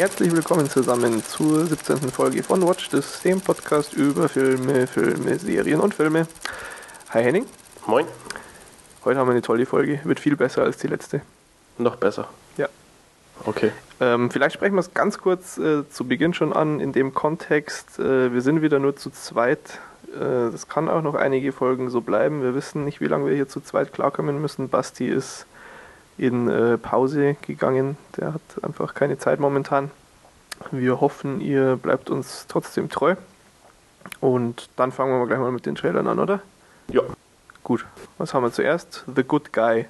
Herzlich willkommen zusammen zur 17. Folge von Watch, das dem Podcast über Filme, Filme, Serien und Filme. Hi Henning. Moin. Heute haben wir eine tolle Folge, wird viel besser als die letzte. Noch besser. Ja. Okay. Ähm, vielleicht sprechen wir es ganz kurz äh, zu Beginn schon an, in dem Kontext, äh, wir sind wieder nur zu zweit. Äh, das kann auch noch einige Folgen so bleiben. Wir wissen nicht, wie lange wir hier zu zweit klarkommen müssen. Basti ist in äh, Pause gegangen. Der hat einfach keine Zeit momentan. Wir hoffen, ihr bleibt uns trotzdem treu. Und dann fangen wir mal gleich mal mit den Trailern an, oder? Ja. Gut. Was haben wir zuerst? The Good Guy.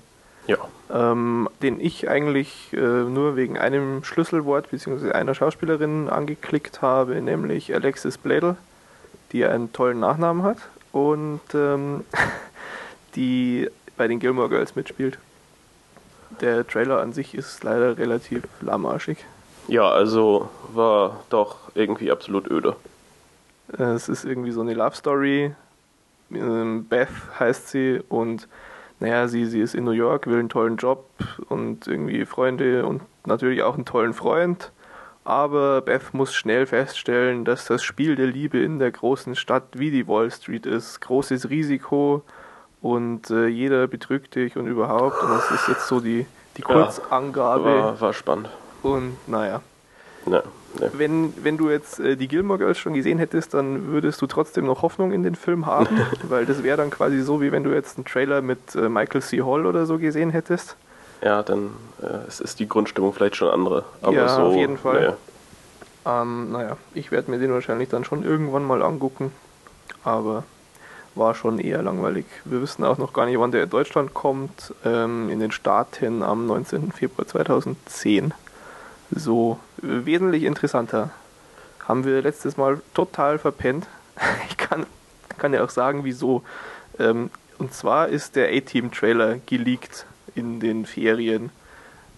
Ja. Ähm, den ich eigentlich äh, nur wegen einem Schlüsselwort bzw. einer Schauspielerin angeklickt habe, nämlich Alexis Bledel, die einen tollen Nachnamen hat und ähm, die bei den Gilmore Girls mitspielt. Der Trailer an sich ist leider relativ lahmarschig. Ja, also war doch irgendwie absolut öde. Es ist irgendwie so eine Love Story. Ähm, Beth heißt sie und naja, sie, sie ist in New York, will einen tollen Job und irgendwie Freunde und natürlich auch einen tollen Freund. Aber Beth muss schnell feststellen, dass das Spiel der Liebe in der großen Stadt wie die Wall Street ist. Großes Risiko und äh, jeder betrügt dich und überhaupt. Und das ist jetzt so die, die Ja, Kurzangabe. War, war spannend. Und naja, Ne, ne. wenn, wenn du jetzt äh, die Gilmore Girls schon gesehen hättest, dann würdest du trotzdem noch Hoffnung in den Film haben, weil das wäre dann quasi so, wie wenn du jetzt einen Trailer mit äh, Michael C. Hall oder so gesehen hättest. Ja, dann äh, es ist die Grundstimmung vielleicht schon andere. Aber Ja, so, auf jeden Fall. ne. Ähm, naja, ich werde mir den wahrscheinlich dann schon irgendwann mal angucken, aber war schon eher langweilig. Wir wissen auch noch gar nicht, wann der in Deutschland kommt. Ähm, in den Staaten am 19. Februar 2010. So, wesentlich interessanter. Haben wir letztes Mal total verpennt. Ich kann, kann ja auch sagen, wieso. Ähm, und zwar ist der A-Team-Trailer geleakt in den Ferien.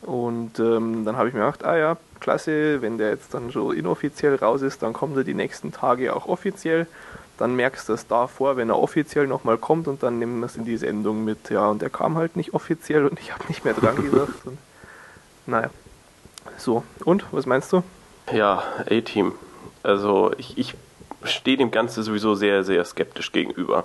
Und ähm, dann habe ich mir gedacht, ah ja, klasse, wenn der jetzt dann so inoffiziell raus ist, dann kommt er die nächsten Tage auch offiziell. Dann merkst du es davor, wenn er offiziell nochmal kommt und dann nehmen wir es in die Sendung mit. Ja, und der kam halt nicht offiziell und ich habe nicht mehr dran gedacht. Und, naja. So, und was meinst du? Ja, A-Team. Also ich, ich stehe dem Ganzen sowieso sehr, sehr skeptisch gegenüber.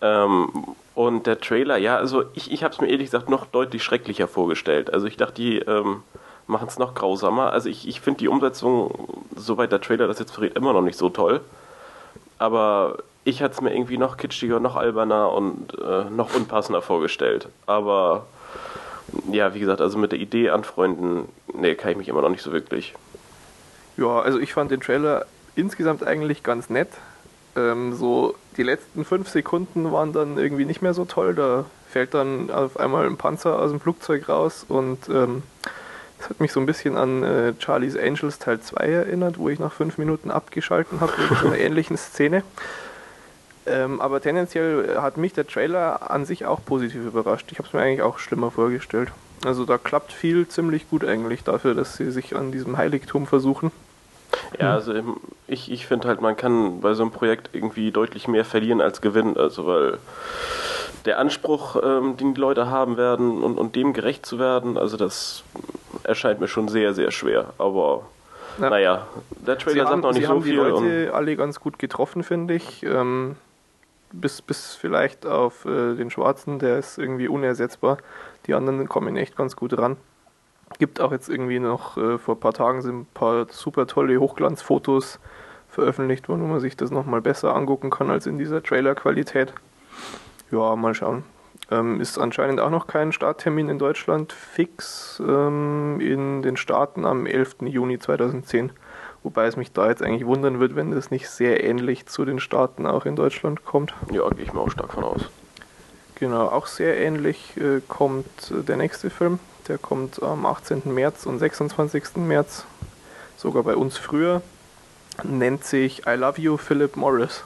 Ähm, und der Trailer, ja, also ich, ich habe es mir ehrlich gesagt noch deutlich schrecklicher vorgestellt. Also ich dachte, die ähm, machen es noch grausamer. Also ich, ich finde die Umsetzung, soweit der Trailer das jetzt verrät, immer noch nicht so toll. Aber ich hatte es mir irgendwie noch kitschiger, noch alberner und äh, noch unpassender vorgestellt. Aber ja, wie gesagt, also mit der Idee anfreunden, nee, kann ich mich immer noch nicht so wirklich. Ja, also ich fand den Trailer insgesamt eigentlich ganz nett. Ähm, so die letzten fünf Sekunden waren dann irgendwie nicht mehr so toll. Da fällt dann auf einmal ein Panzer aus dem Flugzeug raus und ähm, das hat mich so ein bisschen an äh, Charlie's Angels Teil 2 erinnert, wo ich nach fünf Minuten abgeschalten habe wegen so einer ähnlichen Szene. Ähm, aber tendenziell hat mich der Trailer an sich auch positiv überrascht. Ich habe es mir eigentlich auch schlimmer vorgestellt. Also da klappt viel ziemlich gut eigentlich dafür, dass sie sich an diesem Heiligtum versuchen. Ja, also ich, ich finde halt, man kann bei so einem Projekt irgendwie deutlich mehr verlieren als gewinnen. Also weil der Anspruch, ähm, den die Leute haben werden und, und dem gerecht zu werden, also das erscheint mir schon sehr, sehr schwer. Aber Ja. naja, der Sie Trailer haben, sagt noch sie nicht haben so die viel. Und, Leute alle ganz gut getroffen, finde ich. Ähm, bis, bis vielleicht auf äh, den Schwarzen, der ist irgendwie unersetzbar. Die anderen kommen echt ganz gut ran. Gibt auch jetzt irgendwie noch, äh, vor ein paar Tagen sind ein paar super tolle Hochglanzfotos veröffentlicht worden, wo man sich das nochmal besser angucken kann als in dieser Trailer-Qualität. Ja, mal schauen. Ähm, ist anscheinend auch noch kein Starttermin in Deutschland fix. Ähm, in den Staaten am 11. Juni 2010. Wobei es mich da jetzt eigentlich wundern wird, wenn das nicht sehr ähnlich zu den Staaten auch in Deutschland kommt. ja, gehe ich mal auch stark von aus. Genau, auch sehr ähnlich äh, kommt äh, der nächste Film. Der kommt am 18. März und 26. März. Sogar bei uns früher. Nennt sich I Love You Philip Morris.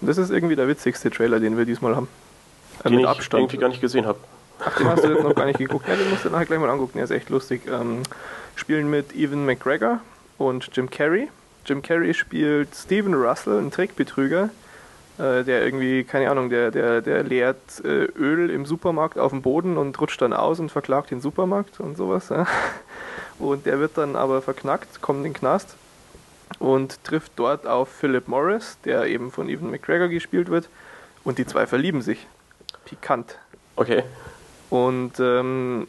Und das ist irgendwie der witzigste Trailer, den wir diesmal haben. Äh, Den ich irgendwie gar nicht gesehen habe. Ach, den hast du jetzt noch gar nicht geguckt. Ja, den musst du nachher gleich mal angucken, der ist echt lustig. Ähm, spielen mit Evan McGregor und Jim Carrey. Jim Carrey spielt Steven Russell, einen Trickbetrüger, äh, der irgendwie, keine Ahnung, der, der, der leert äh, Öl im Supermarkt auf dem Boden und rutscht dann aus und verklagt den Supermarkt und sowas. Ja. Und der wird dann aber verknackt, kommt in den Knast und trifft dort auf Philip Morris, der eben von Evan McGregor gespielt wird. Und die zwei verlieben sich. Pikant. Okay. Und ähm,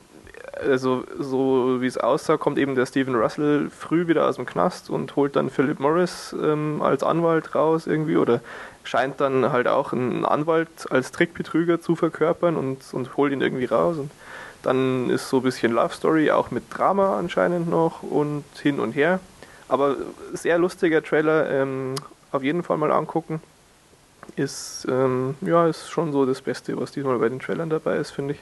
also so wie es aussah, kommt eben der Stephen Russell früh wieder aus dem Knast und holt dann Philip Morris ähm, als Anwalt raus irgendwie oder scheint dann halt auch einen Anwalt als Trickbetrüger zu verkörpern und, und holt ihn irgendwie raus. Und dann ist so ein bisschen Love Story, auch mit Drama anscheinend noch und hin und her. Aber sehr lustiger Trailer, ähm, auf jeden Fall mal angucken. Ist, ähm, ja, ist schon so das Beste, was diesmal bei den Trailern dabei ist, finde ich.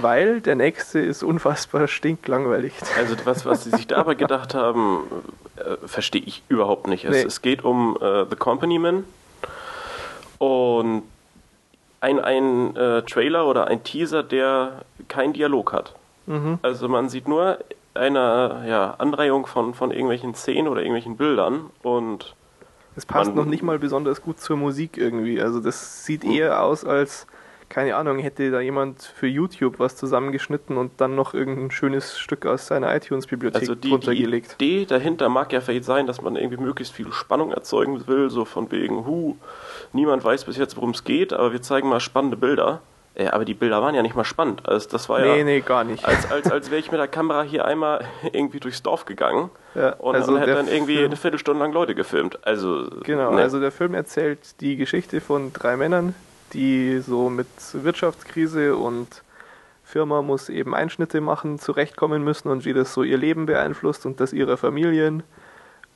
Weil der nächste ist unfassbar stinklangweilig. Also was, was sie sich dabei gedacht haben, äh, verstehe ich überhaupt nicht. Es, Nee. es geht um äh, The Company Man und ein, ein äh, Trailer oder ein Teaser, der keinen Dialog hat. Mhm. Also man sieht nur eine ja, Anreihung von, von irgendwelchen Szenen oder irgendwelchen Bildern und Es passt Man- noch nicht mal besonders gut zur Musik irgendwie. Also das sieht eher aus als, keine Ahnung, hätte da jemand für YouTube was zusammengeschnitten und dann noch irgendein schönes Stück aus seiner iTunes-Bibliothek also die, drunter die. Idee dahinter mag ja vielleicht sein, dass man irgendwie möglichst viel Spannung erzeugen will, so von wegen, hu, niemand weiß bis jetzt, worum es geht, aber wir zeigen mal spannende Bilder. Äh, aber die Bilder waren ja nicht mal spannend. Also das war Nee, ja nee, gar nicht. als, als, als wäre ich mit der Kamera hier einmal irgendwie durchs Dorf gegangen Ja, und, also und hätte dann irgendwie Film- eine Viertelstunde lang Leute gefilmt. Also Genau, ne. also der Film erzählt die Geschichte von drei Männern, die so mit Wirtschaftskrise und Firma muss eben Einschnitte machen, zurechtkommen müssen und wie das so ihr Leben beeinflusst und das ihrer Familien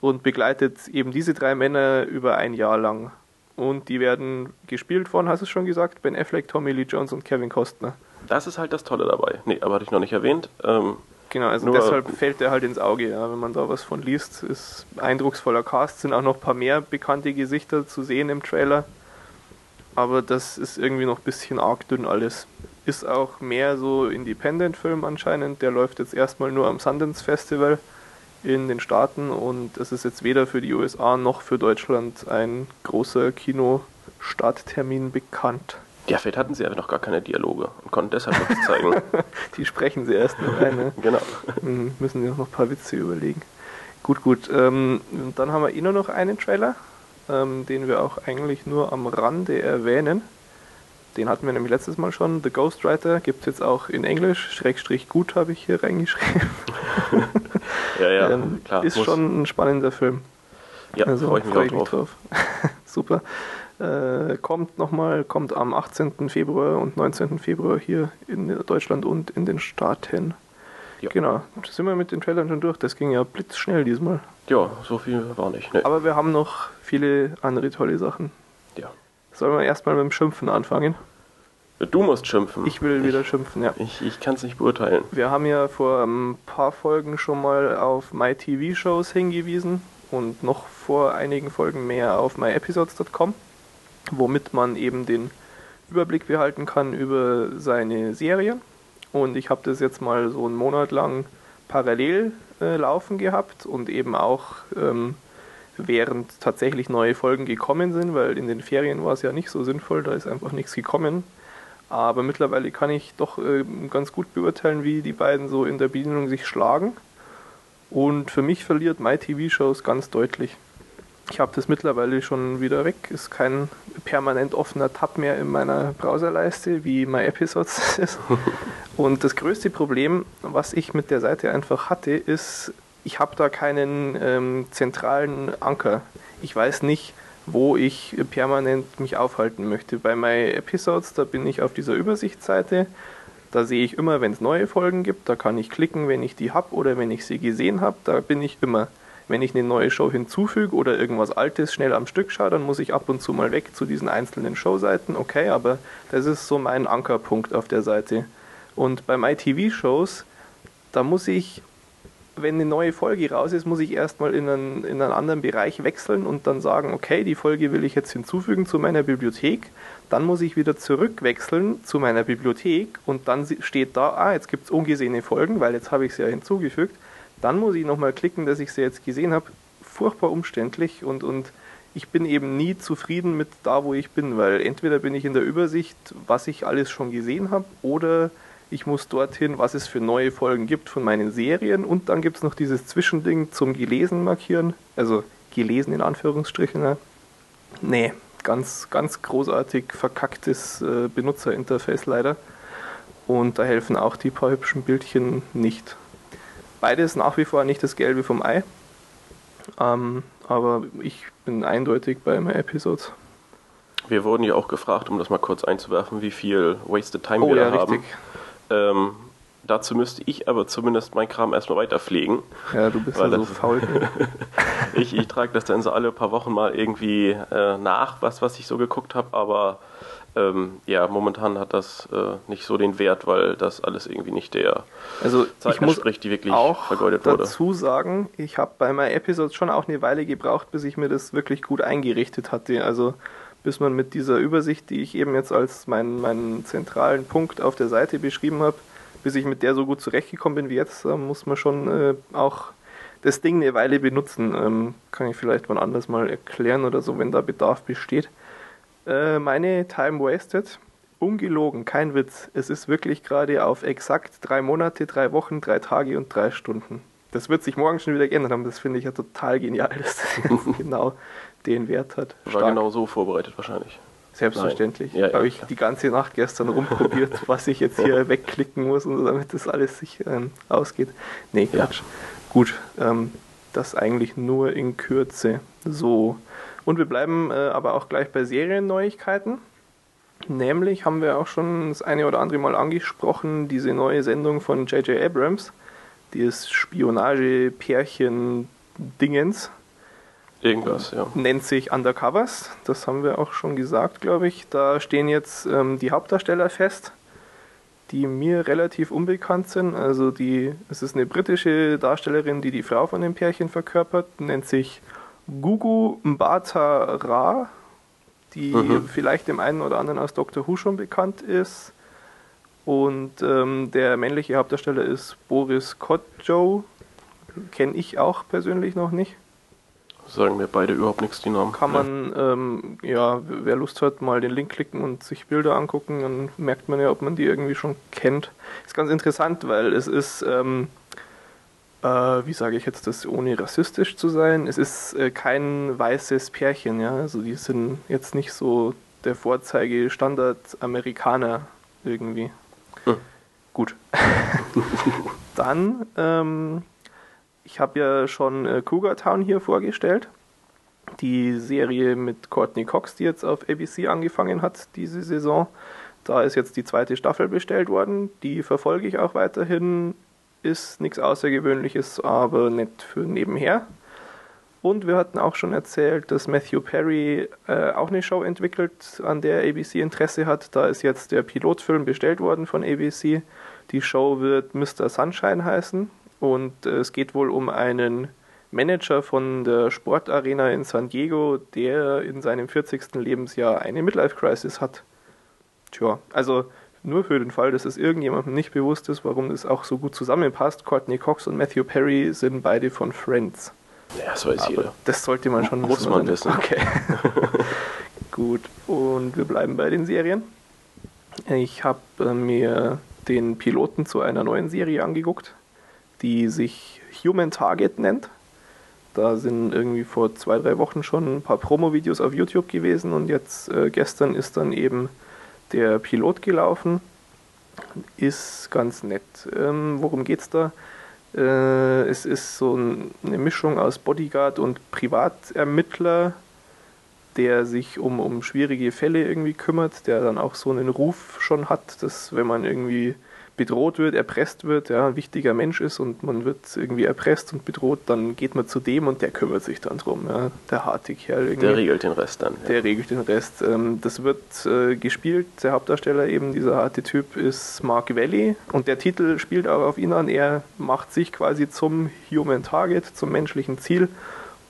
und begleitet eben diese drei Männer über ein Jahr lang. Und die werden gespielt von, hast du es schon gesagt, Ben Affleck, Tommy Lee Jones und Kevin Costner. das ist halt das Tolle dabei. Nee, aber hatte ich noch nicht erwähnt. Ähm, Genau, also deshalb fällt der halt ins Auge, ja, wenn man da was von liest. Ist eindrucksvoller Cast, sind auch noch ein paar mehr bekannte Gesichter zu sehen im Trailer. Aber das ist irgendwie noch ein bisschen arg dünn alles. Ist auch mehr so Independent-Film anscheinend. Der läuft jetzt erstmal nur am Sundance Festival in den Staaten und es ist jetzt weder für die USA noch für Deutschland ein großer Kinostarttermin bekannt. ja, vielleicht hatten sie einfach noch gar keine Dialoge und konnten deshalb nichts zeigen. Die sprechen sie erst noch ein. Ne? genau. Mhm, müssen wir noch ein paar Witze überlegen. Gut, gut. Ähm, und dann haben wir eh nur noch einen Trailer, ähm, den wir auch eigentlich nur am Rande erwähnen. Den hatten wir nämlich letztes Mal schon. The Ghostwriter gibt es jetzt auch in Englisch. Schrägstrich gut habe ich hier reingeschrieben. Ja, ja, ähm, klar. ist muss- schon ein spannender Film. Ja, also freue ich mich freu auch drauf. Super. Äh, kommt nochmal, kommt am 18. Februar und 19. Februar hier in Deutschland und in den Staaten. Ja. Genau, da sind wir mit den Trailern schon durch. Das ging ja blitzschnell diesmal. Ja, so viel war nicht. Nee. Aber wir haben noch viele andere tolle Sachen. ja. Sollen wir erstmal mit dem Schimpfen anfangen? Du musst schimpfen. Ich will wieder schimpfen, ja. Ich, ich kann es nicht beurteilen. Wir haben ja vor ein paar Folgen schon mal auf MyTV-Shows hingewiesen und noch vor einigen Folgen mehr auf myepisodes.com, womit man eben den Überblick behalten kann über seine Serien. Und ich habe das jetzt mal so einen Monat lang parallel äh, laufen gehabt und eben auch ähm, während tatsächlich neue Folgen gekommen sind, weil in den Ferien war es ja nicht so sinnvoll, da ist einfach nichts gekommen. Aber mittlerweile kann ich doch äh, ganz gut beurteilen, wie die beiden so in der Bedienung sich schlagen. Und für mich verliert MyTV-Shows ganz deutlich. Ich habe das mittlerweile schon wieder weg. Ist kein permanent offener Tab mehr in meiner Browserleiste, wie MyEpisodes ist. Und das größte Problem, was ich mit der Seite einfach hatte, ist, ich habe da keinen ähm, zentralen Anker. Ich weiß nicht, wo ich permanent mich aufhalten möchte. Bei MyEpisodes, da bin ich auf dieser Übersichtsseite. Da sehe ich immer, wenn es neue Folgen gibt, da kann ich klicken, wenn ich die habe oder wenn ich sie gesehen habe, da bin ich immer. Wenn ich eine neue Show hinzufüge oder irgendwas Altes schnell am Stück schaue, dann muss ich ab und zu mal weg zu diesen einzelnen Showseiten. Okay, aber das ist so mein Ankerpunkt auf der Seite. Und beim ITV-Shows, da muss ich, wenn eine neue Folge raus ist, muss ich erstmal in einen, in einen anderen Bereich wechseln und dann sagen, okay, die Folge will ich jetzt hinzufügen zu meiner Bibliothek. Dann muss ich wieder zurückwechseln zu meiner Bibliothek und dann steht da, ah, jetzt gibt es ungesehene Folgen, weil jetzt habe ich sie ja hinzugefügt. Dann muss ich nochmal klicken, dass ich sie jetzt gesehen habe. Furchtbar umständlich und, und ich bin eben nie zufrieden mit da, wo ich bin, weil entweder bin ich in der Übersicht, was ich alles schon gesehen habe, oder ich muss dorthin, was es für neue Folgen gibt von meinen Serien und dann gibt es noch dieses Zwischending zum Gelesen markieren, also gelesen in Anführungsstrichen. Ne? Nee, ganz, ganz großartig verkacktes äh, Benutzerinterface leider. Und da helfen auch die paar hübschen Bildchen nicht. Beides nach wie vor nicht das Gelbe vom Ei. Ähm, aber ich bin eindeutig bei My Episodes. Wir wurden ja auch gefragt, um das mal kurz einzuwerfen, wie viel Wasted Time oh, wir ja, da haben. Ähm, dazu müsste ich aber zumindest mein Kram erstmal weiterpflegen. Ja, du bist ja so faul. ich, ich trage das dann so alle paar Wochen mal irgendwie äh, nach, was, was ich so geguckt habe, aber ähm, ja, momentan hat das äh, nicht so den Wert, weil das alles irgendwie nicht der also Zeit ich entspricht, die wirklich auch vergeudet wurde. dazu sagen, ich habe bei meinen Episodes schon auch eine Weile gebraucht, bis ich mir das wirklich gut eingerichtet hatte. Also bis man mit dieser Übersicht, die ich eben jetzt als meinen, meinen zentralen Punkt auf der Seite beschrieben habe, bis ich mit der so gut zurechtgekommen bin wie jetzt, muss man schon äh, auch das Ding eine Weile benutzen. Ähm, kann ich vielleicht mal anders mal erklären oder so, wenn da Bedarf besteht. Äh, meine Time Wasted, ungelogen, kein Witz. Es ist wirklich gerade auf exakt drei Monate, drei Wochen, drei Tage und drei Stunden. Das wird sich morgen schon wieder geändert haben. Das finde ich ja total genial, dass das genau den Wert hat. War genau so vorbereitet wahrscheinlich. Selbstverständlich. Ja, ja, habe ich die ganze Nacht gestern rumprobiert, was ich jetzt hier wegklicken muss, und damit das alles sich ähm, ausgeht. Nee, Quatsch. Ja. Gut, ähm, das eigentlich nur in Kürze. So. Und wir bleiben äh, aber auch gleich bei Serienneuigkeiten. Nämlich haben wir auch schon das eine oder andere Mal angesprochen, diese neue Sendung von J.J. Abrams, dieses Spionage-Pärchen-Dingens, Irgendwas, ja. Nennt sich Undercovers, das haben wir auch schon gesagt, glaube ich. Da stehen jetzt ähm, die Hauptdarsteller fest, die mir relativ unbekannt sind. Also die, es ist eine britische Darstellerin, die die Frau von dem Pärchen verkörpert, nennt sich Gugu Mbata Ra, die mhm. vielleicht dem einen oder anderen aus Doctor Who schon bekannt ist. Und ähm, der männliche Hauptdarsteller ist Boris Kodjoe, kenne ich auch persönlich noch nicht. Sagen mir beide überhaupt nichts, die Namen. Kann man, ähm, ja, wer Lust hat, mal den Link klicken und sich Bilder angucken, dann merkt man ja, ob man die irgendwie schon kennt. Ist ganz interessant, weil es ist, ähm, äh, wie sage ich jetzt das, ohne rassistisch zu sein, es ist äh, kein weißes Pärchen, ja, also die sind jetzt nicht so der Vorzeige Standard-Amerikaner irgendwie. Hm. Gut. dann, ähm, ich habe ja schon äh, Cougar Town hier vorgestellt. Die Serie mit Courtney Cox, die jetzt auf ABC angefangen hat diese Saison. Da ist jetzt die zweite Staffel bestellt worden. Die verfolge ich auch weiterhin. Ist nichts Außergewöhnliches, aber nett für nebenher. Und wir hatten auch schon erzählt, dass Matthew Perry äh, auch eine Show entwickelt, an der ABC Interesse hat. Da ist jetzt der Pilotfilm bestellt worden von ABC. Die Show wird Mr. Sunshine heißen. Und äh, es geht wohl um einen Manager von der Sportarena in San Diego, der in seinem 40. Lebensjahr eine Midlife-Crisis hat. Tja, also nur für den Fall, dass es irgendjemandem nicht bewusst ist, warum das auch so gut zusammenpasst. Courtney Cox und Matthew Perry sind beide von Friends. Ja, das weiß Aber jeder. Das sollte man schon Muss man wissen. Okay. gut, und wir bleiben bei den Serien. Ich habe äh, mir den Piloten zu einer neuen Serie angeguckt die sich Human Target nennt. Da sind irgendwie vor zwei, drei Wochen schon ein paar Promo-Videos auf YouTube gewesen und jetzt äh, gestern ist dann eben der Pilot gelaufen. Ist ganz nett. Ähm, worum geht's da? Äh, es ist so ein, eine Mischung aus Bodyguard und Privatermittler, der sich um, um schwierige Fälle irgendwie kümmert, der dann auch so einen Ruf schon hat, dass wenn man irgendwie bedroht wird, erpresst wird, ja, ein wichtiger Mensch ist und man wird irgendwie erpresst und bedroht, dann geht man zu dem und der kümmert sich dann drum, ja, der harte Kerl. Irgendwie. Der regelt den Rest dann. Ja. Der regelt den Rest. Ähm, das wird äh, gespielt, der Hauptdarsteller eben, dieser harte Typ ist Mark Valley und der Titel spielt auch auf ihn an, er macht sich quasi zum Human Target, zum menschlichen Ziel,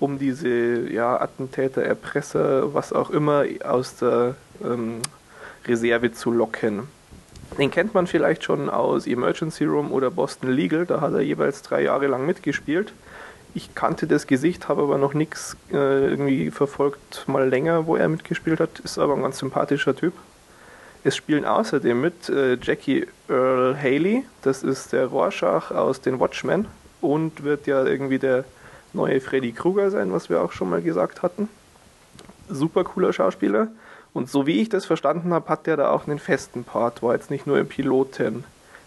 um diese ja, Attentäter, Erpresser, was auch immer aus der ähm, Reserve zu locken. Den kennt man vielleicht schon aus Emergency Room oder Boston Legal, da hat er jeweils drei Jahre lang mitgespielt. Ich kannte das Gesicht, habe aber noch nichts äh, irgendwie verfolgt, mal länger, wo er mitgespielt hat, ist aber ein ganz sympathischer Typ. Es spielen außerdem mit äh, Jackie Earl Haley, das ist der Rorschach aus den Watchmen und wird ja irgendwie der neue Freddy Krueger sein, was wir auch schon mal gesagt hatten. Super cooler Schauspieler. Und so wie ich das verstanden habe, hat der da auch einen festen Part, war jetzt nicht nur im Piloten.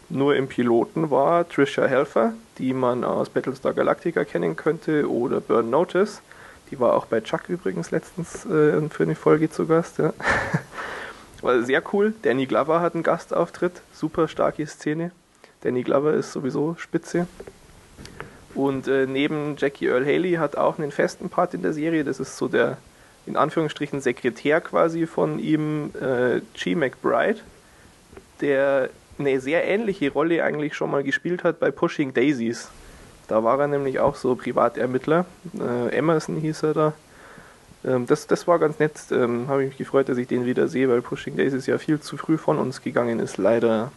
Nur im Piloten war Trisha Helfer, die man aus Battlestar Galactica kennen könnte, oder Burn Notice. Die war auch bei Chuck übrigens letztens äh, für eine Folge zu Gast. Ja. war sehr cool. Danny Glover hat einen Gastauftritt, super starke Szene. Danny Glover ist sowieso spitze. Und äh, neben Jackie Earl Haley hat auch einen festen Part in der Serie. Das ist so der, in Anführungsstrichen, Sekretär quasi von ihm, äh, G. McBride, der eine sehr ähnliche Rolle eigentlich schon mal gespielt hat bei Pushing Daisies. Da war er nämlich auch so Privatermittler. Äh, Emerson hieß er da. Ähm, das, das war ganz nett. Ähm, Habe ich mich gefreut, dass ich den wieder sehe, weil Pushing Daisies ja viel zu früh von uns gegangen ist, leider.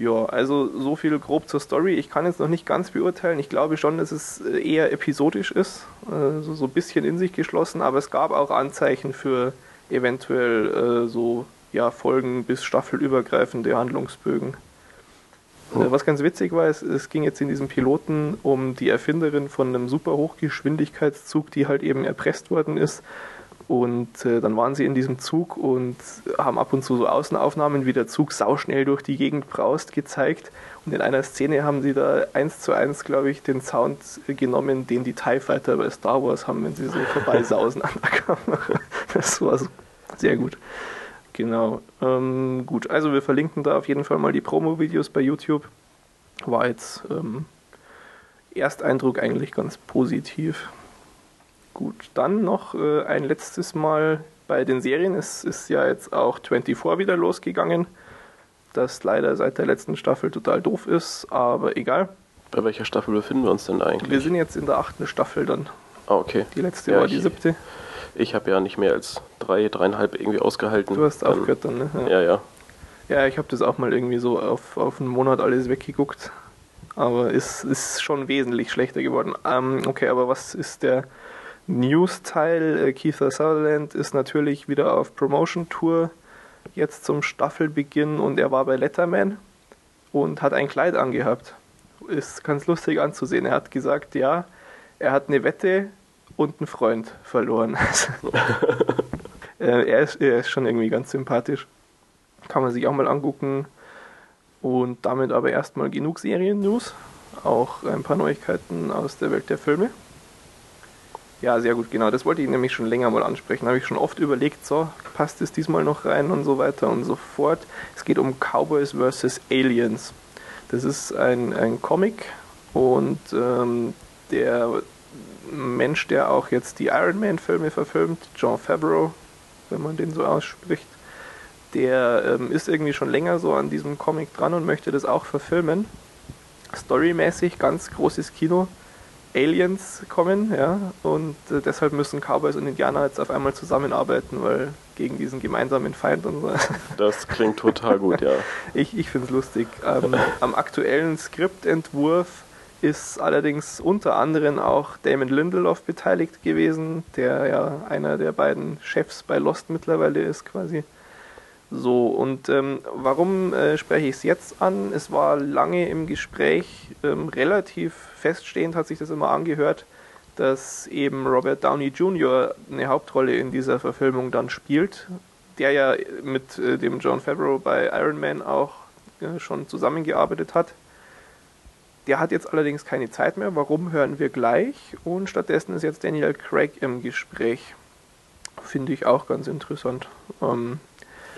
Ja, also so viel grob zur Story. Ich kann jetzt noch nicht ganz beurteilen. Ich glaube schon, dass es äh, eher episodisch ist, also so ein bisschen in sich geschlossen, aber es gab auch Anzeichen für eventuell äh, so ja, Folgen bis staffelübergreifende Handlungsbögen. Oh. Was ganz witzig war, es, es ging jetzt in diesem Piloten um die Erfinderin von einem super Hochgeschwindigkeitszug, die halt eben erpresst worden ist. Und äh, dann waren sie in diesem Zug und haben ab und zu so Außenaufnahmen, wie der Zug sauschnell durch die Gegend braust, gezeigt. Und in einer Szene haben sie da eins zu eins, glaube ich, den Sound genommen, den die TIE Fighter bei Star Wars haben, wenn sie so vorbeisausen an der Kamera. Das war so sehr gut. Genau. Ähm, gut, also wir verlinken da auf jeden Fall mal die Promo-Videos bei YouTube. War jetzt ähm, Ersteindruck eigentlich ganz positiv. Gut, dann noch äh, ein letztes Mal bei den Serien. Es ist ja jetzt auch 24 wieder losgegangen, das leider seit der letzten Staffel total doof ist, aber egal. Bei welcher Staffel befinden wir uns denn eigentlich? Wir sind jetzt in der achten Staffel dann. Ah, okay. Die letzte ja, war die siebte. Ich habe ja nicht mehr als drei, dreieinhalb irgendwie ausgehalten. Du hast aufgehört dann, ne? Ja, ja. Ja, ja ich habe das auch mal irgendwie so auf, auf einen Monat alles weggeguckt. Aber es ist schon wesentlich schlechter geworden. Ähm, okay, aber was ist der News-Teil? Äh, Keitha Sutherland ist natürlich wieder auf Promotion-Tour jetzt zum Staffelbeginn und er war bei Letterman und hat ein Kleid angehabt. Ist ganz lustig anzusehen. Er hat gesagt, ja, er hat eine Wette und einen Freund verloren. äh, er, ist, er ist schon irgendwie ganz sympathisch. Kann man sich auch mal angucken. Und damit aber erstmal genug Serien-News. Auch ein paar Neuigkeiten aus der Welt der Filme. Ja, sehr gut, genau. Das wollte ich nämlich schon länger mal ansprechen. Da habe ich schon oft überlegt, so, passt es diesmal noch rein und so weiter und so fort. Es geht um Cowboys vs. Aliens. Das ist ein, ein Comic und ähm, der Mensch, der auch jetzt die Iron Man-Filme verfilmt, John Favreau, wenn man den so ausspricht, der ähm, ist irgendwie schon länger so an diesem Comic dran und möchte das auch verfilmen. Storymäßig ganz großes Kino. Aliens kommen, ja, und äh, deshalb müssen Cowboys und Indianer jetzt auf einmal zusammenarbeiten, weil gegen diesen gemeinsamen Feind und so. Das klingt total gut, ja. ich ich finde es lustig. Ähm, am aktuellen Skriptentwurf ist allerdings unter anderem auch Damon Lindelof beteiligt gewesen, der ja einer der beiden Chefs bei Lost mittlerweile ist quasi. So, und ähm, warum äh, spreche ich es jetzt an? Es war lange im Gespräch, ähm, relativ feststehend hat sich das immer angehört, dass eben Robert Downey Jr. eine Hauptrolle in dieser Verfilmung dann spielt, der ja mit äh, dem John Favreau bei Iron Man auch äh, schon zusammengearbeitet hat. Der hat jetzt allerdings keine Zeit mehr. Warum hören wir gleich? Und stattdessen ist jetzt Daniel Craig im Gespräch. Finde ich auch ganz interessant. Ähm,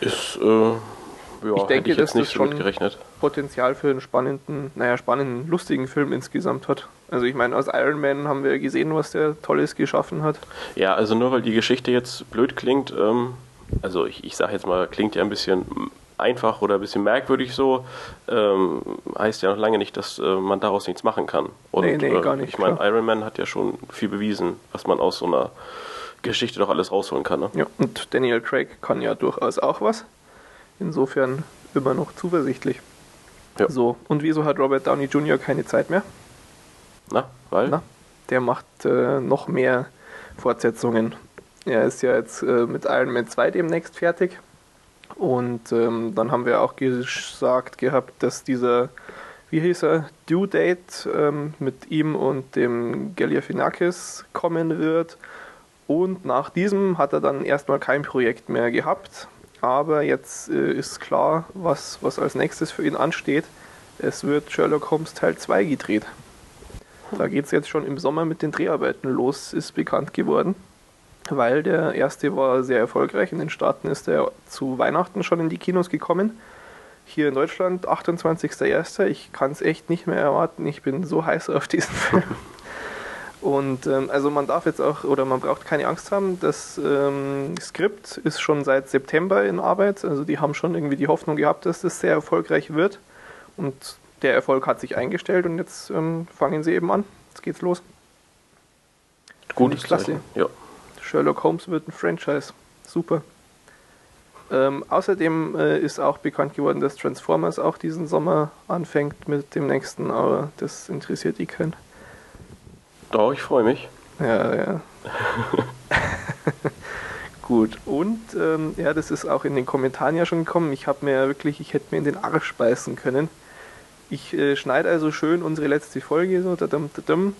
ist, äh, ja, ich denke, ich dass das schon Potenzial für einen spannenden, naja, spannenden, lustigen Film insgesamt hat. Also ich meine, aus Iron Man haben wir gesehen, was der Tolles geschaffen hat. Ja, also nur weil die Geschichte jetzt blöd klingt, ähm, also ich, ich sage jetzt mal, klingt ja ein bisschen einfach oder ein bisschen merkwürdig so, ähm, heißt ja noch lange nicht, dass äh, man daraus nichts machen kann. Und, nee, nee, gar nicht. Ich meine, Iron Man hat ja schon viel bewiesen, was man aus so einer Geschichte doch alles rausholen kann. Ne? Ja, und Daniel Craig kann ja durchaus auch was. Insofern immer noch zuversichtlich. Ja. So, und wieso hat Robert Downey Jr. keine Zeit mehr? Na, weil? Na, der macht äh, noch mehr Fortsetzungen. Er ist ja jetzt äh, mit Iron Man 2 demnächst fertig Und ähm, dann haben wir auch gesagt gehabt, dass dieser, wie hieß er, Due Date ähm, mit ihm und dem Galifianakis kommen wird. Und nach diesem hat er dann erstmal kein Projekt mehr gehabt. Aber jetzt äh, ist klar, was, was als nächstes für ihn ansteht. Es wird Sherlock Holmes Teil 2 gedreht. Da geht es jetzt schon im Sommer mit den Dreharbeiten los, ist bekannt geworden. Weil der erste war sehr erfolgreich. In den Staaten ist er zu Weihnachten schon in die Kinos gekommen. Hier in Deutschland 28.01. Ich kann es echt nicht mehr erwarten. Ich bin so heiß auf diesen Film. Und ähm, also man darf jetzt auch, oder man braucht keine Angst haben, das ähm, Skript ist schon seit September in Arbeit. Also die haben schon irgendwie die Hoffnung gehabt, dass das sehr erfolgreich wird. Und der Erfolg hat sich eingestellt und jetzt ähm, fangen sie eben an. Jetzt geht's los. Gutes Klasse. Ja. Sherlock Holmes wird ein Franchise. Super. Ähm, außerdem äh, ist auch bekannt geworden, dass Transformers auch diesen Sommer anfängt mit dem nächsten, aber das interessiert die keinen. Doch, ich freue mich. Ja, ja. Gut, und ähm, ja, das ist auch in den Kommentaren ja schon gekommen. Ich habe mir ja wirklich, ich hätte mir in den Arsch beißen können. Ich äh, schneide also schön unsere letzte Folge so, dadum, dadum,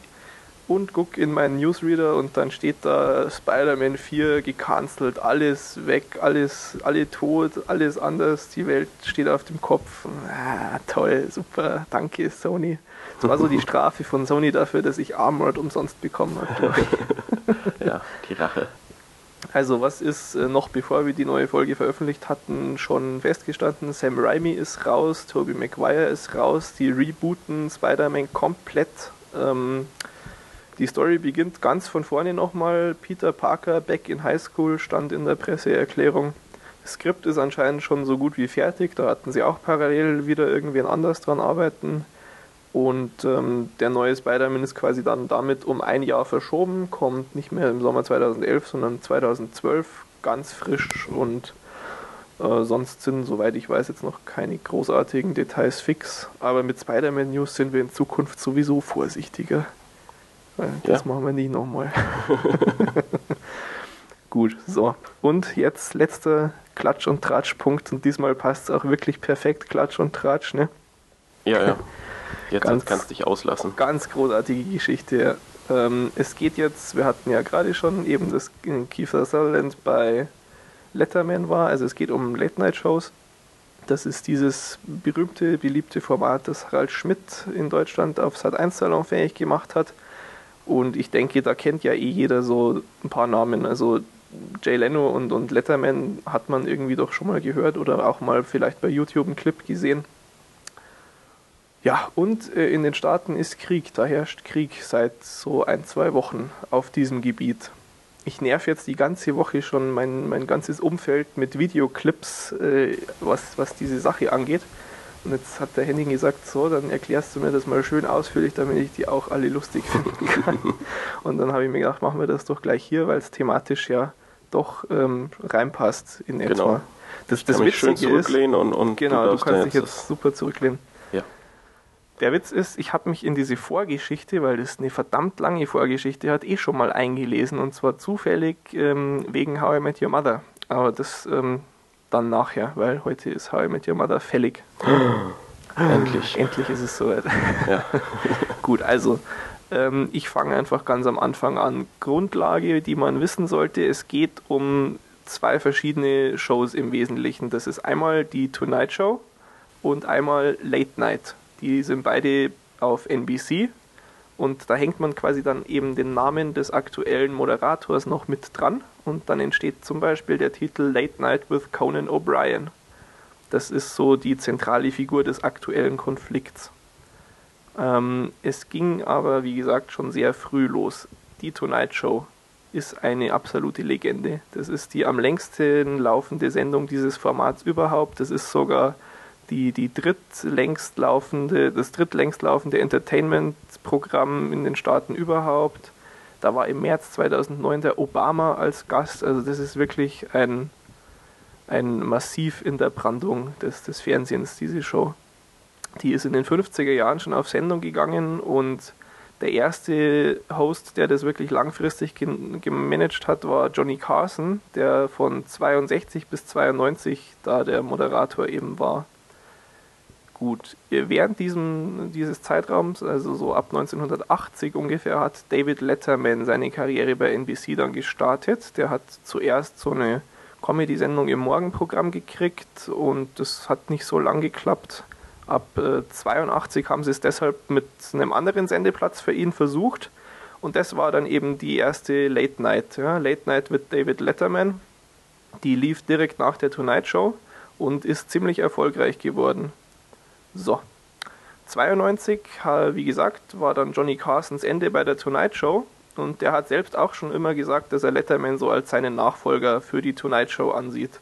und guck in meinen Newsreader und dann steht da Spider-Man 4 gecancelt, alles weg, alles, alle tot, alles anders, die Welt steht auf dem Kopf. Ah, toll, super, danke Sony. Das war so die Strafe von Sony dafür, dass ich Armored umsonst bekommen habe. ja, die Rache. Also, was ist äh, noch bevor wir die neue Folge veröffentlicht hatten, schon festgestanden? Sam Raimi ist raus, Tobey Maguire ist raus, die rebooten Spider-Man komplett. Ähm, die Story beginnt ganz von vorne nochmal. Peter Parker, back in High School, stand in der Presseerklärung. Das Skript ist anscheinend schon so gut wie fertig. Da hatten sie auch parallel wieder irgendwen anders dran arbeiten. Und ähm, der neue Spider-Man ist quasi dann damit um ein Jahr verschoben, kommt nicht mehr im Sommer 2011, sondern 2012 ganz frisch und äh, sonst sind, soweit ich weiß, jetzt noch keine großartigen Details fix. Aber mit Spider-Man News sind wir in Zukunft sowieso vorsichtiger. Das ja. machen wir nie nochmal. Gut, so. Und jetzt letzter Klatsch- und Tratsch-Punkt. Und diesmal passt es auch wirklich perfekt, Klatsch und Tratsch, ne? Ja, ja. Jetzt ganz, kannst du dich auslassen. Ganz großartige Geschichte. Ähm, es geht jetzt, wir hatten ja gerade schon eben, dass Kiefer Sutherland bei Letterman war, also es geht um Late-Night-Shows. Das ist dieses berühmte, beliebte Format, das Harald Schmidt in Deutschland auf Sat 1 Salon fähig gemacht hat. Und ich denke, da kennt ja eh jeder so ein paar Namen. Also Jay Leno und, und Letterman hat man irgendwie doch schon mal gehört oder auch mal vielleicht bei YouTube einen Clip gesehen. Ja, und äh, in den Staaten ist Krieg, da herrscht Krieg seit so ein, zwei Wochen auf diesem Gebiet. Ich nerv jetzt die ganze Woche schon mein, mein ganzes Umfeld mit Videoclips, äh, was, was diese Sache angeht. Und jetzt hat der Henning gesagt, so, dann erklärst du mir das mal schön ausführlich, damit ich die auch alle lustig finden kann. Und dann habe ich mir gedacht, machen wir das doch gleich hier, weil es thematisch ja doch ähm, reinpasst in etwa. Genau. Das, das Witzige schön zurücklehnen ist, und, und genau, du, du kannst dich jetzt super zurücklehnen. Der Witz ist, ich habe mich in diese Vorgeschichte, weil das eine verdammt lange Vorgeschichte hat, eh schon mal eingelesen und zwar zufällig ähm, wegen How I Met Your Mother. Aber das ähm, dann nachher, weil heute ist How I Met Your Mother fällig. Endlich. Endlich ist es soweit. Ja. Gut, also ähm, ich fange einfach ganz am Anfang an. Grundlage, die man wissen sollte, es geht um zwei verschiedene Shows im Wesentlichen. Das ist einmal die Tonight Show und einmal Late Night. Die sind beide auf NBC und da hängt man quasi dann eben den Namen des aktuellen Moderators noch mit dran und dann entsteht zum Beispiel der Titel Late Night with Conan O'Brien. Das ist so die zentrale Figur des aktuellen Konflikts. Ähm, es ging aber, wie gesagt, schon sehr früh los. Die Tonight Show ist eine absolute Legende. Das ist die am längsten laufende Sendung dieses Formats überhaupt. Das ist sogar die, die drittlängst laufende, das drittlängst laufende Entertainment-Programm in den Staaten überhaupt. Da war im März 2009 der Obama als Gast. Also das ist wirklich ein, ein Massiv in der Brandung des, des Fernsehens, diese Show. Die ist in den 50er Jahren schon auf Sendung gegangen und Der erste Host, der das wirklich langfristig gemanagt hat, war Johnny Carson, der von 62 bis 92 da der Moderator eben war. Gut, während diesem, dieses Zeitraums, also so ab 1980 ungefähr, hat David Letterman seine Karriere bei NBC dann gestartet. Der hat zuerst so eine Comedy-Sendung im Morgenprogramm gekriegt und das hat nicht so lang geklappt. Ab äh, 82 haben sie es deshalb mit einem anderen Sendeplatz für ihn versucht und das war dann eben die erste Late Night. Ja? Late Night mit David Letterman. Die lief direkt nach der Tonight Show und ist ziemlich erfolgreich geworden. So. 92, wie gesagt, war dann Johnny Carsons Ende bei der Tonight Show und der hat selbst auch schon immer gesagt, dass er Letterman so als seinen Nachfolger für die Tonight Show ansieht.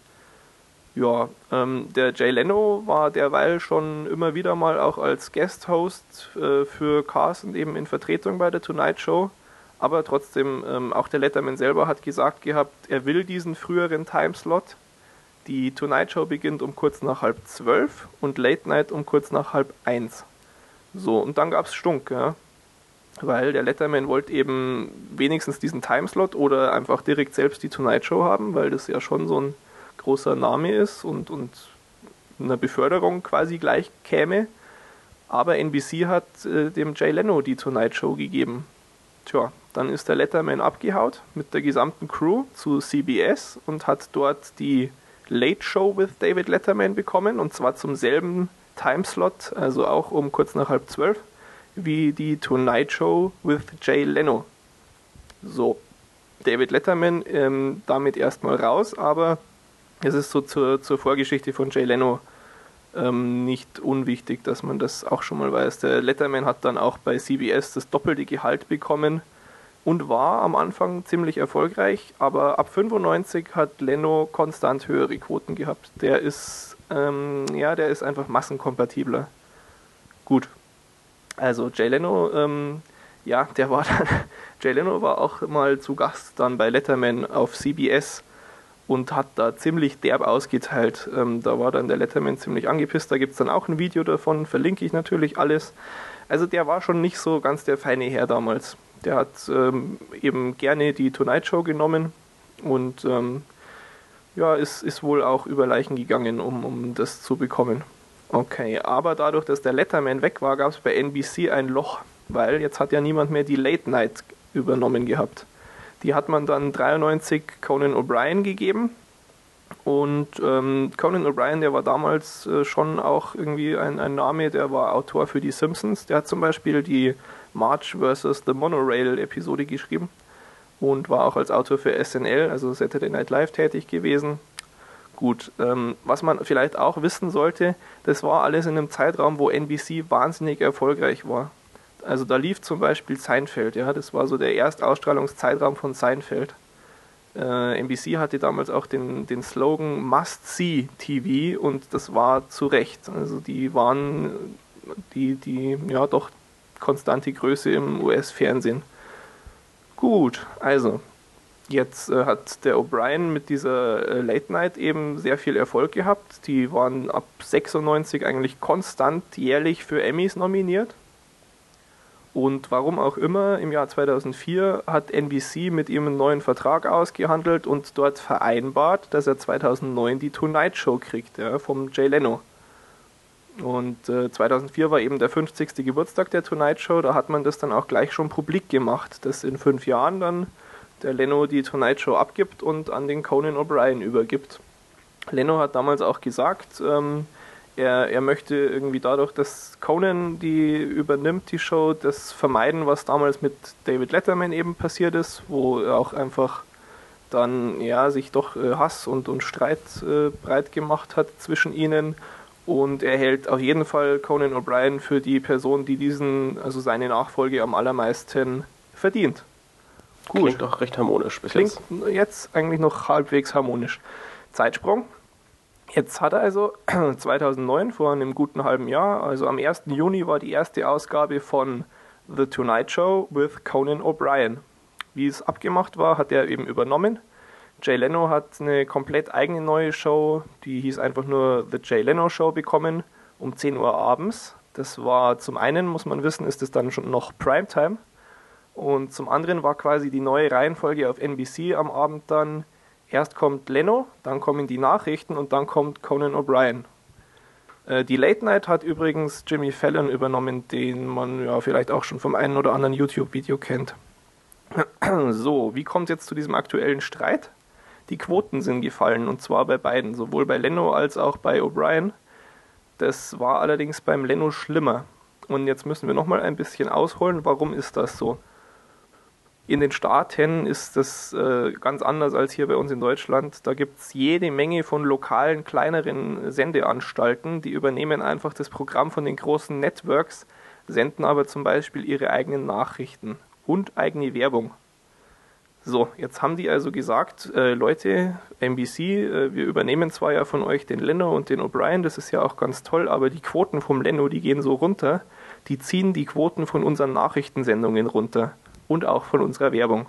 Ja, ähm, der Jay Leno war derweil schon immer wieder mal auch als Guest-Host äh, für Carson eben in Vertretung bei der Tonight Show. Aber trotzdem, ähm, auch der Letterman selber hat gesagt gehabt, er will diesen früheren Timeslot. Die Tonight Show beginnt um kurz nach halb zwölf und Late Night um kurz nach halb eins. So, und dann gab's Stunk, ja. Weil der Letterman wollte eben wenigstens diesen Timeslot oder einfach direkt selbst die Tonight Show haben, weil das ja schon so ein großer Name ist und, und einer Beförderung quasi gleich käme. Aber NBC hat äh, dem Jay Leno die Tonight Show gegeben. Tja, dann ist der Letterman abgehaut mit der gesamten Crew zu CBS und hat dort die Late Show with David Letterman bekommen und zwar zum selben Timeslot, also auch um kurz nach halb zwölf, wie die Tonight Show with Jay Leno. So, David Letterman ähm, damit erstmal raus, aber es ist so zur, zur Vorgeschichte von Jay Leno ähm, nicht unwichtig, dass man das auch schon mal weiß. Der Letterman hat dann auch bei CBS das doppelte Gehalt bekommen und war am Anfang ziemlich erfolgreich, aber ab 95 hat Leno konstant höhere Quoten gehabt. Der ist, ähm, ja, der ist einfach massenkompatibler. Gut. Also Jay Leno, ähm, ja, der war dann, Jay Leno war auch mal zu Gast dann bei Letterman auf CBS und hat da ziemlich derb ausgeteilt. Ähm, da war dann der Letterman ziemlich angepisst. Da gibt es dann auch ein Video davon, verlinke ich natürlich alles. Also der war schon nicht so ganz der feine Herr damals. Der hat ähm, eben gerne die Tonight Show genommen und ähm, ja, ist, ist wohl auch über Leichen gegangen, um, um das zu bekommen. Okay, aber dadurch, dass der Letterman weg war, gab es bei NBC ein Loch, weil jetzt hat ja niemand mehr die Late Night übernommen gehabt. Die hat man dann 93 Conan O'Brien gegeben. Und ähm, Conan O'Brien, der war damals äh, schon auch irgendwie ein, ein Name, der war Autor für die Simpsons. Der hat zum Beispiel die March vs. The Monorail-Episode geschrieben und war auch als Autor für SNL, also Saturday Night Live, tätig gewesen. Gut, ähm, was man vielleicht auch wissen sollte, das war alles in einem Zeitraum, wo NBC wahnsinnig erfolgreich war. Also da lief zum Beispiel Seinfeld, ja, das war so der Erstausstrahlungszeitraum von Seinfeld. Äh, NBC hatte damals auch den, den Slogan Must See TV und das war zu Recht. Also die waren die, die ja doch konstante Größe im US-Fernsehen. Gut, also jetzt äh, hat der O'Brien mit dieser äh, Late Night eben sehr viel Erfolg gehabt. Die waren ab 96 eigentlich konstant jährlich für Emmys nominiert. Und warum auch immer, im Jahr 2004 hat NBC mit ihm einen neuen Vertrag ausgehandelt und dort vereinbart, dass er 2009 die Tonight Show kriegt, ja, vom Jay Leno. Und äh, 2004 war eben der 50. Geburtstag der Tonight Show. Da hat man das dann auch gleich schon publik gemacht, dass in fünf Jahren dann der Leno die Tonight Show abgibt und an den Conan O'Brien übergibt. Leno hat damals auch gesagt, ähm, er, er möchte irgendwie dadurch, dass Conan die übernimmt, die Show, das vermeiden, was damals mit David Letterman eben passiert ist, wo auch einfach dann ja sich doch äh, Hass und, und Streit äh, breit gemacht hat zwischen ihnen und er hält auf jeden Fall Conan O'Brien für die Person, die diesen, also seine Nachfolge am allermeisten verdient. Gut. Klingt doch recht harmonisch bis Klingt jetzt. jetzt eigentlich noch halbwegs harmonisch. Zeitsprung. Jetzt hat er also 2009, vor einem guten halben Jahr, also am 1. Juni war die erste Ausgabe von The Tonight Show with Conan O'Brien. Wie es abgemacht war, hat er eben übernommen Jay Leno hat eine komplett eigene neue Show, die hieß einfach nur The Jay Leno Show bekommen, um 10 Uhr abends. Das war zum einen, muss man wissen, ist es dann schon noch Primetime. Und zum anderen war quasi die neue Reihenfolge auf NBC am Abend dann, erst kommt Leno, dann kommen die Nachrichten und dann kommt Conan O'Brien. Äh, die Late Night hat übrigens Jimmy Fallon übernommen, den man ja vielleicht auch schon vom einen oder anderen YouTube-Video kennt. So, wie kommt jetzt zu diesem aktuellen Streit? Die Quoten sind gefallen und zwar bei beiden, sowohl bei Leno als auch bei O'Brien. Das war allerdings beim Leno schlimmer. Und jetzt müssen wir nochmal ein bisschen ausholen, warum ist das so? In den Staaten ist das äh, ganz anders als hier bei uns in Deutschland. Da gibt es jede Menge von lokalen, kleineren Sendeanstalten, die übernehmen einfach das Programm von den großen Networks, senden aber zum Beispiel ihre eigenen Nachrichten und eigene Werbung. So, jetzt haben die also gesagt, äh, Leute, NBC, äh, wir übernehmen zwar ja von euch den Leno und den O'Brien, das ist ja auch ganz toll, aber die Quoten vom Leno, die gehen so runter, die ziehen die Quoten von unseren Nachrichtensendungen runter und auch von unserer Werbung.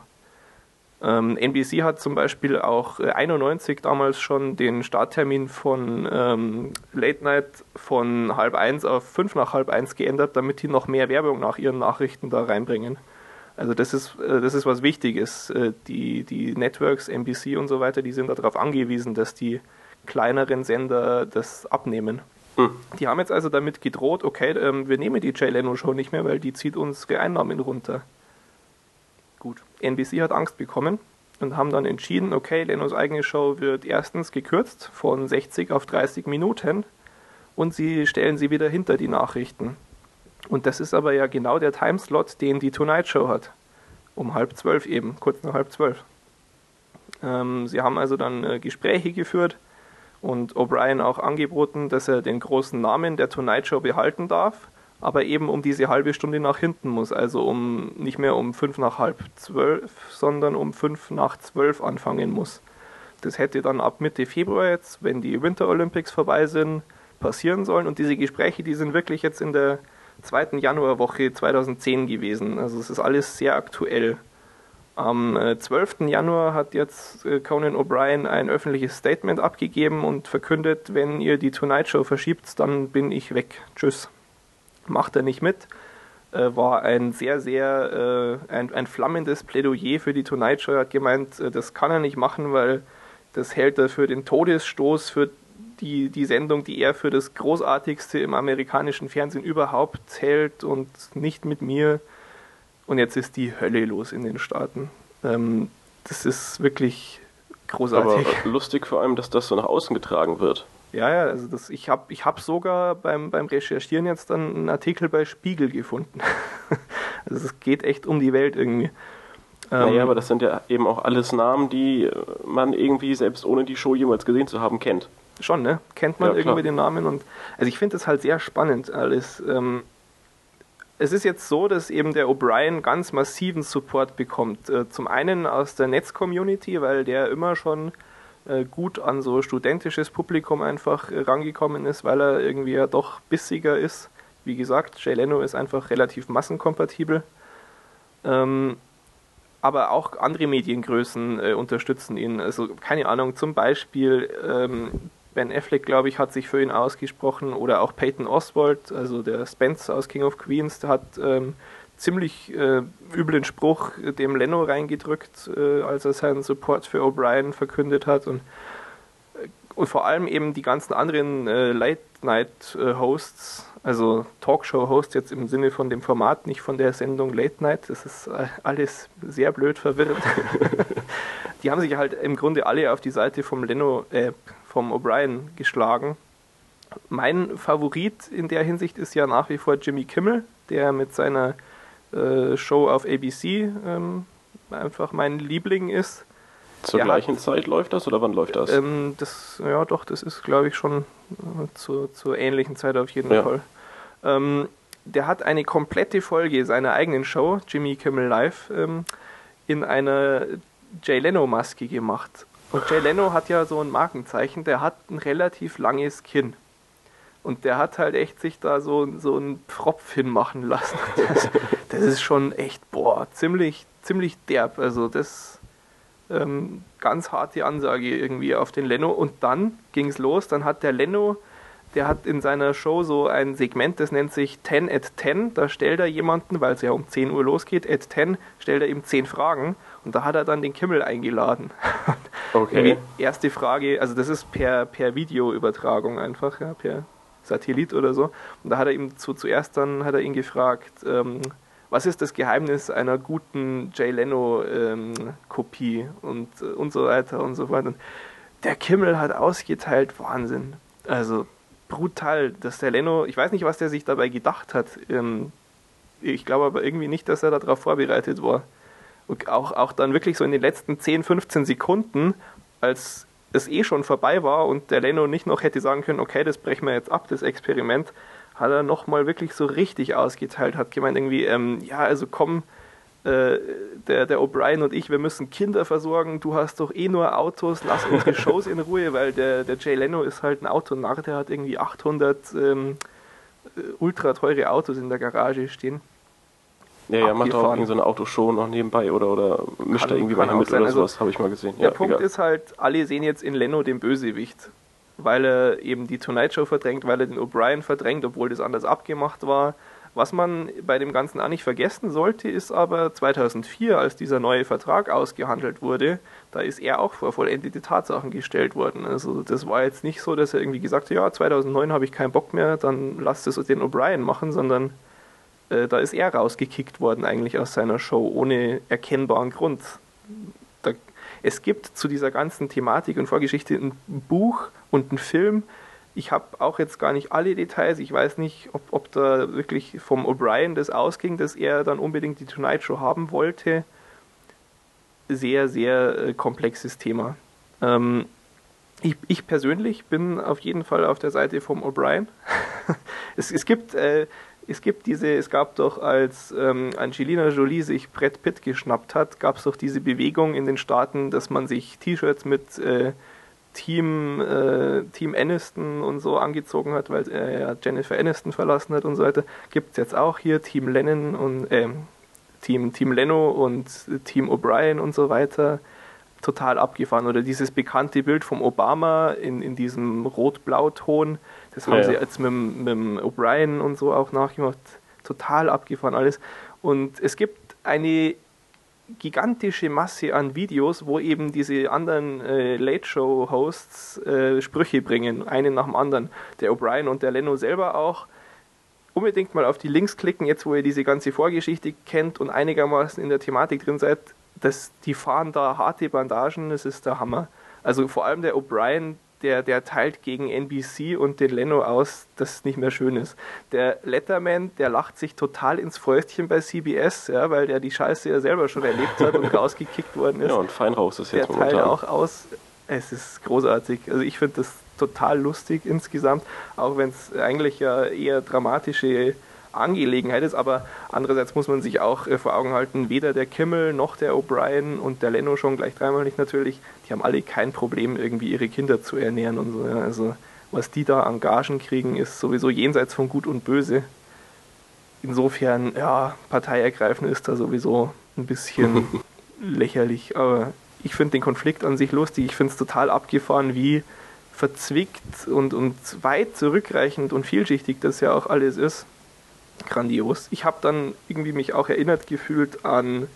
Ähm, NBC hat zum Beispiel auch äh, 91 damals schon den Starttermin von ähm, Late Night von halb eins auf fünf nach halb eins geändert, damit die noch mehr Werbung nach ihren Nachrichten da reinbringen. Also das ist, äh, das ist was Wichtiges. Äh, die, die Networks, NBC und so weiter, die sind darauf angewiesen, dass die kleineren Sender das abnehmen. Hm. Die haben jetzt also damit gedroht, okay, ähm, wir nehmen die Jay Leno Show nicht mehr, weil die zieht unsere Einnahmen runter. Gut. NBC hat Angst bekommen und haben dann entschieden, okay, Lenos eigene Show wird erstens gekürzt von 60 auf 30 Minuten und sie stellen sie wieder hinter die Nachrichten. Und das ist aber ja genau der Timeslot, den die Tonight Show hat. Um halb zwölf eben, kurz nach halb zwölf. Ähm, sie haben also dann äh, Gespräche geführt und O'Brien auch angeboten, dass er den großen Namen der Tonight Show behalten darf aber eben um diese halbe Stunde nach hinten muss. Also um nicht mehr um fünf nach halb zwölf, sondern um fünf nach zwölf anfangen muss. Das hätte dann ab Mitte Februar jetzt, wenn die Winter Olympics vorbei sind, passieren sollen. Und diese Gespräche, die sind wirklich jetzt in der zweiten Januarwoche 2010 gewesen. Also es ist alles sehr aktuell. Am 12. Äh, Januar hat jetzt äh, Conan O'Brien ein öffentliches Statement abgegeben und verkündet, wenn ihr die Tonight Show verschiebt, dann bin ich weg. Tschüss macht er nicht mit. Äh, war ein sehr, sehr ein, ein flammendes Plädoyer für die Tonight Show. Er hat gemeint, das kann er nicht machen, weil das hält er für den Todesstoß für die, die Sendung, die er für das Großartigste im amerikanischen Fernsehen überhaupt hält und nicht mit mir. Und jetzt ist die Hölle los in den Staaten. Ähm, das ist wirklich großartig. Aber lustig vor allem, dass das so nach außen getragen wird. Ja, ja, also das, ich habe ich hab sogar beim, beim Recherchieren jetzt dann einen Artikel bei Spiegel gefunden. also es geht echt um die Welt irgendwie. Naja, ähm, aber das sind ja eben auch alles Namen, die man irgendwie selbst ohne die Show jemals gesehen zu haben kennt. Schon, ne? Kennt man ja, irgendwie den Namen und also ich finde das halt sehr spannend alles. Ähm, es ist jetzt so, dass eben der O'Brien ganz massiven Support bekommt. Äh, zum einen aus der Netz-Community, weil der immer schon äh, gut an so studentisches Publikum einfach rangekommen ist, weil er irgendwie ja doch bissiger ist. Wie gesagt, Jay Leno ist einfach relativ massenkompatibel. Ähm, aber auch andere Mediengrößen äh, unterstützen ihn. Also keine Ahnung, zum Beispiel ähm, Ben Affleck, glaube ich, hat sich für ihn ausgesprochen. Oder auch Peyton Oswald, also der Spence aus King of Queens, der hat ähm, ziemlich äh, üblen Spruch dem Leno reingedrückt, äh, als er seinen Support für O'Brien verkündet hat. Und, äh, und vor allem eben die ganzen anderen äh, Late-Night-Hosts, also Talkshow-Hosts jetzt im Sinne von dem Format, nicht von der Sendung Late Night, das ist äh, alles sehr blöd verwirrend. die haben sich halt im Grunde alle auf die Seite vom Leno, äh, vom O'Brien geschlagen. Mein Favorit in der Hinsicht ist ja nach wie vor Jimmy Kimmel, der mit seiner äh, Show auf ABC ähm, einfach mein Liebling ist. Zur Der gleichen hat, Zeit läuft das oder wann läuft das? Ähm, das ja, doch, das ist, glaube ich, schon äh, zur, zur ähnlichen Zeit auf jeden ja. Fall. Ähm, der hat eine komplette Folge seiner eigenen Show, Jimmy Kimmel Live, ähm, in einer Jay Leno-Maske gemacht. Und Jay Leno hat ja so ein Markenzeichen, der hat ein relativ langes Kinn. Und der hat halt echt sich da so, so einen Pfropf hinmachen lassen. Das, das ist schon echt, boah, ziemlich, ziemlich derb. Also das ähm, ganz harte Ansage irgendwie auf den Leno. Und dann ging es los. Dann hat der Leno der hat in seiner Show so ein Segment, das nennt sich 10 at 10. Da stellt er jemanden, weil es ja um 10 Uhr losgeht, at 10, stellt er ihm 10 Fragen und da hat er dann den Kimmel eingeladen. Okay. erste Frage, also das ist per, per Videoübertragung einfach, ja, per Satellit oder so. Und da hat er ihm zu, zuerst dann hat er ihn gefragt, ähm, was ist das Geheimnis einer guten Jay Leno-Kopie ähm, und, äh, und so weiter und so fort. Und der Kimmel hat ausgeteilt, Wahnsinn. Also brutal, dass der Leno, ich weiß nicht, was der sich dabei gedacht hat. Ähm, ich glaube aber irgendwie nicht, dass er darauf vorbereitet war. Auch, auch dann wirklich so in den letzten 10, 15 Sekunden, als es eh schon vorbei war und der Leno nicht noch hätte sagen können, okay, das brechen wir jetzt ab, das Experiment, hat er nochmal wirklich so richtig ausgeteilt, hat gemeint irgendwie, ähm, ja, also komm, äh, der, der O'Brien und ich, wir müssen Kinder versorgen, du hast doch eh nur Autos, lass unsere Shows in Ruhe, weil der, der Jay Leno ist halt ein Autonarr, der hat irgendwie 800 ähm, ultra teure Autos in der Garage stehen. Ja, ja, macht auch irgendwie so eine Autoshow noch nebenbei oder, oder mischt da irgendwie mal mit sein. oder also, sowas, habe ich mal gesehen. Der ja, Punkt egal. ist halt, alle sehen jetzt in Leno den Bösewicht, weil er eben die Tonight Show verdrängt, weil er den O'Brien verdrängt, obwohl das anders abgemacht war. Was man bei dem Ganzen auch nicht vergessen sollte, ist aber 2004, als dieser neue Vertrag ausgehandelt wurde, da ist er auch vor vollendete Tatsachen gestellt worden. Also das war jetzt nicht so, dass er irgendwie gesagt hat, ja, 2009 habe ich keinen Bock mehr, dann lasst es den O'Brien machen, sondern äh, da ist er rausgekickt worden eigentlich aus seiner Show ohne erkennbaren Grund. Da, es gibt zu dieser ganzen Thematik und Vorgeschichte ein Buch und einen Film. Ich habe auch jetzt gar nicht alle Details. Ich weiß nicht, ob, ob da wirklich vom O'Brien das ausging, dass er dann unbedingt die Tonight Show haben wollte. Sehr, sehr äh, komplexes Thema. Ähm, ich, ich, persönlich bin auf jeden Fall auf der Seite vom O'Brien. es, es, gibt äh, es gibt diese, es gab doch, als ähm, Angelina Jolie sich Brett Pitt geschnappt hat, gab es doch diese Bewegung in den Staaten, dass man sich T-Shirts mit äh, Team, äh, Team Aniston und so angezogen hat, weil er ja Jennifer Aniston verlassen hat und so weiter. Gibt es jetzt auch hier Team Lennon und äh, Team, Team Leno und Team O'Brien und so weiter. Total abgefahren. Oder dieses bekannte Bild vom Obama in, in diesem Rot-Blau-Ton das haben ja, sie jetzt mit, mit O'Brien und so auch nachgemacht. Total abgefahren alles. Und es gibt eine gigantische Masse an Videos, wo eben diese anderen äh, Late-Show-Hosts äh, Sprüche bringen, einen nach dem anderen. Der O'Brien und der Leno selber auch. Unbedingt mal auf die Links klicken, jetzt wo ihr diese ganze Vorgeschichte kennt und einigermaßen in der Thematik drin seid. Das, die fahren da harte Bandagen, das ist der Hammer. Also vor allem der O'Brien, der, der teilt gegen NBC und den Leno aus, dass es nicht mehr schön ist. Der Letterman, der lacht sich total ins Fäustchen bei CBS, ja, weil der die Scheiße ja selber schon erlebt hat und rausgekickt worden ist. Ja, und fein raus ist jetzt der momentan. teilt auch aus. Es ist großartig. Also ich finde das total lustig insgesamt, auch wenn es eigentlich ja eher dramatische Angelegenheit ist, aber andererseits muss man sich auch äh, vor Augen halten, weder der Kimmel noch der O'Brien und der Leno schon gleich dreimal nicht natürlich, die haben alle kein Problem, irgendwie ihre Kinder zu ernähren und so. Ja. Also was die da an Gagen kriegen, ist sowieso jenseits von Gut und Böse. Insofern, ja, Partei ergreifen ist da sowieso ein bisschen lächerlich, aber ich finde den Konflikt an sich lustig. Ich finde es total abgefahren, wie verzwickt und, und weit zurückreichend und vielschichtig das ja auch alles ist grandios. Ich habe dann irgendwie mich auch erinnert gefühlt an,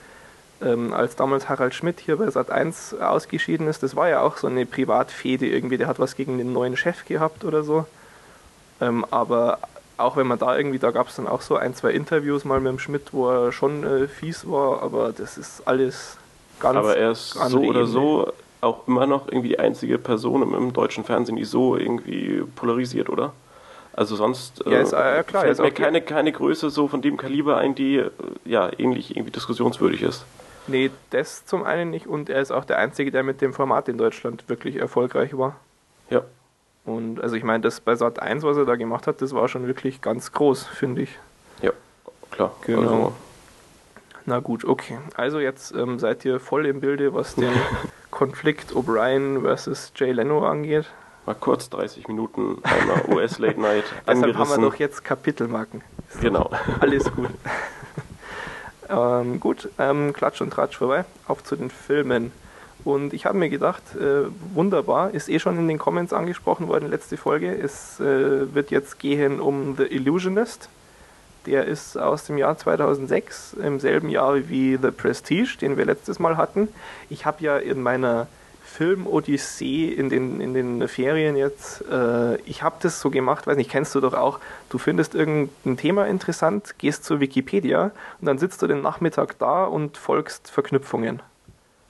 ähm, als damals Harald Schmidt hier bei Sat 1 ausgeschieden ist. Das war ja auch so eine Privatfehde irgendwie. Der hat was gegen den neuen Chef gehabt oder so. Ähm, aber auch wenn man da irgendwie, da gab es dann auch so ein, zwei Interviews mal mit dem Schmidt, wo er schon äh, fies war, aber das ist alles ganz. Aber er ist so oder Ebene. so auch immer noch irgendwie die einzige Person im, im deutschen Fernsehen, die so irgendwie polarisiert, oder? Also sonst ja, ist, äh, klar, fällt mir keine, keine Größe so von dem Kaliber ein, die äh, ja ähnlich irgendwie diskussionswürdig ist. Nee, das zum einen nicht und er ist auch der Einzige, der mit dem Format in Deutschland wirklich erfolgreich war. Ja. Und also ich meine, das bei Sat 1, was er da gemacht hat, das war schon wirklich ganz groß, finde ich. Ja, klar. Genau. Also. Na gut, okay. Also jetzt ähm, seid ihr voll im Bilde, was den Konflikt O'Brien versus Jay Leno angeht mal kurz 30 Minuten einer US Late Night Deshalb haben wir doch jetzt Kapitelmarken. So, genau. Alles gut. ähm, gut, ähm, Klatsch und Tratsch vorbei. Auf zu den Filmen. Und ich habe mir gedacht, äh, wunderbar, ist eh schon in den Comments angesprochen worden, letzte Folge. Es äh, wird jetzt gehen um The Illusionist. Der ist aus dem Jahr 2006, im selben Jahr wie The Prestige, den wir letztes Mal hatten. Ich habe ja in meiner Film-Odyssee in den, in den Ferien jetzt, äh, ich habe das so gemacht, weiß nicht, kennst du doch auch, du findest irgendein Thema interessant, gehst zur Wikipedia und dann sitzt du den Nachmittag da und folgst Verknüpfungen.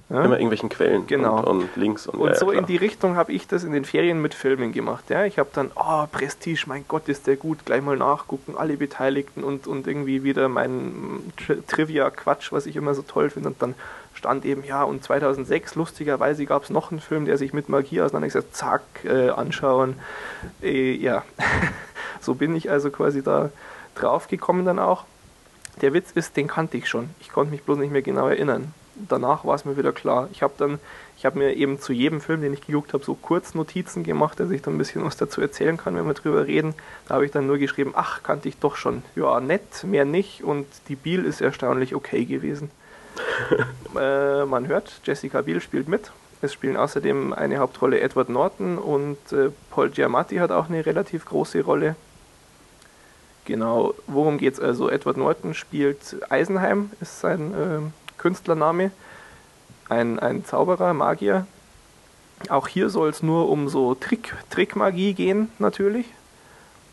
Ja? Immer irgendwelchen Quellen genau. und, und Links. Und, und ja, so klar. in die Richtung habe ich das in den Ferien mit Filmen gemacht. Ja? Ich habe dann, oh, Prestige, mein Gott, ist der gut, gleich mal nachgucken, alle Beteiligten und, und irgendwie wieder mein Tri Trivia-Quatsch, was ich immer so toll finde. Und dann stand eben, ja, und 2006, lustigerweise, gab es noch einen Film, der sich mit Magie auseinandergesetzt zack, äh, anschauen. Äh, ja, so bin ich also quasi da drauf gekommen dann auch. Der Witz ist, den kannte ich schon. Ich konnte mich bloß nicht mehr genau erinnern danach war es mir wieder klar. Ich habe dann, ich habe mir eben zu jedem Film, den ich geguckt habe, so Kurznotizen gemacht, dass ich dann ein bisschen was dazu erzählen kann, wenn wir drüber reden. Da habe ich dann nur geschrieben, ach, kannte ich doch schon. Ja, nett, mehr nicht. Und die Biel ist erstaunlich okay gewesen. äh, man hört, Jessica Biel spielt mit. Es spielen außerdem eine Hauptrolle Edward Norton und äh, Paul Giamatti hat auch eine relativ große Rolle. Genau, worum geht es also? Edward Norton spielt Eisenheim, ist sein äh, Künstlername. Ein, ein Zauberer, Magier. Auch hier soll es nur um so Trick, Trickmagie gehen, natürlich.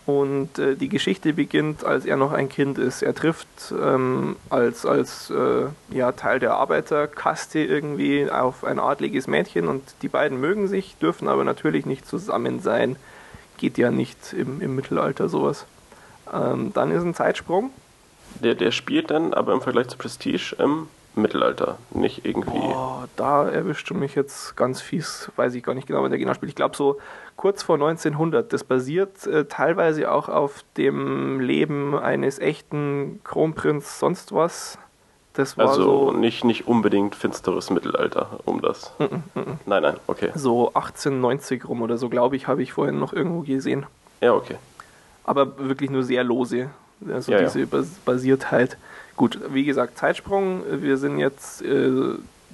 Und äh, die Geschichte beginnt, als er noch ein Kind ist. Er trifft ähm, als, als äh, ja, Teil der Arbeiterkaste irgendwie auf ein adliges Mädchen und die beiden mögen sich, dürfen aber natürlich nicht zusammen sein. Geht ja nicht im, im Mittelalter sowas. Ähm, dann ist ein Zeitsprung. Der, der spielt dann aber im Vergleich zu Prestige ähm, Mittelalter, nicht irgendwie. Oh, da erwischt du mich jetzt ganz fies, weiß ich gar nicht genau, wann der genau spielt. Ich glaube so kurz vor 1900. Das basiert äh, teilweise auch auf dem Leben eines echten Kronprinz sonst was. Das war also so nicht, nicht unbedingt finsteres Mittelalter um das. Mm -mm, mm nein, nein, okay. So 1890 rum oder so, glaube ich, habe ich vorhin noch irgendwo gesehen. Ja, okay. Aber wirklich nur sehr lose. Also ja, diese ja. Basiertheit. Gut, wie gesagt, Zeitsprung. Wir sind jetzt äh,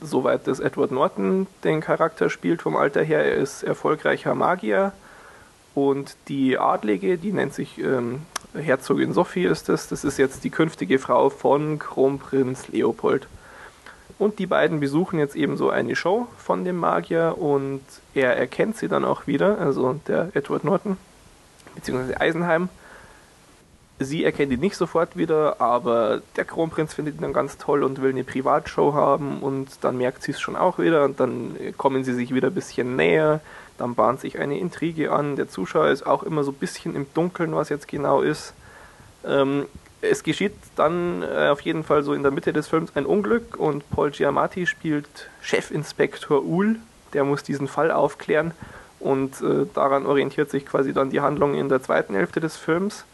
so weit, dass Edward Norton den Charakter spielt vom Alter her. Er ist erfolgreicher Magier. Und die Adlige, die nennt sich ähm, Herzogin Sophie ist das. Das ist jetzt die künftige Frau von Kronprinz Leopold. Und die beiden besuchen jetzt eben so eine Show von dem Magier und er erkennt sie dann auch wieder, also der Edward Norton, beziehungsweise Eisenheim Sie erkennt ihn nicht sofort wieder, aber der Kronprinz findet ihn dann ganz toll und will eine Privatshow haben und dann merkt sie es schon auch wieder und dann kommen sie sich wieder ein bisschen näher, dann bahnt sich eine Intrige an, der Zuschauer ist auch immer so ein bisschen im Dunkeln, was jetzt genau ist. Ähm, es geschieht dann äh, auf jeden Fall so in der Mitte des Films ein Unglück und Paul Giamatti spielt Chefinspektor Uhl, der muss diesen Fall aufklären und äh, daran orientiert sich quasi dann die Handlung in der zweiten Hälfte des Films.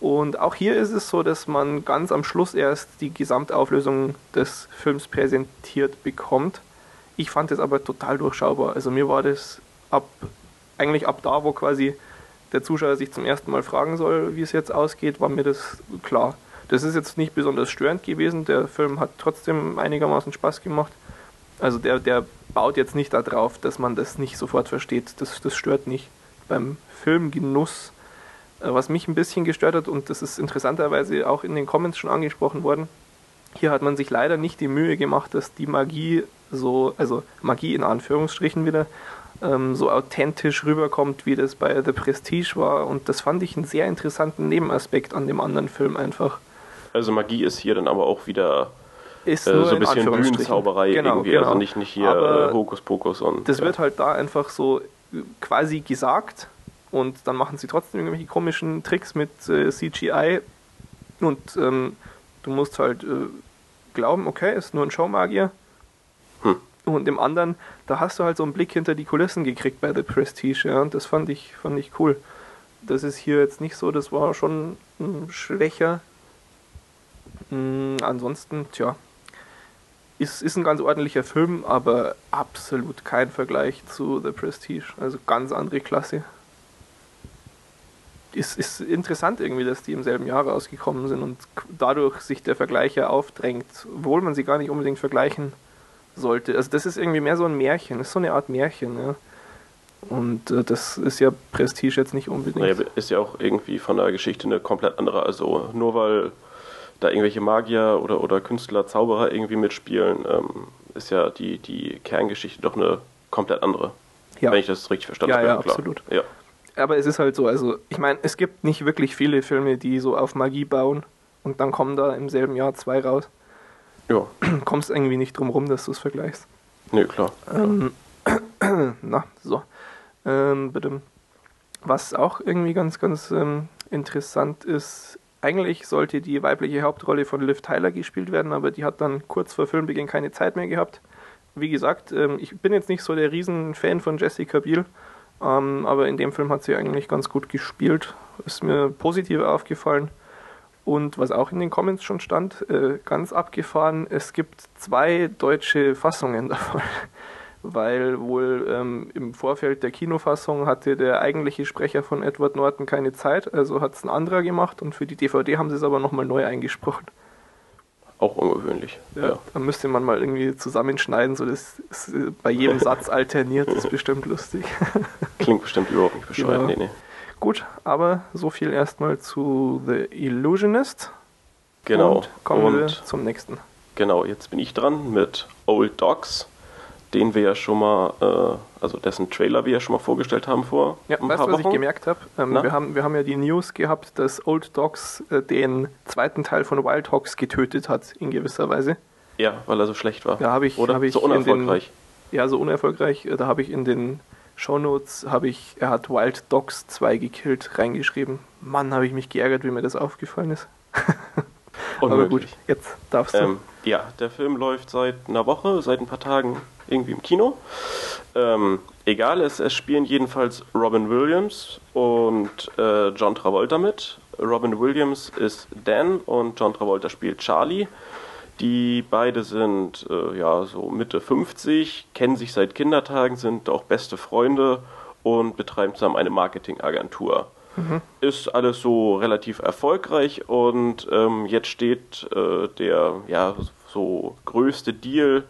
Und auch hier ist es so, dass man ganz am Schluss erst die Gesamtauflösung des Films präsentiert bekommt. Ich fand es aber total durchschaubar. Also mir war das ab eigentlich ab da, wo quasi der Zuschauer sich zum ersten Mal fragen soll, wie es jetzt ausgeht, war mir das klar. Das ist jetzt nicht besonders störend gewesen. Der Film hat trotzdem einigermaßen Spaß gemacht. Also der, der baut jetzt nicht darauf, dass man das nicht sofort versteht. Das, das stört nicht. Beim Filmgenuss was mich ein bisschen gestört hat, und das ist interessanterweise auch in den Comments schon angesprochen worden, hier hat man sich leider nicht die Mühe gemacht, dass die Magie so, also Magie in Anführungsstrichen wieder, ähm, so authentisch rüberkommt, wie das bei The Prestige war. Und das fand ich einen sehr interessanten Nebenaspekt an dem anderen Film einfach. Also Magie ist hier dann aber auch wieder ist äh, so ein bisschen Bühnenzauberei genau, irgendwie, also genau. also nicht, nicht hier äh, Hokuspokus und. Das ja. wird halt da einfach so quasi gesagt, und dann machen sie trotzdem irgendwelche komischen Tricks mit äh, CGI und ähm, du musst halt äh, glauben, okay, ist nur ein Showmagier. Hm. Und im anderen, da hast du halt so einen Blick hinter die Kulissen gekriegt bei The Prestige, ja, und das fand ich, fand ich cool. Das ist hier jetzt nicht so, das war schon hm, schwächer. Hm, ansonsten, tja, ist, ist ein ganz ordentlicher Film, aber absolut kein Vergleich zu The Prestige. Also ganz andere Klasse ist, ist interessant irgendwie, dass die im selben Jahr rausgekommen sind und dadurch sich der Vergleich ja aufdrängt, obwohl man sie gar nicht unbedingt vergleichen sollte. Also das ist irgendwie mehr so ein Märchen, das ist so eine Art Märchen, ja. Und äh, das ist ja Prestige jetzt nicht unbedingt. Naja, ist ja auch irgendwie von der Geschichte eine komplett andere. Also nur weil da irgendwelche Magier oder, oder Künstler, Zauberer irgendwie mitspielen, ähm, ist ja die, die Kerngeschichte doch eine komplett andere. Ja. Wenn ich das richtig verstanden Ja, habe. ja, klar. absolut. Ja. Aber es ist halt so, also ich meine, es gibt nicht wirklich viele Filme, die so auf Magie bauen und dann kommen da im selben Jahr zwei raus. ja, Kommst irgendwie nicht drum rum, dass du es vergleichst. nee, klar. Ähm, na, so. Ähm, bitte. Was auch irgendwie ganz, ganz ähm, interessant ist, eigentlich sollte die weibliche Hauptrolle von Liv Tyler gespielt werden, aber die hat dann kurz vor Filmbeginn keine Zeit mehr gehabt. Wie gesagt, ähm, ich bin jetzt nicht so der Riesenfan von Jessica Biel, ähm, aber in dem Film hat sie eigentlich ganz gut gespielt. Ist mir positiv aufgefallen. Und was auch in den Comments schon stand, äh, ganz abgefahren, es gibt zwei deutsche Fassungen davon. Weil wohl ähm, im Vorfeld der Kinofassung hatte der eigentliche Sprecher von Edward Norton keine Zeit, also hat es ein anderer gemacht und für die DVD haben sie es aber nochmal neu eingesprochen. Auch ungewöhnlich. Ja. Da müsste man mal irgendwie zusammenschneiden, so dass es äh, bei jedem Satz alterniert, das ist bestimmt lustig. Klingt bestimmt überhaupt nicht bescheuert. Genau. Nee, nee. Gut, aber so viel erstmal zu The Illusionist. Genau. Und kommen wir Und zum nächsten. genau, jetzt bin ich dran mit Old Dogs, den wir ja schon mal, äh, also dessen Trailer wir ja schon mal vorgestellt haben vor Ja, ein weißt du, was Wochen. ich gemerkt habe? Ähm, wir, haben, wir haben ja die News gehabt, dass Old Dogs äh, den zweiten Teil von Wild Hogs getötet hat, in gewisser Weise. Ja, weil er so schlecht war. Da habe ich, Oder habe ich so in den- unerfolgreich. Ja, so unerfolgreich. Äh, Da habe ich in den Shownotes, habe ich, er hat Wild Dogs 2 gekillt, reingeschrieben. Mann, habe ich mich geärgert, wie mir das aufgefallen ist. Aber gut, Unmöglich. jetzt darfst du. Ähm, ja, der Film läuft seit einer Woche, seit ein paar Tagen irgendwie im Kino. Ähm, egal, es, es spielen jedenfalls Robin Williams und äh, John Travolta mit. Robin Williams ist Dan und John Travolta spielt Charlie. Die beide sind äh, ja so Mitte 50, kennen sich seit Kindertagen, sind auch beste Freunde und betreiben zusammen eine Marketingagentur. Ist alles so relativ erfolgreich und ähm, jetzt steht äh, der ja so größte Deal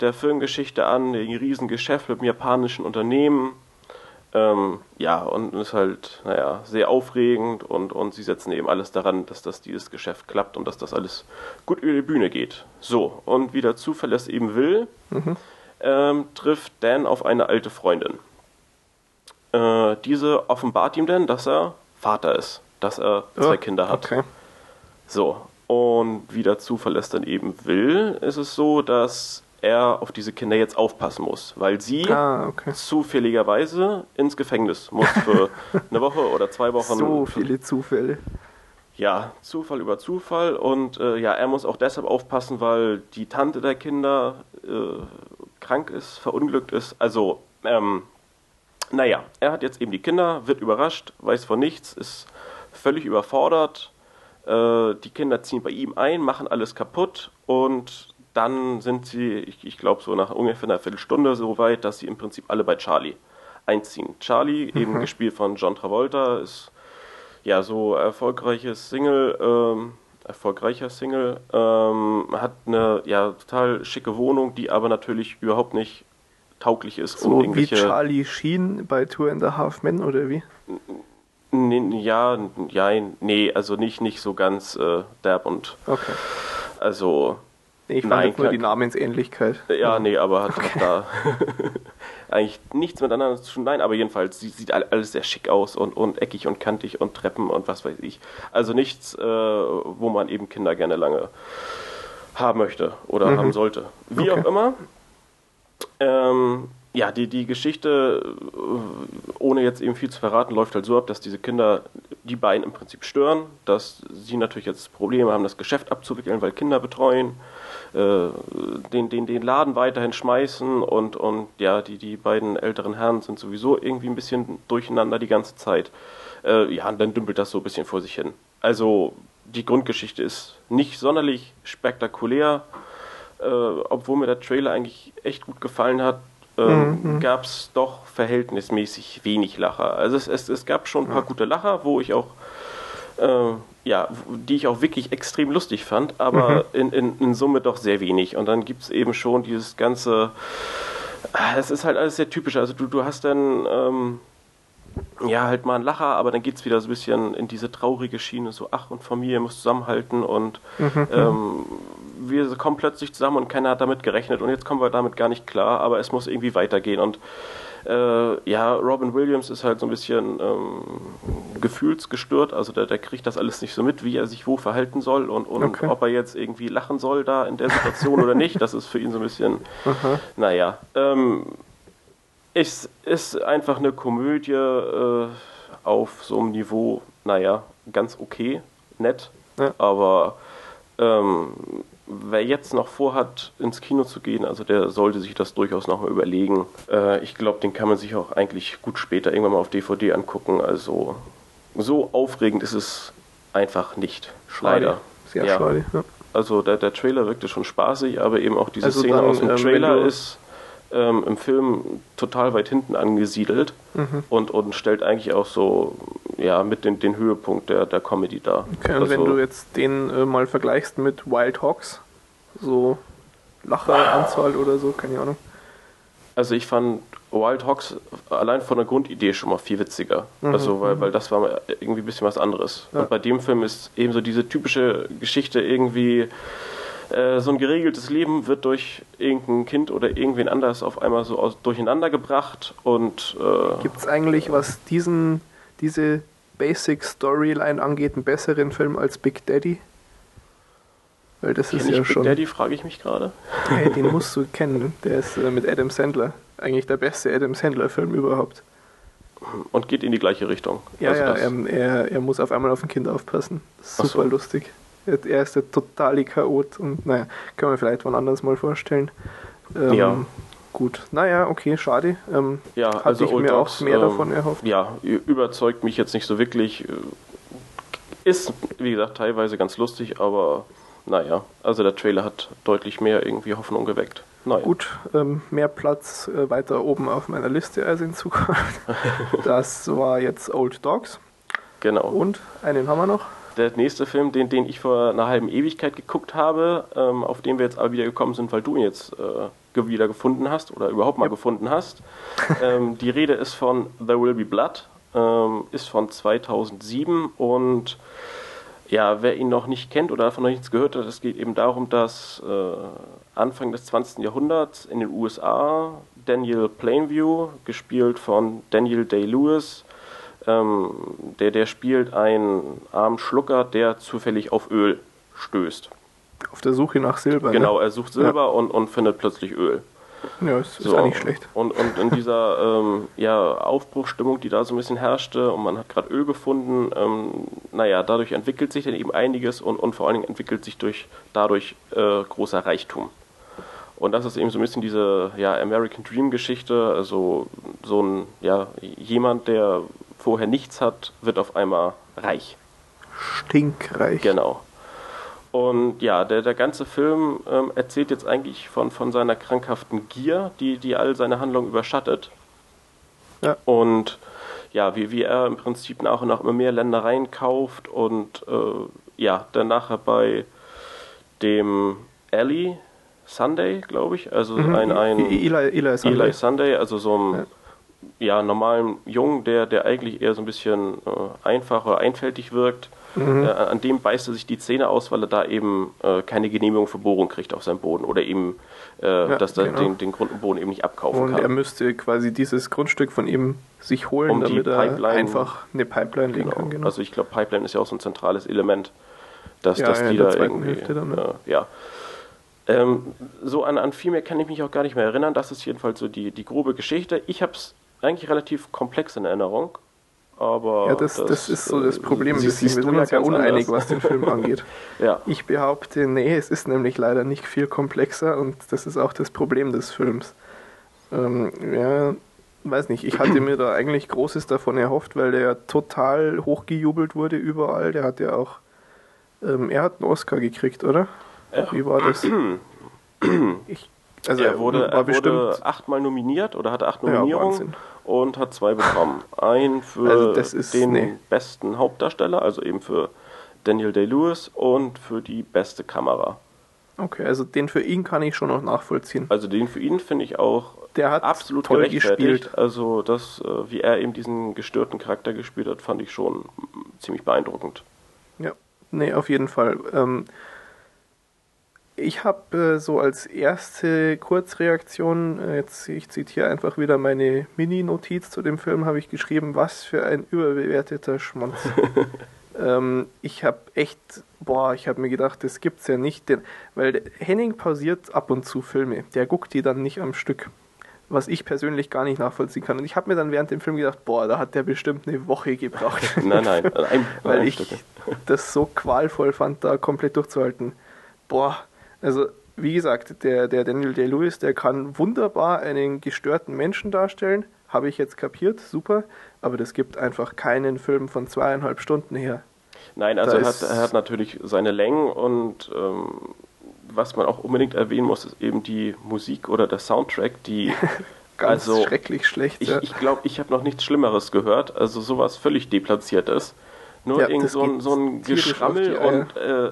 der Filmgeschichte an, ein Riesengeschäft mit einem japanischen Unternehmen. Ähm, ja, und ist halt, naja, sehr aufregend und, und sie setzen eben alles daran, dass das dieses Geschäft klappt und dass das alles gut über die Bühne geht. So, und wie der Zufall es eben will, ähm, trifft Dan auf eine alte Freundin. Äh, diese offenbart ihm dann, dass er Vater ist, dass er zwei Oh, Kinder hat. Okay. So, und wie der Zufall es dann eben will, ist es so, dass er auf diese Kinder jetzt aufpassen muss, weil sie Ah, okay. zufälligerweise ins Gefängnis muss für eine Woche oder zwei Wochen. So viele Zufälle. Ja, Zufall über Zufall und äh, ja, er muss auch deshalb aufpassen, weil die Tante der Kinder äh, krank ist, verunglückt ist. Also, ähm, naja, er hat jetzt eben die Kinder, wird überrascht, weiß von nichts, ist völlig überfordert. Äh, die Kinder ziehen bei ihm ein, machen alles kaputt und dann sind sie, ich, ich glaube, so nach ungefähr einer Viertelstunde so weit, dass sie im Prinzip alle bei Charlie einziehen. Charlie, eben gespielt von John Travolta, ist ja so erfolgreiches Single, ähm, erfolgreicher Single, ähm, hat eine ja total schicke Wohnung, die aber natürlich überhaupt nicht tauglich ist, So um wie. Charlie Sheen bei Tour and a Half Men oder wie? Nee, ja, ja, nee, also nicht, nicht so ganz äh, derb und Okay. also Nee, ich fand Nein, nur die Namensähnlichkeit. Ja, nee, aber hat, hat da eigentlich nichts miteinander zu tun. Nein, aber jedenfalls, sie sieht all- alles sehr schick aus und, und eckig und kantig und Treppen und was weiß ich. Also nichts, äh, wo man eben Kinder gerne lange haben möchte oder Mhm. haben sollte. Wie Okay. auch immer. Ähm, ja, die, die Geschichte, äh, ohne jetzt eben viel zu verraten, läuft halt so ab, dass diese Kinder die beiden im Prinzip stören, dass sie natürlich jetzt Probleme haben, das Geschäft abzuwickeln, weil Kinder betreuen, äh, den, den, den Laden weiterhin schmeißen und, und ja, die, die beiden älteren Herren sind sowieso irgendwie ein bisschen durcheinander die ganze Zeit. Äh, ja, und dann dümpelt das so ein bisschen vor sich hin. Also die Grundgeschichte ist nicht sonderlich spektakulär, äh, obwohl mir der Trailer eigentlich echt gut gefallen hat, ähm, gab es doch verhältnismäßig wenig Lacher. Also es, es, es gab schon ein paar gute Lacher, wo ich auch äh, ja, die ich auch wirklich extrem lustig fand, aber mhm. in, in, in Summe doch sehr wenig. Und dann gibt es eben schon dieses ganze, ah, es ist halt alles sehr typisch. Also du, du hast dann ähm, ja halt mal einen Lacher, aber dann geht es wieder so ein bisschen in diese traurige Schiene, so ach und Familie muss zusammenhalten und mhm. ähm, wir kommen plötzlich zusammen und keiner hat damit gerechnet und jetzt kommen wir damit gar nicht klar, aber es muss irgendwie weitergehen und äh, ja, Robin Williams ist halt so ein bisschen ähm, gefühlsgestört, also der, der kriegt das alles nicht so mit, wie er sich wo verhalten soll und, und okay. ob er jetzt irgendwie lachen soll da in der Situation oder nicht, das ist für ihn so ein bisschen, Aha. naja. Ähm, es ist einfach eine Komödie äh, auf so einem Niveau, naja, ganz okay, nett, ja. aber ähm, wer jetzt noch vorhat, ins Kino zu gehen, also der sollte sich das durchaus nochmal überlegen. Äh, ich glaube, den kann man sich auch eigentlich gut später irgendwann mal auf DVD angucken. Also so aufregend ist es einfach nicht. Leider. Sehr ja. schade. Ja. Also der, der Trailer wirkte schon spaßig, aber eben auch diese also Szene dann, aus dem ähm, Trailer ist ähm, im Film total weit hinten angesiedelt mhm. und, und stellt eigentlich auch so ja, mit den, den Höhepunkt der, der Comedy dar. Okay, und also, wenn du jetzt den äh, mal vergleichst mit Wild Hawks, so Lacheranzahl oder so, keine Ahnung. Also ich fand Wild Hawks allein von der Grundidee schon mal viel witziger. Mhm, also weil, mhm. weil das war irgendwie ein bisschen was anderes. Ja. Und bei dem Film ist eben so diese typische Geschichte irgendwie äh, so ein geregeltes Leben wird durch irgendein Kind oder irgendwen anders auf einmal so aus, durcheinander gebracht und äh, gibt es eigentlich, was diesen, diese Basic Storyline angeht, einen besseren Film als Big Daddy? Weil das Kenn ist ja Big schon. Daddy frage ich mich gerade. Hey, den musst du kennen. Der ist äh, mit Adam Sandler. Eigentlich der beste Adam Sandler-Film überhaupt. Und geht in die gleiche Richtung. Ja, also ja, er, er, er, muss auf einmal auf ein Kind aufpassen. Super so. lustig. Er ist der totale Chaot und naja, können wir vielleicht wann anders mal vorstellen. Ähm, ja. Gut, naja, okay, schade. Ähm, ja, hatte also ich Old mir Dogs, auch mehr ähm, davon erhofft. Ja, überzeugt mich jetzt nicht so wirklich. Ist, wie gesagt, teilweise ganz lustig, aber naja, also der Trailer hat deutlich mehr irgendwie Hoffnung geweckt. Naja. Gut, ähm, mehr Platz äh, weiter oben auf meiner Liste als in Zukunft. das war jetzt Old Dogs. Genau. Und einen haben wir noch der nächste Film, den, den ich vor einer halben Ewigkeit geguckt habe, ähm, auf den wir jetzt aber wieder gekommen sind, weil du ihn jetzt äh, wieder gefunden hast oder überhaupt mal yep. gefunden hast. ähm, die Rede ist von There Will Be Blood, ähm, ist von 2007 und ja, wer ihn noch nicht kennt oder davon noch nichts gehört hat, es geht eben darum, dass äh, Anfang des 20. Jahrhunderts in den USA Daniel Plainview, gespielt von Daniel Day-Lewis, ähm, der, der spielt einen armen Schlucker, der zufällig auf Öl stößt. Auf der Suche nach Silber. Ne? Genau, ne? er sucht Silber ja. und, und findet plötzlich Öl. Ja, ist, so, ist auch nicht schlecht. Und, und in dieser ähm, ja, Aufbruchstimmung, die da so ein bisschen herrschte, und man hat gerade Öl gefunden, ähm, naja, dadurch entwickelt sich dann eben einiges und, und vor allen Dingen entwickelt sich durch, dadurch äh, großer Reichtum. Und das ist eben so ein bisschen diese ja, American Dream Geschichte, also so ein, ja, jemand, der vorher nichts hat, wird auf einmal reich. Stinkreich. Genau. Und ja, der, der ganze Film ähm, erzählt jetzt eigentlich von, von seiner krankhaften Gier, die, die all seine Handlungen überschattet. Ja. Und ja, wie, wie er im Prinzip nach und nach immer mehr Ländereien kauft und äh, ja, dann nachher bei dem Ellie Sunday, glaube ich, also mhm. ein, ein Eli, Eli, Sunday. Eli Sunday, also so ein ja ja, normalen Jungen, der, der eigentlich eher so ein bisschen äh, einfach oder einfältig wirkt, mhm. äh, an dem beißt er sich die Zähne aus, weil er da eben äh, keine Genehmigung für Bohrung kriegt auf seinem Boden oder eben, äh, ja, dass er genau. den, den Grund und Boden eben nicht abkaufen und kann. Und er müsste quasi dieses Grundstück von ihm sich holen, um damit er einfach eine Pipeline legen genau. kann. Genau. Also ich glaube, Pipeline ist ja auch so ein zentrales Element, dass, ja, dass ja, die da irgendwie... Dann, ja. ja. Ähm, so an, an viel mehr kann ich mich auch gar nicht mehr erinnern. Das ist jedenfalls so die, die grobe Geschichte. Ich habe es eigentlich relativ komplex in Erinnerung. Aber ja, das, das, das ist so das Problem. Wir sind uns ja uneinig, was den Film angeht. ja. Ich behaupte, nee, es ist nämlich leider nicht viel komplexer und das ist auch das Problem des Films. Ähm, ja, weiß nicht, ich hatte mir da eigentlich Großes davon erhofft, weil der ja total hochgejubelt wurde überall. Der hat ja auch, ähm, er hat einen Oscar gekriegt, oder? Äh, Wie war das? ich Also er wurde, er wurde achtmal nominiert oder hatte acht Nominierungen ja, und hat zwei bekommen. Ein für also den nee. besten Hauptdarsteller, also eben für Daniel Day-Lewis und für die beste Kamera. Okay, also den für ihn kann ich schon noch nachvollziehen. Also den für ihn finde ich auch der hat absolut toll gespielt. Also das, äh, wie er eben diesen gestörten Charakter gespielt hat, fand ich schon ziemlich beeindruckend. Ja, nee, auf jeden Fall. Ähm, ich habe äh, so als erste Kurzreaktion, äh, jetzt ich zitiere einfach wieder meine Mini-Notiz zu dem Film, habe ich geschrieben, was für ein überbewerteter Schmonz. ähm, ich habe echt, boah, ich habe mir gedacht, das gibt's ja nicht, denn, weil Henning pausiert ab und zu Filme, der guckt die dann nicht am Stück was ich persönlich gar nicht nachvollziehen kann. Und ich habe mir dann während dem Film gedacht, boah, da hat der bestimmt eine Woche gebraucht. nein, nein, ein, weil ich das so qualvoll fand, da komplett durchzuhalten. Boah, also wie gesagt, der, der Daniel Day-Lewis, der kann wunderbar einen gestörten Menschen darstellen. Habe ich jetzt kapiert, super. Aber das gibt einfach keinen Film von zweieinhalb Stunden her. Nein, also er hat, er hat, natürlich seine Längen und ähm, was man auch unbedingt erwähnen muss, ist eben die Musik oder der Soundtrack, die Ganz also, schrecklich schlecht. Ich glaube, ich, glaub, ich habe noch nichts Schlimmeres gehört. Also sowas völlig deplatziertes. Nur ja, irgend so ein, so ein Geschrammel und äh,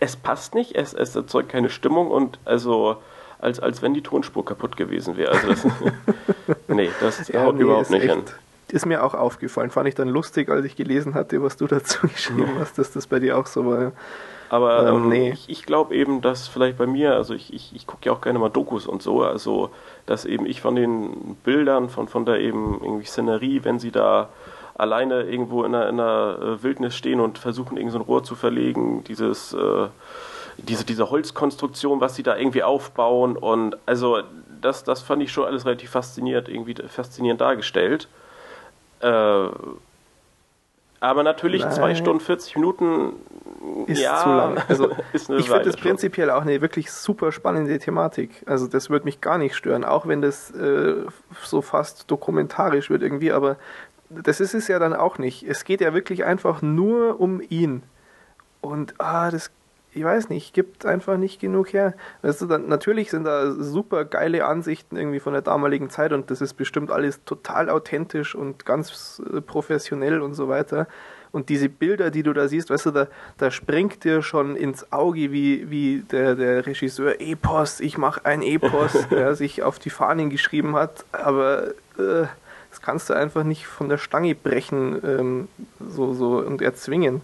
es passt nicht, es, es erzeugt keine Stimmung und also als, als wenn die Tonspur kaputt gewesen wäre. Also das, nee, das ja, haut nee, überhaupt nicht echt, hin. Ist mir auch aufgefallen. Fand ich dann lustig, als ich gelesen hatte, was du dazu geschrieben hast, dass das bei dir auch so war. Aber ähm, ähm, nee. ich, ich glaube eben, dass vielleicht bei mir, also ich, ich, ich gucke ja auch gerne mal Dokus und so, also dass eben ich von den Bildern, von, von der eben irgendwie Szenerie, wenn sie da alleine irgendwo in einer, in einer äh, Wildnis stehen und versuchen, irgend so ein Rohr zu verlegen, dieses, äh, diese, diese Holzkonstruktion, was sie da irgendwie aufbauen und also das, das fand ich schon alles relativ faszinierend, irgendwie faszinierend dargestellt. Äh, aber natürlich Nein. zwei Stunden 40 Minuten ist ja, zu lang. Also ich finde das prinzipiell auch eine wirklich super spannende Thematik. Also das würde mich gar nicht stören, auch wenn das äh, so fast dokumentarisch wird irgendwie, aber das ist es ja dann auch nicht. Es geht ja wirklich einfach nur um ihn. Und ah, das ich weiß nicht, gibt einfach nicht genug her. Weißt du, dann, natürlich sind da super geile Ansichten irgendwie von der damaligen Zeit und das ist bestimmt alles total authentisch und ganz äh, professionell und so weiter. Und diese Bilder, die du da siehst, weißt du, da, da springt dir schon ins Auge, wie, wie der, der Regisseur Epos, ich mache ein Epos, der sich auf die Fahnen geschrieben hat, aber äh, das kannst du einfach nicht von der Stange brechen ähm, so, so und erzwingen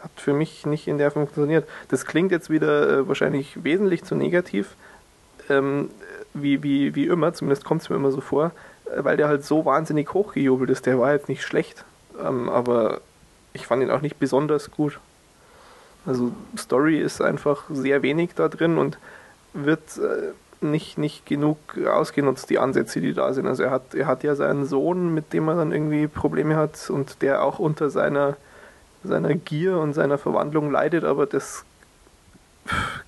hat für mich nicht in der funktioniert. Das klingt jetzt wieder äh, wahrscheinlich wesentlich zu negativ, ähm, wie, wie, wie immer, zumindest kommt es mir immer so vor, äh, weil der halt so wahnsinnig hochgejubelt ist. Der war jetzt nicht schlecht, ähm, aber ich fand ihn auch nicht besonders gut. Also Story ist einfach sehr wenig da drin und wird äh, nicht, nicht genug ausgenutzt, die Ansätze, die da sind. Also er hat, er hat ja seinen Sohn, mit dem er dann irgendwie Probleme hat und der auch unter seiner seiner Gier und seiner Verwandlung leidet, aber das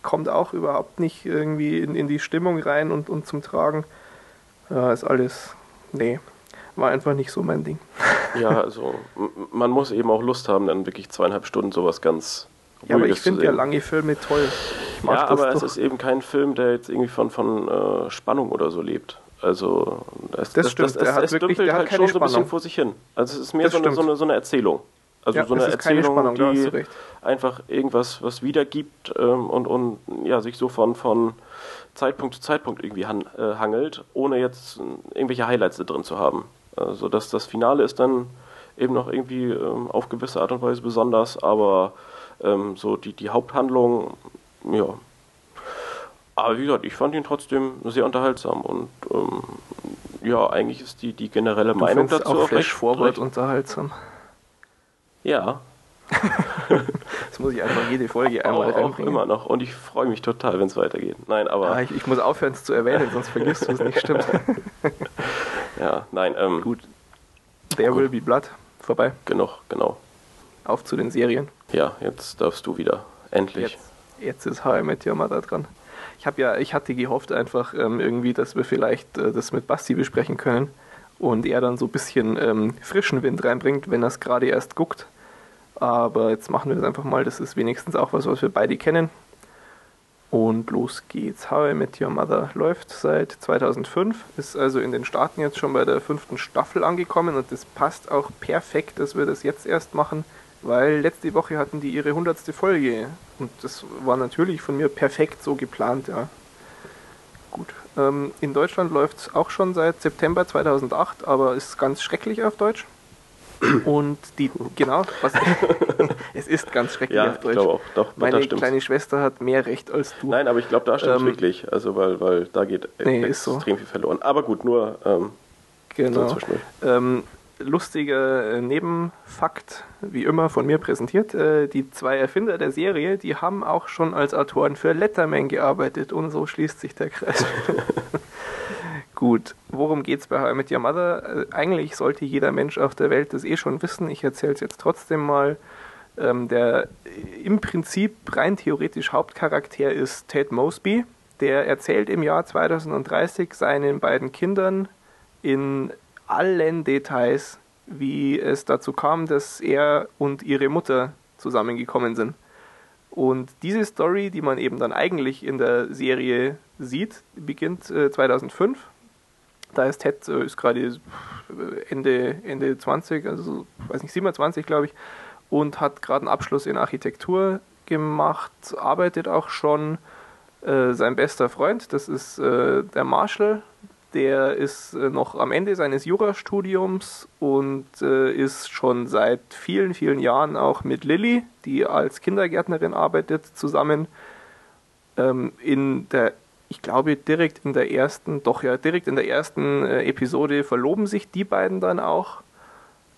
kommt auch überhaupt nicht irgendwie in, in die Stimmung rein und, und zum Tragen. Ja, ist alles, nee, war einfach nicht so mein Ding. Ja, also man muss eben auch Lust haben, dann wirklich zweieinhalb Stunden sowas ganz ja, aber ich finde ja lange Filme toll. Ja, aber es ist eben kein Film, der jetzt irgendwie von, von äh, Spannung oder so lebt. Also es, das, das stimmt, das, das, es, es dümpelt halt schon Spannung. so ein bisschen vor sich hin. Also es ist mehr so eine, so eine, so eine Erzählung. Also ja, so eine Erzählung, Spannung, die einfach irgendwas was wiedergibt ähm, und, und ja, sich so von, von Zeitpunkt zu Zeitpunkt irgendwie han, äh, hangelt, ohne jetzt irgendwelche Highlights da drin zu haben. Also dass das Finale ist dann eben noch irgendwie ähm, auf gewisse Art und Weise besonders, aber ähm, so die, die Haupthandlung, ja. Aber wie gesagt, ich fand ihn trotzdem sehr unterhaltsam und ähm, ja, eigentlich ist die, die generelle du Meinung dazu auch Flash Forward unterhaltsam. Ja. das muss ich einfach jede Folge einmal auch, auch immer noch. Und ich freue mich total, wenn es weitergeht. Nein, aber. Ah, ich, ich, muss aufhören, es zu erwähnen, sonst vergisst du es nicht, stimmt. ja, nein. Ähm, gut. There will be blood. Vorbei. Genug, genau. Auf zu den Serien. Ja, jetzt darfst du wieder. Endlich. Jetzt, jetzt ist How I Met Your Mother dran. Ich habe ja, ich hatte gehofft einfach ähm, irgendwie, dass wir vielleicht äh, das mit Basti besprechen können und er dann so ein bisschen ähm, frischen Wind reinbringt, wenn er es gerade erst guckt. Aber jetzt machen wir das einfach mal. Das ist wenigstens auch was, was wir beide kennen. Und los geht's. How I Met Your Mother läuft seit 2005, ist also in den Staaten jetzt schon bei der fünften Staffel angekommen und das passt auch perfekt, dass wir das jetzt erst machen, weil letzte Woche hatten die ihre hundertste Folge und das war natürlich von mir perfekt so geplant, ja. Gut. Ähm, in Deutschland läuft es auch schon seit September 2008, aber ist ganz schrecklich auf Deutsch. Und die, genau, was, es ist ganz schrecklich Ja, auf ich Deutsch. glaube auch. Doch, Meine kleine Schwester hat mehr Recht als du. Nein, aber ich glaube, da stimmt es Ähm, wirklich. Also, weil, weil da geht Nee, ist so. extrem viel verloren. Aber gut, nur ähm, genau. Ähm, lustiger äh, Nebenfakt, wie immer von mir präsentiert. Äh, die zwei Erfinder der Serie, die haben auch schon als Autoren für Letterman gearbeitet und so schließt sich der Kreis. Gut, worum geht's bei How I Met Your Mother? Äh, eigentlich sollte jeder Mensch auf der Welt das eh schon wissen. Ich erzähle es jetzt trotzdem mal. Ähm, der im Prinzip rein theoretisch Hauptcharakter ist Ted Mosby. Der erzählt im Jahr 2030 seinen beiden Kindern in allen Details, wie es dazu kam, dass er und ihre Mutter zusammengekommen sind. Und diese Story, die man eben dann eigentlich in der Serie sieht, beginnt äh, 2005. Da ist Ted äh, ist gerade äh, Ende, Ende 20, also so, weiß nicht, 27 glaube ich, und hat gerade einen Abschluss in Architektur gemacht, arbeitet auch schon. Äh, sein bester Freund, das ist äh, der Marshall, der ist äh, noch am Ende seines Jurastudiums und äh, ist schon seit vielen, vielen Jahren auch mit Lilly, die als Kindergärtnerin arbeitet, zusammen. Ähm, in der, ich glaube, direkt in der ersten, doch ja, direkt in der ersten äh, Episode verloben sich die beiden dann auch.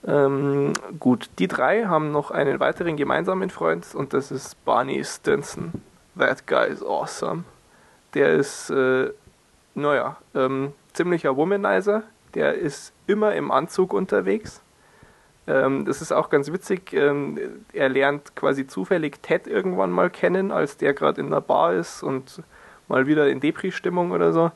Ähm, gut, die drei haben noch einen weiteren gemeinsamen Freund und das ist Barney Stinson. That guy is awesome. Der ist, äh, naja, ähm, ziemlicher Womanizer. Der ist immer im Anzug unterwegs. Ähm, das ist auch ganz witzig. Ähm, er lernt quasi zufällig Ted irgendwann mal kennen, als der gerade in der Bar ist und mal wieder in Depri-Stimmung oder so.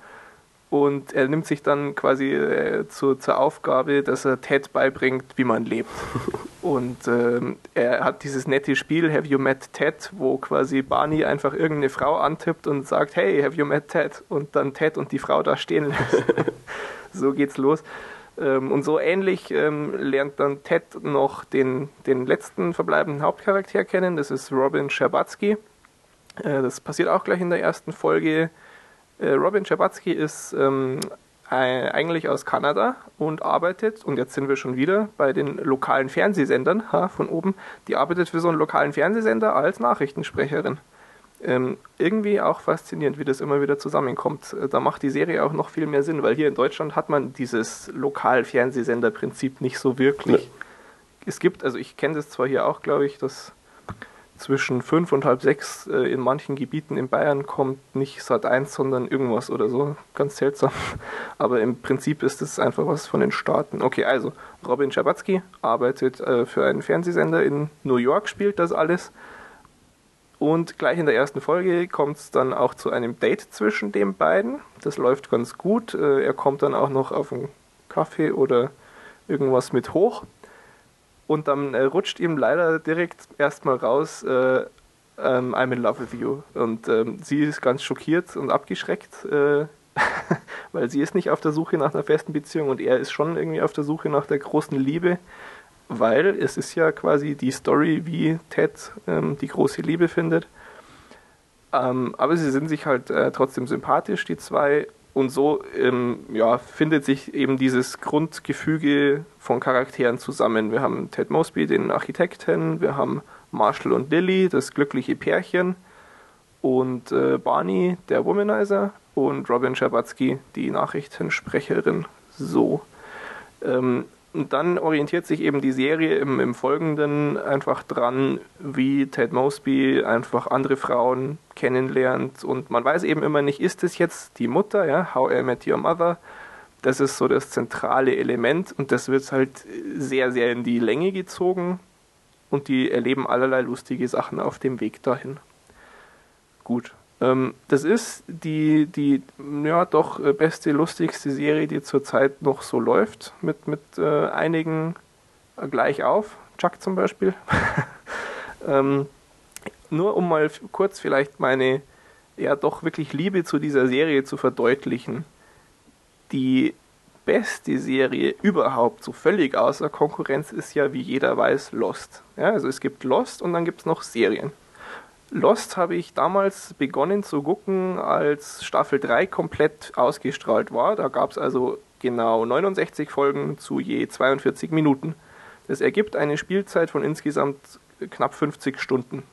Und er nimmt sich dann quasi äh, zu, zur Aufgabe, dass er Ted beibringt, wie man lebt. Und ähm, er hat dieses nette Spiel, Have You Met Ted, wo quasi Barney einfach irgendeine Frau antippt und sagt, hey, have you met Ted? Und dann Ted und die Frau da stehen lässt. so geht's los. Ähm, und so ähnlich ähm, lernt dann Ted noch den, den letzten verbleibenden Hauptcharakter kennen, das ist Robin Scherbatsky. Äh, das passiert auch gleich in der ersten Folge. Äh, Robin Scherbatsky ist ähm, eigentlich aus Kanada und arbeitet, und jetzt sind wir schon wieder bei den lokalen Fernsehsendern ha, von oben, die arbeitet für so einen lokalen Fernsehsender als Nachrichtensprecherin. Ähm, irgendwie auch faszinierend, wie das immer wieder zusammenkommt. Äh, Da macht die Serie auch noch viel mehr Sinn, weil hier in Deutschland hat man dieses Lokal-Fernsehsender-Prinzip nicht so wirklich. Nee. Es gibt, also ich kenne das zwar hier auch, glaube ich, dass zwischen fünf und halb sechs äh, in manchen Gebieten in Bayern kommt nicht Sat 1, sondern irgendwas oder so. Ganz seltsam. Aber im Prinzip ist es einfach was von den Staaten. Okay, also Robin Schabatsky arbeitet äh, für einen Fernsehsender in New York, spielt das alles. Und gleich in der ersten Folge kommt es dann auch zu einem Date zwischen den beiden. Das läuft ganz gut. Äh, er kommt dann auch noch auf einen Kaffee oder irgendwas mit hoch. Und dann äh, rutscht ihm leider direkt erstmal raus, äh, ähm, I'm in love with you. Und ähm, sie ist ganz schockiert und abgeschreckt, äh, weil sie ist nicht auf der Suche nach einer festen Beziehung und er ist schon irgendwie auf der Suche nach der großen Liebe, weil es ist ja quasi die Story, wie Ted ähm, die große Liebe findet. Ähm, aber sie sind sich halt äh, trotzdem sympathisch, die zwei. Und so ähm, ja, findet sich eben dieses Grundgefüge von Charakteren zusammen. Wir haben Ted Mosby, den Architekten, wir haben Marshall und Lily, das glückliche Pärchen, und äh, Barney, der Womanizer, und Robin Schabatsky, die Nachrichtensprecherin. So. Ähm, und dann orientiert sich eben die Serie im, im Folgenden einfach dran, wie Ted Mosby einfach andere Frauen kennenlernt. Und man weiß eben immer nicht, ist es jetzt die Mutter, ja, How I Met Your Mother. Das ist so das zentrale Element und das wird halt sehr, sehr in die Länge gezogen und die erleben allerlei lustige Sachen auf dem Weg dahin. Gut. Ähm, das ist die, die ja doch äh, beste, lustigste Serie, die zurzeit noch so läuft, mit, mit äh, einigen äh, gleich auf. Chuck zum Beispiel. ähm, nur um mal kurz vielleicht meine ja doch wirklich Liebe zu dieser Serie zu verdeutlichen. Die beste Serie überhaupt, so völlig außer Konkurrenz, ist ja, wie jeder weiß, Lost. Ja, also es gibt Lost und dann gibt es noch Serien. Lost habe ich damals begonnen zu gucken, als Staffel 3 komplett ausgestrahlt war. Da gab es also genau 69 Folgen zu je 42 Minuten. Das ergibt eine Spielzeit von insgesamt knapp 50 Stunden.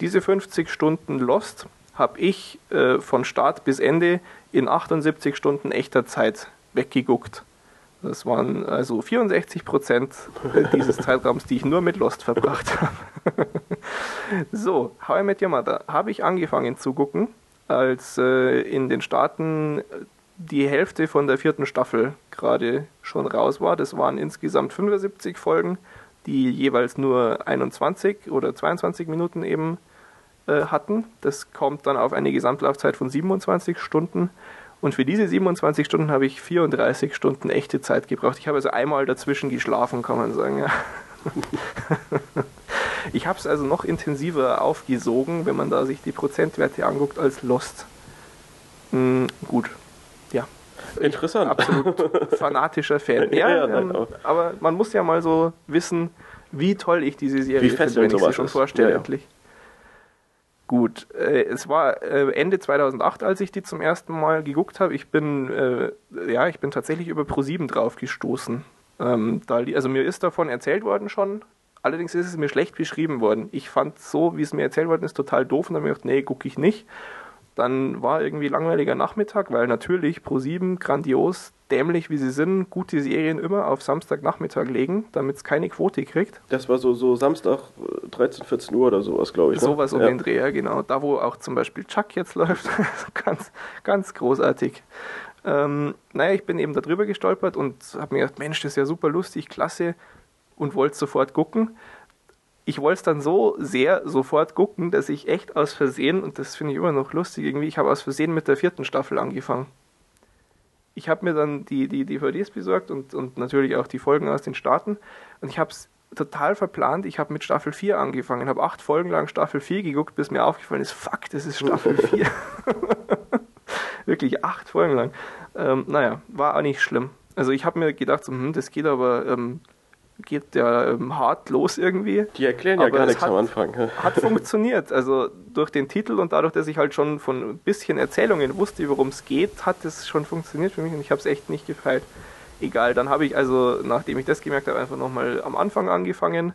Diese 50 Stunden Lost habe ich äh, von Start bis Ende in 78 Stunden echter Zeit weggeguckt. Das waren also 64 Prozent dieses Zeitraums, die ich nur mit Lost verbracht habe. so, How I Met Your Mother habe ich angefangen zu gucken, als äh, in den Staaten die Hälfte von der vierten Staffel gerade schon raus war. Das waren insgesamt 75 Folgen, die jeweils nur 21 oder 22 Minuten eben äh, hatten. Das kommt dann auf eine Gesamtlaufzeit von 27 Stunden. Und für diese 27 Stunden habe ich 34 Stunden echte Zeit gebraucht. Ich habe also einmal dazwischen geschlafen, kann man sagen. Ja. ich habe es also noch intensiver aufgesogen, wenn man da sich die Prozentwerte anguckt, als Lost. Hm, gut, ja. Interessant. Absolut fanatischer Fan. Ja, ja ähm, aber man muss ja mal so wissen, wie toll ich diese Serie finde, wenn ich sie schon vorstelle, ja, endlich. Gut, äh, es war äh, Ende 2008, als ich die zum ersten Mal geguckt habe. Ich bin, äh, ja, ich bin tatsächlich über Pro7 drauf gestoßen. Ähm, da, also mir ist davon erzählt worden schon. Allerdings ist es mir schlecht beschrieben worden. Ich fand so, wie es mir erzählt worden ist, total doof und habe mir gedacht, nee, gucke ich nicht. Dann war irgendwie langweiliger Nachmittag, weil natürlich Pro7 grandios, dämlich wie sie sind, gute Serien immer auf Samstagnachmittag legen, damit es keine Quote kriegt. Das war so, so Samstag 13, äh, 14 Uhr oder sowas, glaube ich. Ne? Sowas um ja. den Dreh, ja, genau. Da, wo auch zum Beispiel Chuck jetzt läuft. ganz, ganz großartig. Ähm, naja, ich bin eben darüber gestolpert und habe mir gedacht, Mensch, das ist ja super lustig, klasse und wollte sofort gucken ich wollte es dann so sehr sofort gucken, dass ich echt aus Versehen, und das finde ich immer noch lustig irgendwie, ich habe aus Versehen mit der vierten Staffel angefangen. Ich habe mir dann die, die DVDs besorgt und, und natürlich auch die Folgen aus den Staaten und ich habe es total verplant. Ich habe mit Staffel 4 angefangen, habe acht Folgen lang Staffel 4 geguckt, bis mir aufgefallen ist, fuck, das ist Staffel 4. Wirklich acht Folgen lang. Ähm, naja, war auch nicht schlimm. Also ich habe mir gedacht, so, hm, das geht aber ähm, geht ja ähm, hart los irgendwie. Die erklären ja gar nichts hat, am Anfang. Hat funktioniert. Also durch den Titel und dadurch, dass ich halt schon von ein bisschen Erzählungen wusste, worum es geht, hat es schon funktioniert für mich und ich habe es echt nicht gefeilt. Egal, dann habe ich also, nachdem ich das gemerkt habe, einfach nochmal am Anfang angefangen.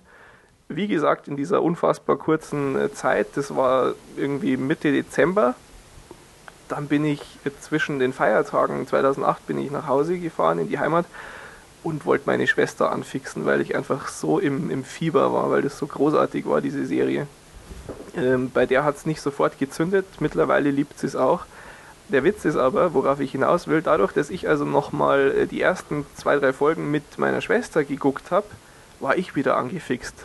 Wie gesagt, in dieser unfassbar kurzen äh, Zeit, das war irgendwie Mitte Dezember. Dann bin ich zwischen den Feiertagen 2008 bin ich nach Hause gefahren in die Heimat und wollte meine Schwester anfixen, weil ich einfach so im, im Fieber war, weil das so großartig war, diese Serie. Ähm, bei der hat es nicht sofort gezündet, mittlerweile liebt sie es auch. Der Witz ist aber, worauf ich hinaus will, dadurch, dass ich also nochmal äh, die ersten zwei, drei Folgen mit meiner Schwester geguckt habe, war ich wieder angefixt.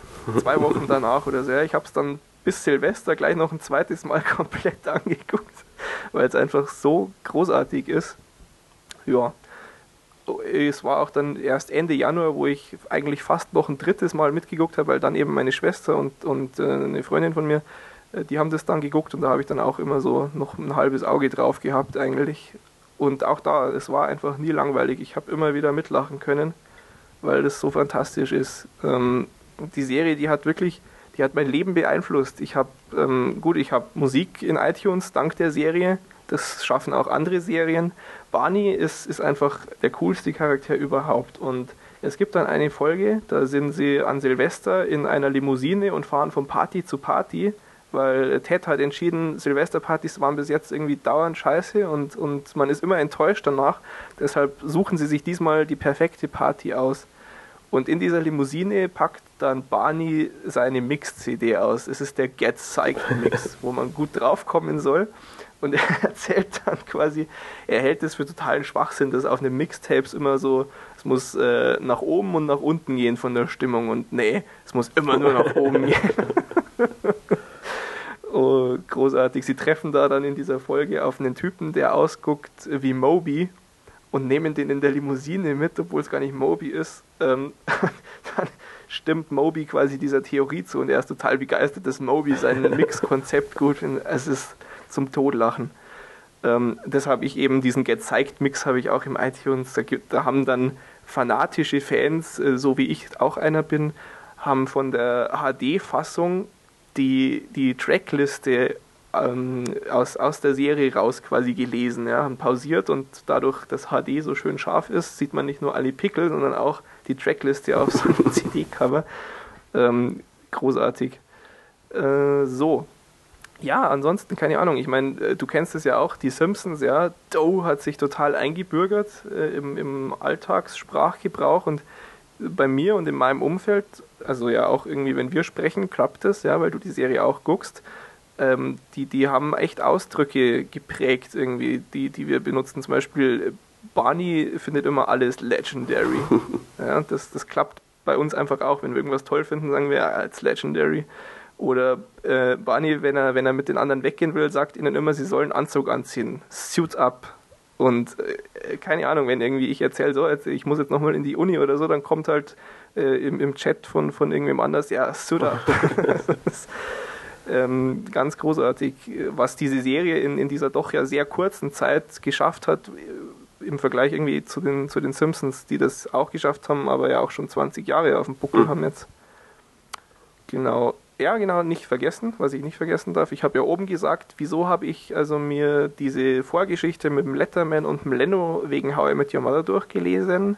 Zwei Wochen danach oder so. Ich habe es dann bis Silvester gleich noch ein zweites Mal komplett angeguckt, weil es einfach so großartig ist. Ja, es war auch dann erst Ende Januar, wo ich eigentlich fast noch ein drittes Mal mitgeguckt habe, weil dann eben meine Schwester und, und äh, eine Freundin von mir, äh, die haben das dann geguckt und da habe ich dann auch immer so noch ein halbes Auge drauf gehabt eigentlich. Und auch da, es war einfach nie langweilig. Ich habe immer wieder mitlachen können, weil das so fantastisch ist. Ähm, die Serie, die hat wirklich, die hat mein Leben beeinflusst. Ich habe, ähm, gut, ich habe Musik in iTunes dank der Serie. Das schaffen auch andere Serien. Barney ist, ist einfach der coolste Charakter überhaupt. Und es gibt dann eine Folge, da sind sie an Silvester in einer Limousine und fahren von Party zu Party, weil Ted hat entschieden, Silvesterpartys waren bis jetzt irgendwie dauernd scheiße und, und man ist immer enttäuscht danach. Deshalb suchen sie sich diesmal die perfekte Party aus. Und in dieser Limousine packt dann Barney seine Mix-CD aus. Es ist der Get Psyched Mix, wo man gut draufkommen soll. Und er erzählt dann quasi, er hält es für totalen Schwachsinn, dass auf einem Mixtapes immer so, es muss äh, nach oben und nach unten gehen von der Stimmung. Und nee, es muss immer nur nach oben gehen. oh, großartig. Sie treffen da dann in dieser Folge auf einen Typen, der ausguckt wie Moby und nehmen den in der Limousine mit, obwohl es gar nicht Moby ist. Ähm, dann stimmt Moby quasi dieser Theorie zu und er ist total begeistert, dass Moby sein Mix-Konzept gut findet. Es ist zum Todlachen. Ähm, das habe ich eben, diesen Gezeigt-Mix habe ich auch im iTunes. Da, gibt, da haben dann fanatische Fans, äh, so wie ich auch einer bin, haben von der HD-Fassung die, die Trackliste ähm, aus, aus der Serie raus quasi gelesen, ja, haben pausiert und dadurch, dass HD so schön scharf ist, sieht man nicht nur alle Pickel, sondern auch die Trackliste auf so einem CD-Cover. Ähm, großartig. Äh, so. Ja, ansonsten keine Ahnung. Ich meine, äh, du kennst es ja auch, die Simpsons, ja. Doe hat sich total eingebürgert äh, im, im Alltagssprachgebrauch und bei mir und in meinem Umfeld, also ja auch irgendwie, wenn wir sprechen, klappt das, ja, weil du die Serie auch guckst. Ähm, die, die haben echt Ausdrücke geprägt irgendwie, die, die wir benutzen. Zum Beispiel Barney findet immer alles legendary. ja, das, das klappt bei uns einfach auch. Wenn wir irgendwas toll finden, sagen wir, ja, als legendary. Oder äh, Barney, wenn er, wenn er mit den anderen weggehen will, sagt ihnen immer, sie sollen Anzug anziehen. Suit up. Und äh, keine Ahnung, wenn irgendwie ich erzähle, so, ich muss jetzt nochmal in die Uni oder so, dann kommt halt äh, im, im Chat von, von irgendwem anders, ja, suit up. das, ähm, ganz großartig, was diese Serie in, in dieser doch ja sehr kurzen Zeit geschafft hat, äh, im Vergleich irgendwie zu den, zu den Simpsons, die das auch geschafft haben, aber ja auch schon 20 Jahre auf dem Buckel mhm. haben jetzt. Genau ja, genau, nicht vergessen, was ich nicht vergessen darf. Ich habe ja oben gesagt, wieso habe ich also mir diese Vorgeschichte mit dem Letterman und dem Leno wegen How I Met Your Mother durchgelesen.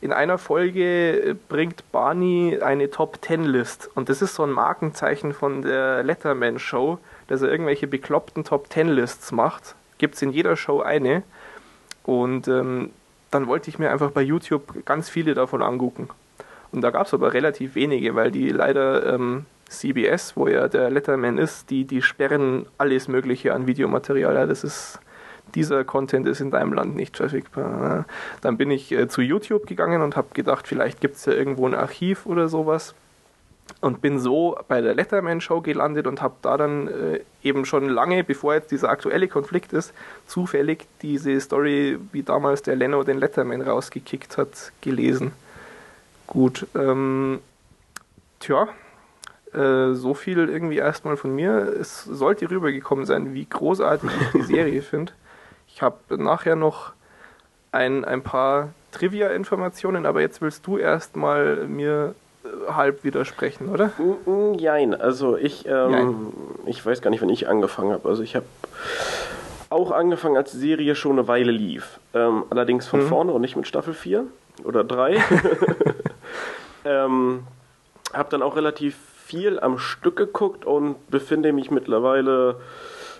In einer Folge bringt Barney eine Top Ten List und das ist so ein Markenzeichen von der Letterman Show, dass er irgendwelche bekloppten Top Ten Lists macht. Gibt es in jeder Show eine und ähm, dann wollte ich mir einfach bei YouTube ganz viele davon angucken. Und da gab es aber relativ wenige, weil die leider ähm, CBS, wo ja der Letterman ist, die, die sperren alles Mögliche an Videomaterial. Ja, das ist, dieser Content ist in deinem Land nicht verfügbar. Dann bin ich äh, zu YouTube gegangen und habe gedacht, vielleicht gibt es ja irgendwo ein Archiv oder sowas. Und bin so bei der Letterman Show gelandet und habe da dann äh, eben schon lange, bevor jetzt dieser aktuelle Konflikt ist, zufällig diese Story, wie damals der Leno den Letterman rausgekickt hat, gelesen. Gut, ähm, tja, äh, so viel irgendwie erstmal von mir. Es sollte rübergekommen sein, wie großartig ich die Serie finde. Ich habe nachher noch ein, ein paar Trivia-Informationen, aber jetzt willst du erstmal mir äh, halb widersprechen, oder? Mm, mm, jein, also ich, ähm, ich weiß gar nicht, wann ich angefangen habe. Also ich habe auch angefangen, als die Serie schon eine Weile lief. Ähm, allerdings von mhm. vorne und nicht mit Staffel 4 oder 3. ähm, habe dann auch relativ viel am Stück geguckt und befinde mich mittlerweile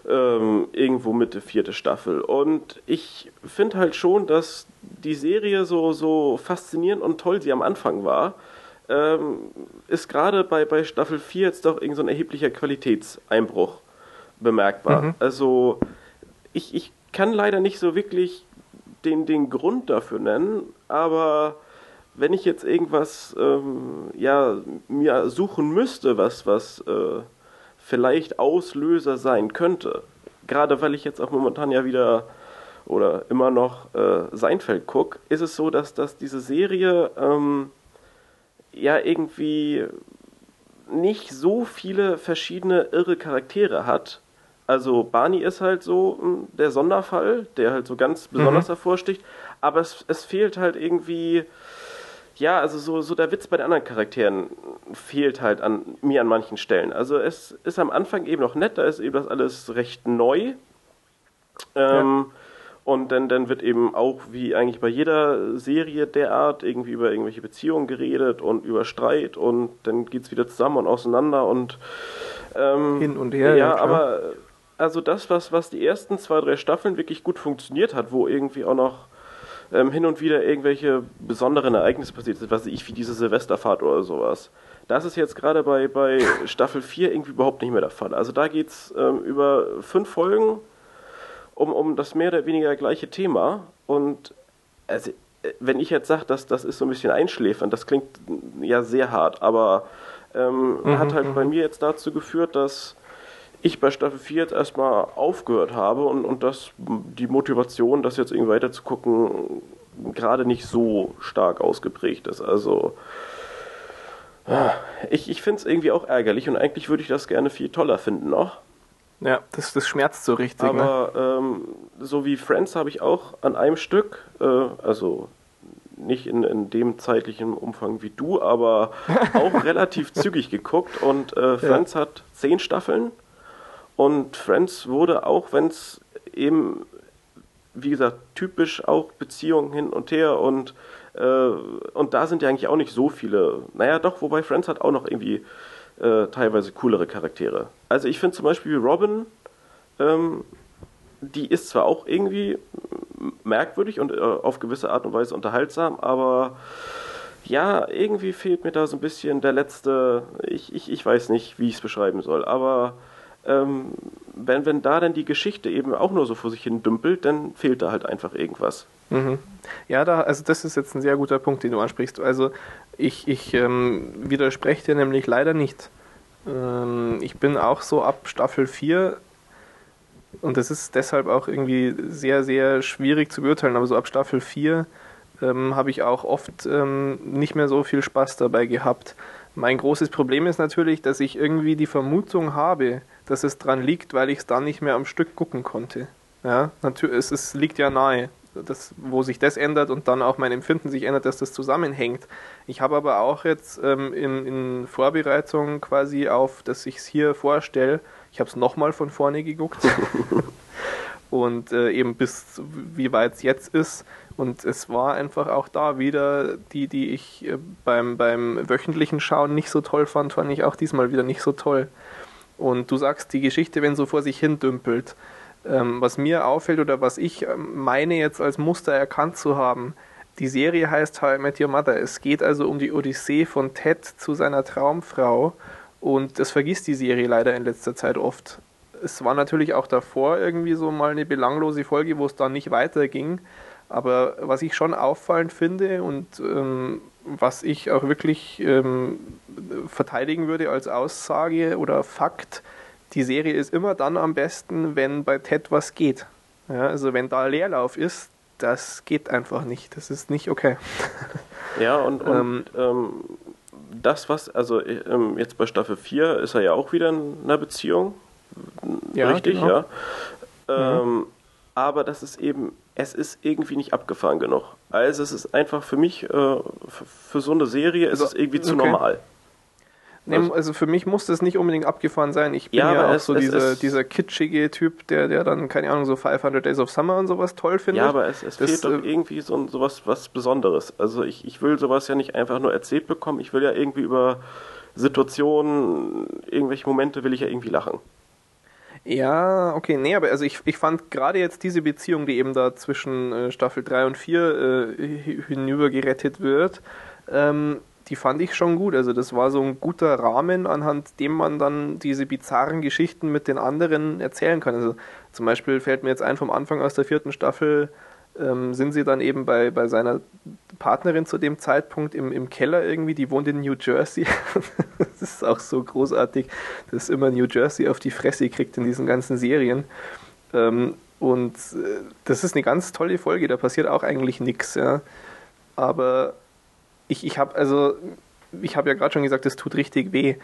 ähm, irgendwo Mitte vierte Staffel. Und ich finde halt schon, dass die Serie so, so faszinierend und toll sie am Anfang war, ähm, ist gerade bei, bei Staffel 4 jetzt doch irgend so ein erheblicher Qualitätseinbruch bemerkbar. Mhm. Also ich, ich kann leider nicht so wirklich den, den Grund dafür nennen, aber wenn ich jetzt irgendwas ähm, ja, mir suchen müsste, was, was äh, vielleicht Auslöser sein könnte, gerade weil ich jetzt auch momentan ja wieder oder immer noch äh, Seinfeld gucke, ist es so, dass, dass diese Serie ähm, ja irgendwie nicht so viele verschiedene irre Charaktere hat. Also Barney ist halt so hm, der Sonderfall, der halt so ganz besonders mhm. hervorsticht, aber es, es fehlt halt irgendwie ja, also so, so der Witz bei den anderen Charakteren fehlt halt an mir an manchen Stellen. Also es ist am Anfang eben noch nett, da ist eben das alles recht neu. Ähm, ja. Und dann, dann wird eben auch, wie eigentlich bei jeder Serie derart, irgendwie über irgendwelche Beziehungen geredet und über Streit und dann geht es wieder zusammen und auseinander und ähm, hin und her. Ja, ja aber also das, was, was die ersten zwei, drei Staffeln wirklich gut funktioniert hat, wo irgendwie auch noch ähm, hin und wieder irgendwelche besonderen Ereignisse passiert sind, was ich, wie diese Silvesterfahrt oder sowas. Das ist jetzt gerade bei, bei Staffel 4 irgendwie überhaupt nicht mehr der Fall. Also da geht es ähm, über fünf Folgen um, um das mehr oder weniger gleiche Thema. Und also, äh, wenn ich jetzt sage, dass das ist so ein bisschen einschläfernd, das klingt ja sehr hart, aber ähm, mhm, hat halt mhm. bei mir jetzt dazu geführt, dass ich bei Staffel 4 jetzt erstmal aufgehört habe und, und dass die Motivation, das jetzt irgendwie weiter zu gucken, gerade nicht so stark ausgeprägt ist. Also ich, ich finde es irgendwie auch ärgerlich und eigentlich würde ich das gerne viel toller finden noch. Ja, das, das schmerzt so richtig. Aber ne? ähm, so wie Friends habe ich auch an einem Stück, äh, also nicht in, in dem zeitlichen Umfang wie du, aber auch relativ zügig geguckt. Und äh, Friends ja. hat zehn Staffeln. Und Friends wurde auch, wenn es eben, wie gesagt, typisch auch Beziehungen hin und her und äh, und da sind ja eigentlich auch nicht so viele. Naja, doch, wobei Friends hat auch noch irgendwie äh, teilweise coolere Charaktere. Also ich finde zum Beispiel Robin, ähm, die ist zwar auch irgendwie merkwürdig und äh, auf gewisse Art und Weise unterhaltsam, aber ja, irgendwie fehlt mir da so ein bisschen der letzte, ich, ich, ich weiß nicht, wie ich es beschreiben soll, aber ähm, wenn, wenn da dann die Geschichte eben auch nur so vor sich hin dümpelt, dann fehlt da halt einfach irgendwas. Mhm. Ja, da, also das ist jetzt ein sehr guter Punkt, den du ansprichst. Also ich, ich ähm, widerspreche dir nämlich leider nicht. Ähm, ich bin auch so ab Staffel 4 und das ist deshalb auch irgendwie sehr, sehr schwierig zu beurteilen, aber so ab Staffel 4 ähm, habe ich auch oft ähm, nicht mehr so viel Spaß dabei gehabt. Mein großes Problem ist natürlich, dass ich irgendwie die Vermutung habe, dass es dran liegt, weil ich es dann nicht mehr am Stück gucken konnte. Ja, natürlich, es, es liegt ja nahe, dass, wo sich das ändert und dann auch mein Empfinden sich ändert, dass das zusammenhängt. Ich habe aber auch jetzt ähm, in, in Vorbereitung quasi auf, dass ich es hier vorstelle, ich habe es nochmal von vorne geguckt und äh, eben bis wie weit es jetzt ist. Und es war einfach auch da wieder die, die ich äh, beim, beim wöchentlichen Schauen nicht so toll fand, fand ich auch diesmal wieder nicht so toll. Und du sagst, die Geschichte, wenn so vor sich hin dümpelt, ähm, was mir auffällt oder was ich ähm, meine jetzt als Muster erkannt zu haben, die Serie heißt How I Met Your Mother. Es geht also um die Odyssee von Ted zu seiner Traumfrau und das vergisst die Serie leider in letzter Zeit oft. Es war natürlich auch davor irgendwie so mal eine belanglose Folge, wo es dann nicht weiterging. Aber was ich schon auffallend finde und ähm, was ich auch wirklich ähm, verteidigen würde als Aussage oder Fakt, die Serie ist immer dann am besten, wenn bei Ted was geht. Ja, also wenn da Leerlauf ist, das geht einfach nicht. Das ist nicht okay. Ja, und, und ähm, ähm das, was, also ähm, jetzt bei Staffel 4 ist er ja auch wieder in einer Beziehung. Ja, Richtig, genau. ja. Ähm, mhm. Aber das ist eben, es ist irgendwie nicht abgefahren genug. Also es ist einfach für mich, äh, für so eine Serie ist also, es irgendwie zu okay. normal. Nee, also für mich muss das nicht unbedingt abgefahren sein. Ich bin ja, ja auch es, so es, dieser, es, dieser kitschige Typ, der, der dann, keine Ahnung, so 500 Days of Summer und sowas toll findet. Ja, aber es, es das, fehlt doch äh, irgendwie so sowas was Besonderes. Also ich, ich will sowas ja nicht einfach nur erzählt bekommen. Ich will ja irgendwie über Situationen, irgendwelche Momente will ich ja irgendwie lachen. Ja, okay, nee, aber also ich, ich fand gerade jetzt diese Beziehung, die eben da zwischen äh, Staffel 3 und 4 äh, hinübergerettet wird, ähm, die fand ich schon gut. Also das war so ein guter Rahmen, anhand dem man dann diese bizarren Geschichten mit den anderen erzählen kann. Also zum Beispiel fällt mir jetzt ein vom Anfang aus der vierten Staffel, ähm, sind sie dann eben bei, bei seiner Partnerin zu dem Zeitpunkt im, im Keller irgendwie, die wohnt in New Jersey. das ist auch so großartig, dass immer New Jersey auf die Fresse kriegt in diesen ganzen Serien. Ähm, und äh, das ist eine ganz tolle Folge, da passiert auch eigentlich nichts, ja. Aber ich, ich habe also, ich habe ja gerade schon gesagt, es tut richtig weh.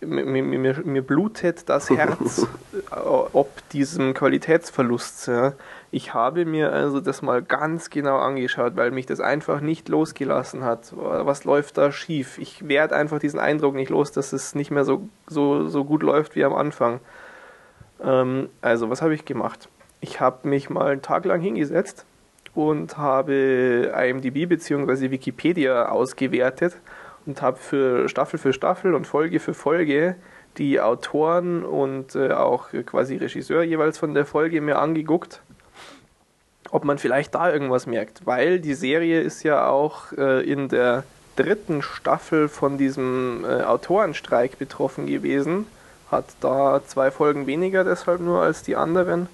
Mir, mir, mir, blutet das Herz ob diesem Qualitätsverlust. Ja. Ich habe mir also das mal ganz genau angeschaut, weil mich das einfach nicht losgelassen hat. Was läuft da schief? Ich werde einfach diesen Eindruck nicht los, dass es nicht mehr so, so, so gut läuft wie am Anfang. Ähm, also, was habe ich gemacht? Ich habe mich mal einen Tag lang hingesetzt und habe IMDb bzw. Wikipedia ausgewertet und habe für Staffel für Staffel und Folge für Folge die Autoren und äh, auch quasi Regisseur jeweils von der Folge mir angeguckt, ob man vielleicht da irgendwas merkt, weil die Serie ist ja auch äh, in der dritten Staffel von diesem äh, Autorenstreik betroffen gewesen, hat da zwei Folgen weniger deshalb nur als die anderen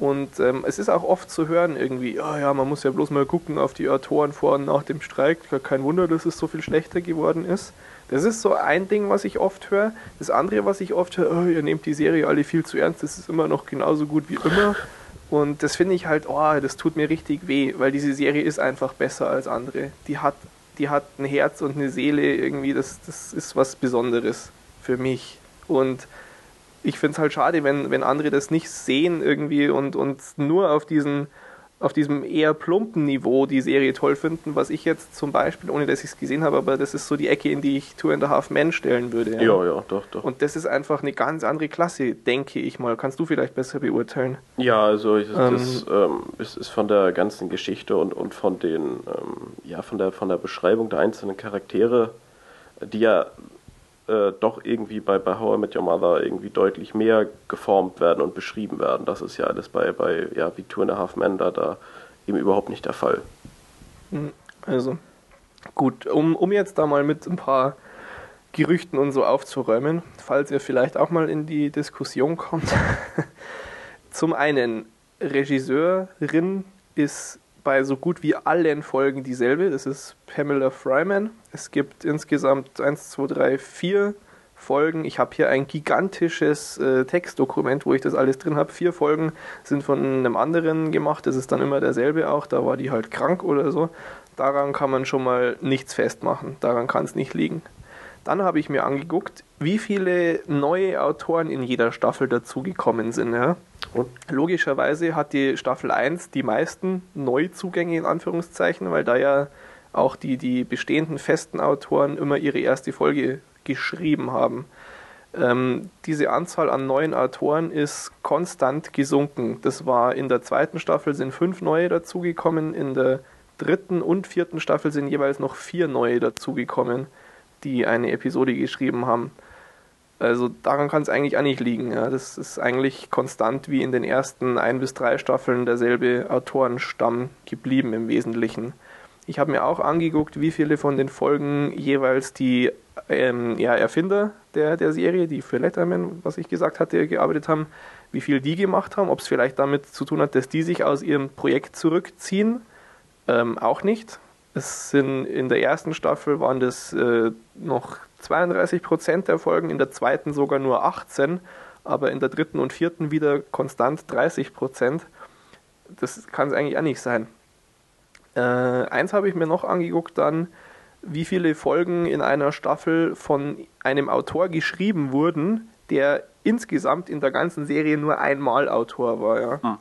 und ähm, es ist auch oft zu hören irgendwie, ja, ja, man muss ja bloß mal gucken auf die Autoren vor und nach dem Streik. Kein Wunder, dass es so viel schlechter geworden ist. Das ist so ein Ding, was ich oft höre. Das andere, was ich oft höre, oh, ihr nehmt die Serie alle viel zu ernst, das ist immer noch genauso gut wie immer. Und das finde ich halt, oh, das tut mir richtig weh, weil diese Serie ist einfach besser als andere. Die hat, die hat ein Herz und eine Seele irgendwie, das, das ist was Besonderes für mich. Und ich finde es halt schade, wenn, wenn andere das nicht sehen irgendwie und, und nur auf diesen auf diesem eher plumpen Niveau die Serie toll finden, was ich jetzt zum Beispiel, ohne dass ich es gesehen habe, aber das ist so die Ecke, in die ich Two and a Half Men stellen würde. Ja. ja, ja, doch, doch. Und das ist einfach eine ganz andere Klasse, denke ich mal. Kannst du vielleicht besser beurteilen? Ja, also ich, ähm, das ähm, ist, ist, von der ganzen Geschichte und, und von den, ähm, ja, von der, von der Beschreibung der einzelnen Charaktere, die ja äh, doch irgendwie bei, bei How I Met Your Mother irgendwie deutlich mehr geformt werden und beschrieben werden. Das ist ja alles bei, bei ja, wie Two and a Half Men da, da eben überhaupt nicht der Fall. Hm, also, gut, um, um jetzt da mal mit ein paar Gerüchten und so aufzuräumen, falls ihr vielleicht auch mal in die Diskussion kommt. Zum einen, Regisseurin ist bei so gut wie allen Folgen dieselbe. Das ist Pamela Fryman. Es gibt insgesamt 1, 2, 3, 4 Folgen. Ich habe hier ein gigantisches äh, Textdokument, wo ich das alles drin habe. Vier Folgen sind von einem anderen gemacht. Das ist dann immer derselbe auch. Da war die halt krank oder so. Daran kann man schon mal nichts festmachen. Daran kann es nicht liegen. Dann habe ich mir angeguckt, wie viele neue Autoren in jeder Staffel dazugekommen sind. Ja? Und logischerweise hat die Staffel 1 die meisten Neuzugänge in Anführungszeichen, weil da ja auch die, die bestehenden festen Autoren immer ihre erste Folge geschrieben haben. Ähm, diese Anzahl an neuen Autoren ist konstant gesunken. Das war in der zweiten Staffel sind fünf neue dazugekommen, in der dritten und vierten Staffel sind jeweils noch vier neue dazugekommen, die eine Episode geschrieben haben. Also daran kann es eigentlich auch nicht liegen. Ja. Das ist eigentlich konstant wie in den ersten ein bis drei Staffeln derselbe Autorenstamm geblieben im Wesentlichen. Ich habe mir auch angeguckt, wie viele von den Folgen jeweils die ähm, ja, Erfinder der, der Serie, die für Letterman, was ich gesagt hatte, gearbeitet haben, wie viel die gemacht haben, ob es vielleicht damit zu tun hat, dass die sich aus ihrem Projekt zurückziehen. Ähm, auch nicht. Es sind in der ersten Staffel waren das äh, noch 32 Prozent der Folgen, in der zweiten sogar nur 18, aber in der dritten und vierten wieder konstant 30 Prozent. Das kann es eigentlich auch nicht sein. Äh, eins habe ich mir noch angeguckt dann, wie viele Folgen in einer Staffel von einem Autor geschrieben wurden, der insgesamt in der ganzen Serie nur einmal Autor war. Ja. Hm.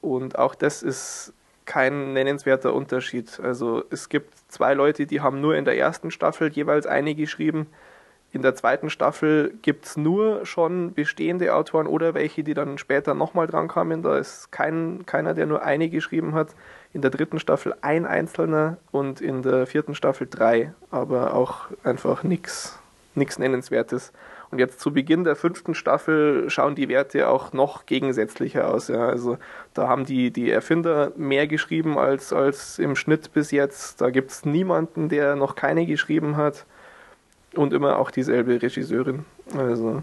Und auch das ist kein nennenswerter Unterschied. Also es gibt zwei Leute, die haben nur in der ersten Staffel jeweils eine geschrieben. In der zweiten Staffel gibt es nur schon bestehende Autoren oder welche, die dann später nochmal dran kamen. Da ist kein, keiner, der nur eine geschrieben hat. In der dritten Staffel ein Einzelner und in der vierten Staffel drei, aber auch einfach nichts Nennenswertes. Und jetzt zu Beginn der fünften Staffel schauen die Werte auch noch gegensätzlicher aus. Ja. Also da haben die, die Erfinder mehr geschrieben als, als im Schnitt bis jetzt. Da gibt es niemanden, der noch keine geschrieben hat. Und immer auch dieselbe Regisseurin. Also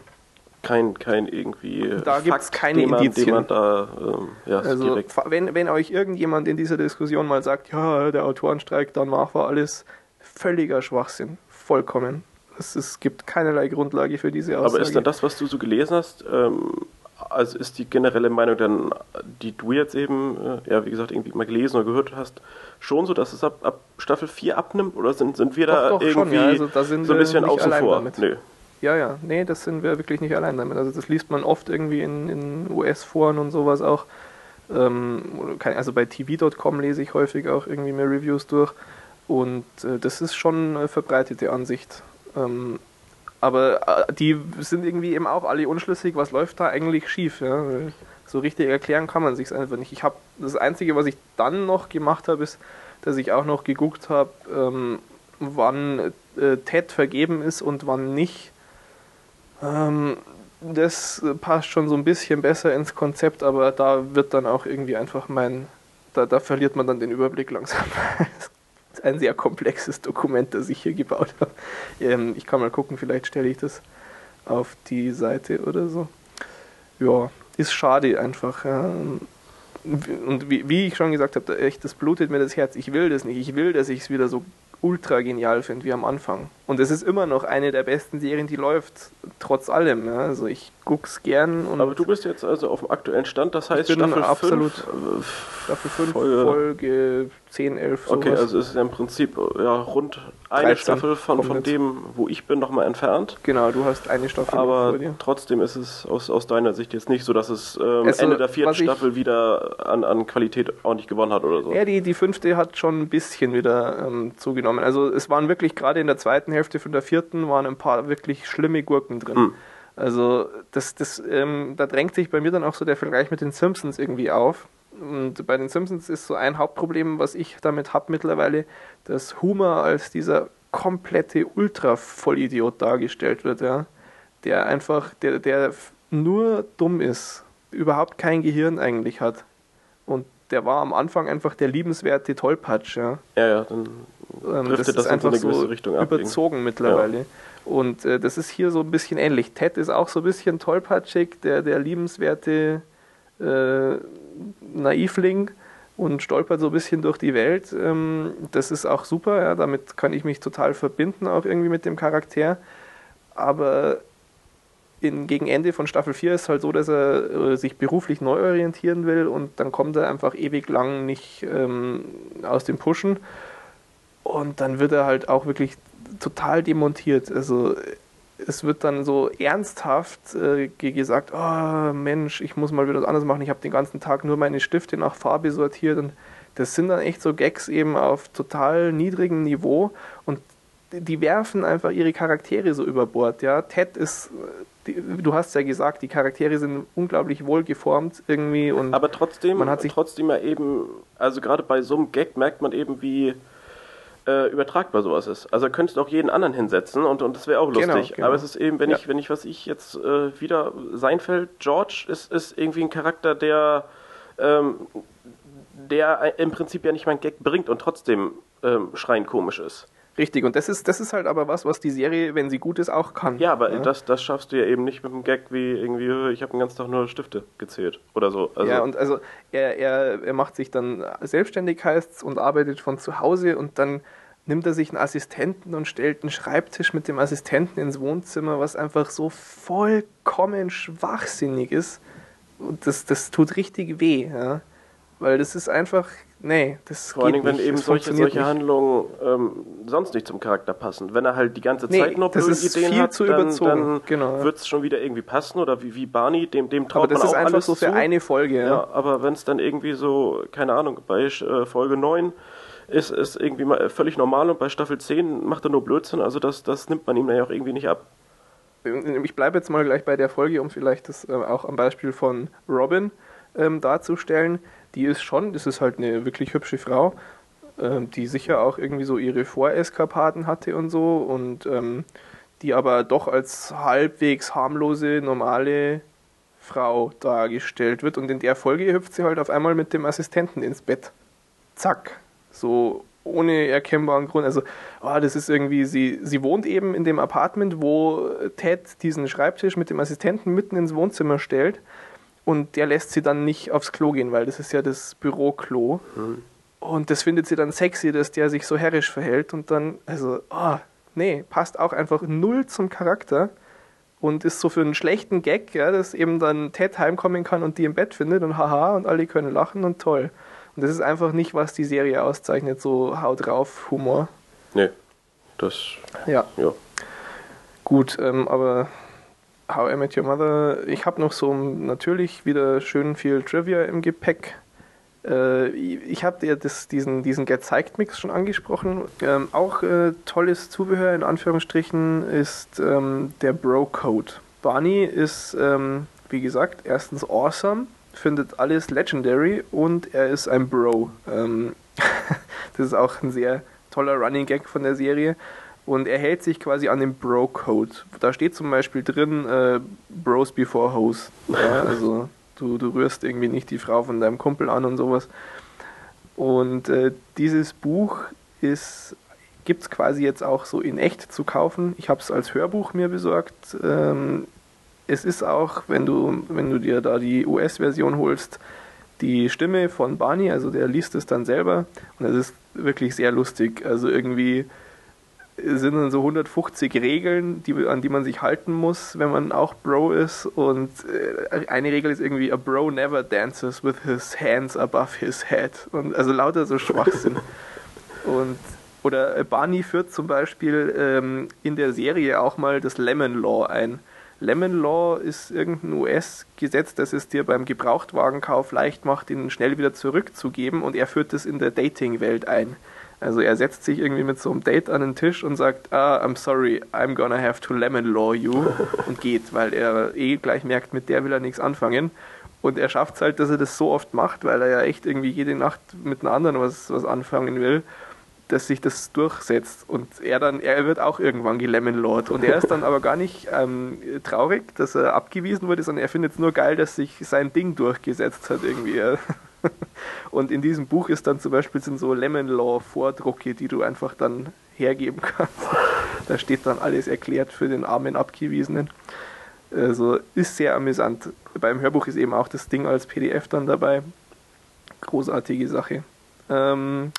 kein, kein irgendwie da gibt es keine den man, Indizien. Man da, ähm, ja, also direkt. wenn, wenn euch irgendjemand in dieser Diskussion mal sagt, ja, der Autorenstreik, dann war alles völliger Schwachsinn. Vollkommen. Es, es gibt keinerlei Grundlage für diese Aussage. Aber ist dann das, was du so gelesen hast, ähm, also ist die generelle Meinung dann, die du jetzt eben, äh, ja, wie gesagt, irgendwie mal gelesen oder gehört hast, schon so, dass es ab, ab Staffel 4 abnimmt? Oder sind, sind wir da doch, irgendwie schon, ja. also, da so ein bisschen außen vor? Nö. Ja, ja, nee, das sind wir wirklich nicht allein damit. Also das liest man oft irgendwie in, in US-Foren und sowas auch. Ähm, also bei tv.com lese ich häufig auch irgendwie mehr Reviews durch. Und äh, das ist schon eine verbreitete Ansicht. Ähm, aber äh, die sind irgendwie eben auch alle unschlüssig, was läuft da eigentlich schief. Ja? So richtig erklären kann man sich einfach nicht. Ich habe das Einzige, was ich dann noch gemacht habe, ist, dass ich auch noch geguckt habe, ähm, wann äh, TED vergeben ist und wann nicht. Ähm, das passt schon so ein bisschen besser ins Konzept, aber da wird dann auch irgendwie einfach mein, da, da verliert man dann den Überblick langsam. ein sehr komplexes Dokument, das ich hier gebaut habe. Ähm, ich kann mal gucken, vielleicht stelle ich das auf die Seite oder so. Ja, ist schade einfach. Ja. Und wie, wie, ich schon gesagt habe, echt, das blutet mir das Herz. Ich will das nicht. Ich will, dass ich es wieder so ultra genial finde wie am Anfang. Und es ist immer noch eine der besten Serien, die läuft, trotz allem. Ja. Also ich guck's gern. Und Aber du bist jetzt also auf dem aktuellen Stand, das heißt Staffel absolut 5, Staffel 5, Folge- Folge, 10, 11, sowas. Okay, also es ist ja im Prinzip ja, rund eine 13 Staffel von, von dem, wo ich bin, nochmal entfernt. Genau, du hast eine Staffel Aber vor dir. trotzdem ist es aus, aus deiner Sicht jetzt nicht so, dass es ähm, Also, Ende der vierten Staffel wieder an, an Qualität ordentlich gewonnen hat oder so. Ja, die, die fünfte hat schon ein bisschen wieder ähm, zugenommen. Also es waren wirklich gerade in der zweiten Hälfte von der vierten waren ein paar wirklich schlimme Gurken drin. Hm. Also das, das, ähm, da drängt sich bei mir dann auch so der Vergleich mit den Simpsons irgendwie auf. Und bei den Simpsons ist so ein Hauptproblem, was ich damit habe mittlerweile, dass Homer als dieser komplette Ultra-Vollidiot dargestellt wird, ja. Der einfach, der, der nur dumm ist, überhaupt kein Gehirn eigentlich hat. Der war am Anfang einfach der liebenswerte Tollpatsch, ja. Ja, ja, dann Ähm, Driftet das das ist in einfach so eine gewisse so Richtung ab, überzogen mittlerweile. Und äh, das ist hier so ein bisschen ähnlich. Ted ist auch so ein bisschen tollpatschig, der, der liebenswerte äh, Naivling und stolpert so ein bisschen durch die Welt. Ähm, das ist auch super, ja, damit kann ich mich total verbinden, auch irgendwie mit dem Charakter. Aber in, gegen Ende von Staffel 4 ist halt so, dass er äh, sich beruflich neu orientieren will und dann kommt er einfach ewig lang nicht ähm, aus dem Pushen. Und dann wird er halt auch wirklich total demontiert. Also es wird dann so ernsthaft äh, ge- gesagt, oh Mensch, ich muss mal wieder was anderes machen. Ich habe den ganzen Tag nur meine Stifte nach Farbe sortiert. Und das sind dann echt so Gags eben auf total niedrigem Niveau. Und die- werfen einfach ihre Charaktere so über Bord. Ja, Ted ist, die, du hast ja gesagt, die Charaktere sind unglaublich wohl geformt irgendwie und Aber trotzdem, Man hat sich- trotzdem ja eben, also gerade bei so einem Gag merkt man eben, wie äh, übertragbar sowas ist. Also könntest du auch jeden anderen hinsetzen und, und das wäre auch Genau, lustig. genau. Aber es ist eben, wenn Ja. ich, wenn ich, was ich jetzt äh, wieder Seinfeld, George ist, ist irgendwie ein Charakter, der ähm, der im Prinzip ja nicht mal einen Gag bringt und trotzdem ähm, schreiend komisch ist. Richtig. Und das ist, das ist halt aber was, was die Serie, wenn sie gut ist, auch kann. Ja, aber Das, das schaffst du ja eben nicht mit einem Gag wie irgendwie, ich habe den ganzen Tag nur Stifte gezählt oder so. Also, ja, und also er, er, er macht sich dann selbstständig heißt's und arbeitet von zu Hause und dann nimmt er sich einen Assistenten und stellt einen Schreibtisch mit dem Assistenten ins Wohnzimmer, was einfach so vollkommen schwachsinnig ist. Und das, das tut richtig weh, ja. Weil das ist einfach, nee, das Vor allen geht Dingen, wenn nicht, eben das solche, solche. Handlungen ähm, sonst nicht zum Charakter passen. Wenn er halt die ganze Nee, Zeit nur das blöde ist Ideen viel hat, zu dann, überzogen. dann Genau. wird es schon wieder irgendwie passen oder wie, wie Barney, dem, dem traut Aber das man ist auch einfach alles so für zu. eine Folge, ja. Ja, aber wenn es dann irgendwie so, keine Ahnung, bei äh, Folge 9 ist es irgendwie mal völlig normal und bei Staffel 10 macht er nur Blödsinn, also das, das nimmt man ihm ja auch irgendwie nicht ab. Ich bleibe jetzt mal gleich bei der Folge, um vielleicht das äh, auch am Beispiel von Robin ähm, darzustellen. Die ist schon, das ist halt eine wirklich hübsche Frau, ähm, die sicher auch irgendwie so ihre Voreskapaden hatte und so und ähm, die aber doch als halbwegs harmlose, normale Frau dargestellt wird. Und in der Folge hüpft sie halt auf einmal mit dem Assistenten ins Bett. Zack. So ohne erkennbaren Grund. Also, oh, das ist irgendwie, sie, sie wohnt eben in dem Apartment, wo Ted diesen Schreibtisch mit dem Assistenten mitten ins Wohnzimmer stellt. Und der lässt sie dann nicht aufs Klo gehen, weil das ist ja das Büroklo. Und das findet sie dann sexy, dass der sich so herrisch verhält. Und dann, also, oh, nee, passt auch einfach null zum Charakter. Und ist so für einen schlechten Gag, ja, dass eben dann Ted heimkommen kann und die im Bett findet und haha und alle können lachen und toll. Und das ist einfach nicht, was die Serie auszeichnet, so haut drauf Humor. Nee, das, Ja, ja. gut, ähm, aber How I Met Your Mother, ich habe noch so natürlich wieder schön viel Trivia im Gepäck. Äh, ich habe dir das, diesen, diesen Gezeigt-Mix schon angesprochen. Ähm, auch äh, tolles Zubehör in Anführungsstrichen ist ähm, der Bro-Code. Barney ist, ähm, wie gesagt, erstens awesome, findet alles legendary und er ist ein Bro. Ähm, das ist auch ein sehr toller Running Gag von der Serie. Und er hält sich quasi an den Bro-Code. Da steht zum Beispiel drin, äh, Bros before Hoes. Ja, also du, du rührst irgendwie nicht die Frau von deinem Kumpel an und sowas. Und äh, dieses Buch gibt es quasi jetzt auch so in echt zu kaufen. Ich habe es als Hörbuch mir besorgt. Ähm, es ist auch, wenn du, wenn du dir da die US-Version holst, die Stimme von Barney, also der liest es dann selber und es ist wirklich sehr lustig. Also irgendwie sind dann so 150 Regeln, die, an die man sich halten muss, wenn man auch Bro ist. Und äh, eine Regel ist irgendwie, a Bro never dances with his hands above his head. Und also lauter so Schwachsinn. und oder Barney führt zum Beispiel ähm, in der Serie auch mal das Lemon Law ein. Lemon Law ist irgendein US-Gesetz, das es dir beim Gebrauchtwagenkauf leicht macht, ihn schnell wieder zurückzugeben und er führt das in der Dating-Welt ein. Also er setzt sich irgendwie mit so einem Date an den Tisch und sagt, ah, I'm sorry, I'm gonna have to lemon law you und geht, weil er eh gleich merkt, mit der will er nichts anfangen. Und er schafft es halt, dass er das so oft macht, weil er ja echt irgendwie jede Nacht mit einer anderen was, was anfangen will, dass sich das durchsetzt. Und er dann, er wird auch irgendwann gelemmonlord. Und er ist dann aber gar nicht ähm, traurig, dass er abgewiesen wurde, sondern er findet es nur geil, dass sich sein Ding durchgesetzt hat irgendwie. Und in diesem Buch ist dann zum Beispiel sind so Lemon Law Vordrucke, die du einfach dann hergeben kannst. Da steht dann alles erklärt für den armen Abgewiesenen. Also ist sehr amüsant. Beim Hörbuch ist eben auch das Ding als PDF dann dabei. Großartige Sache. Ähm,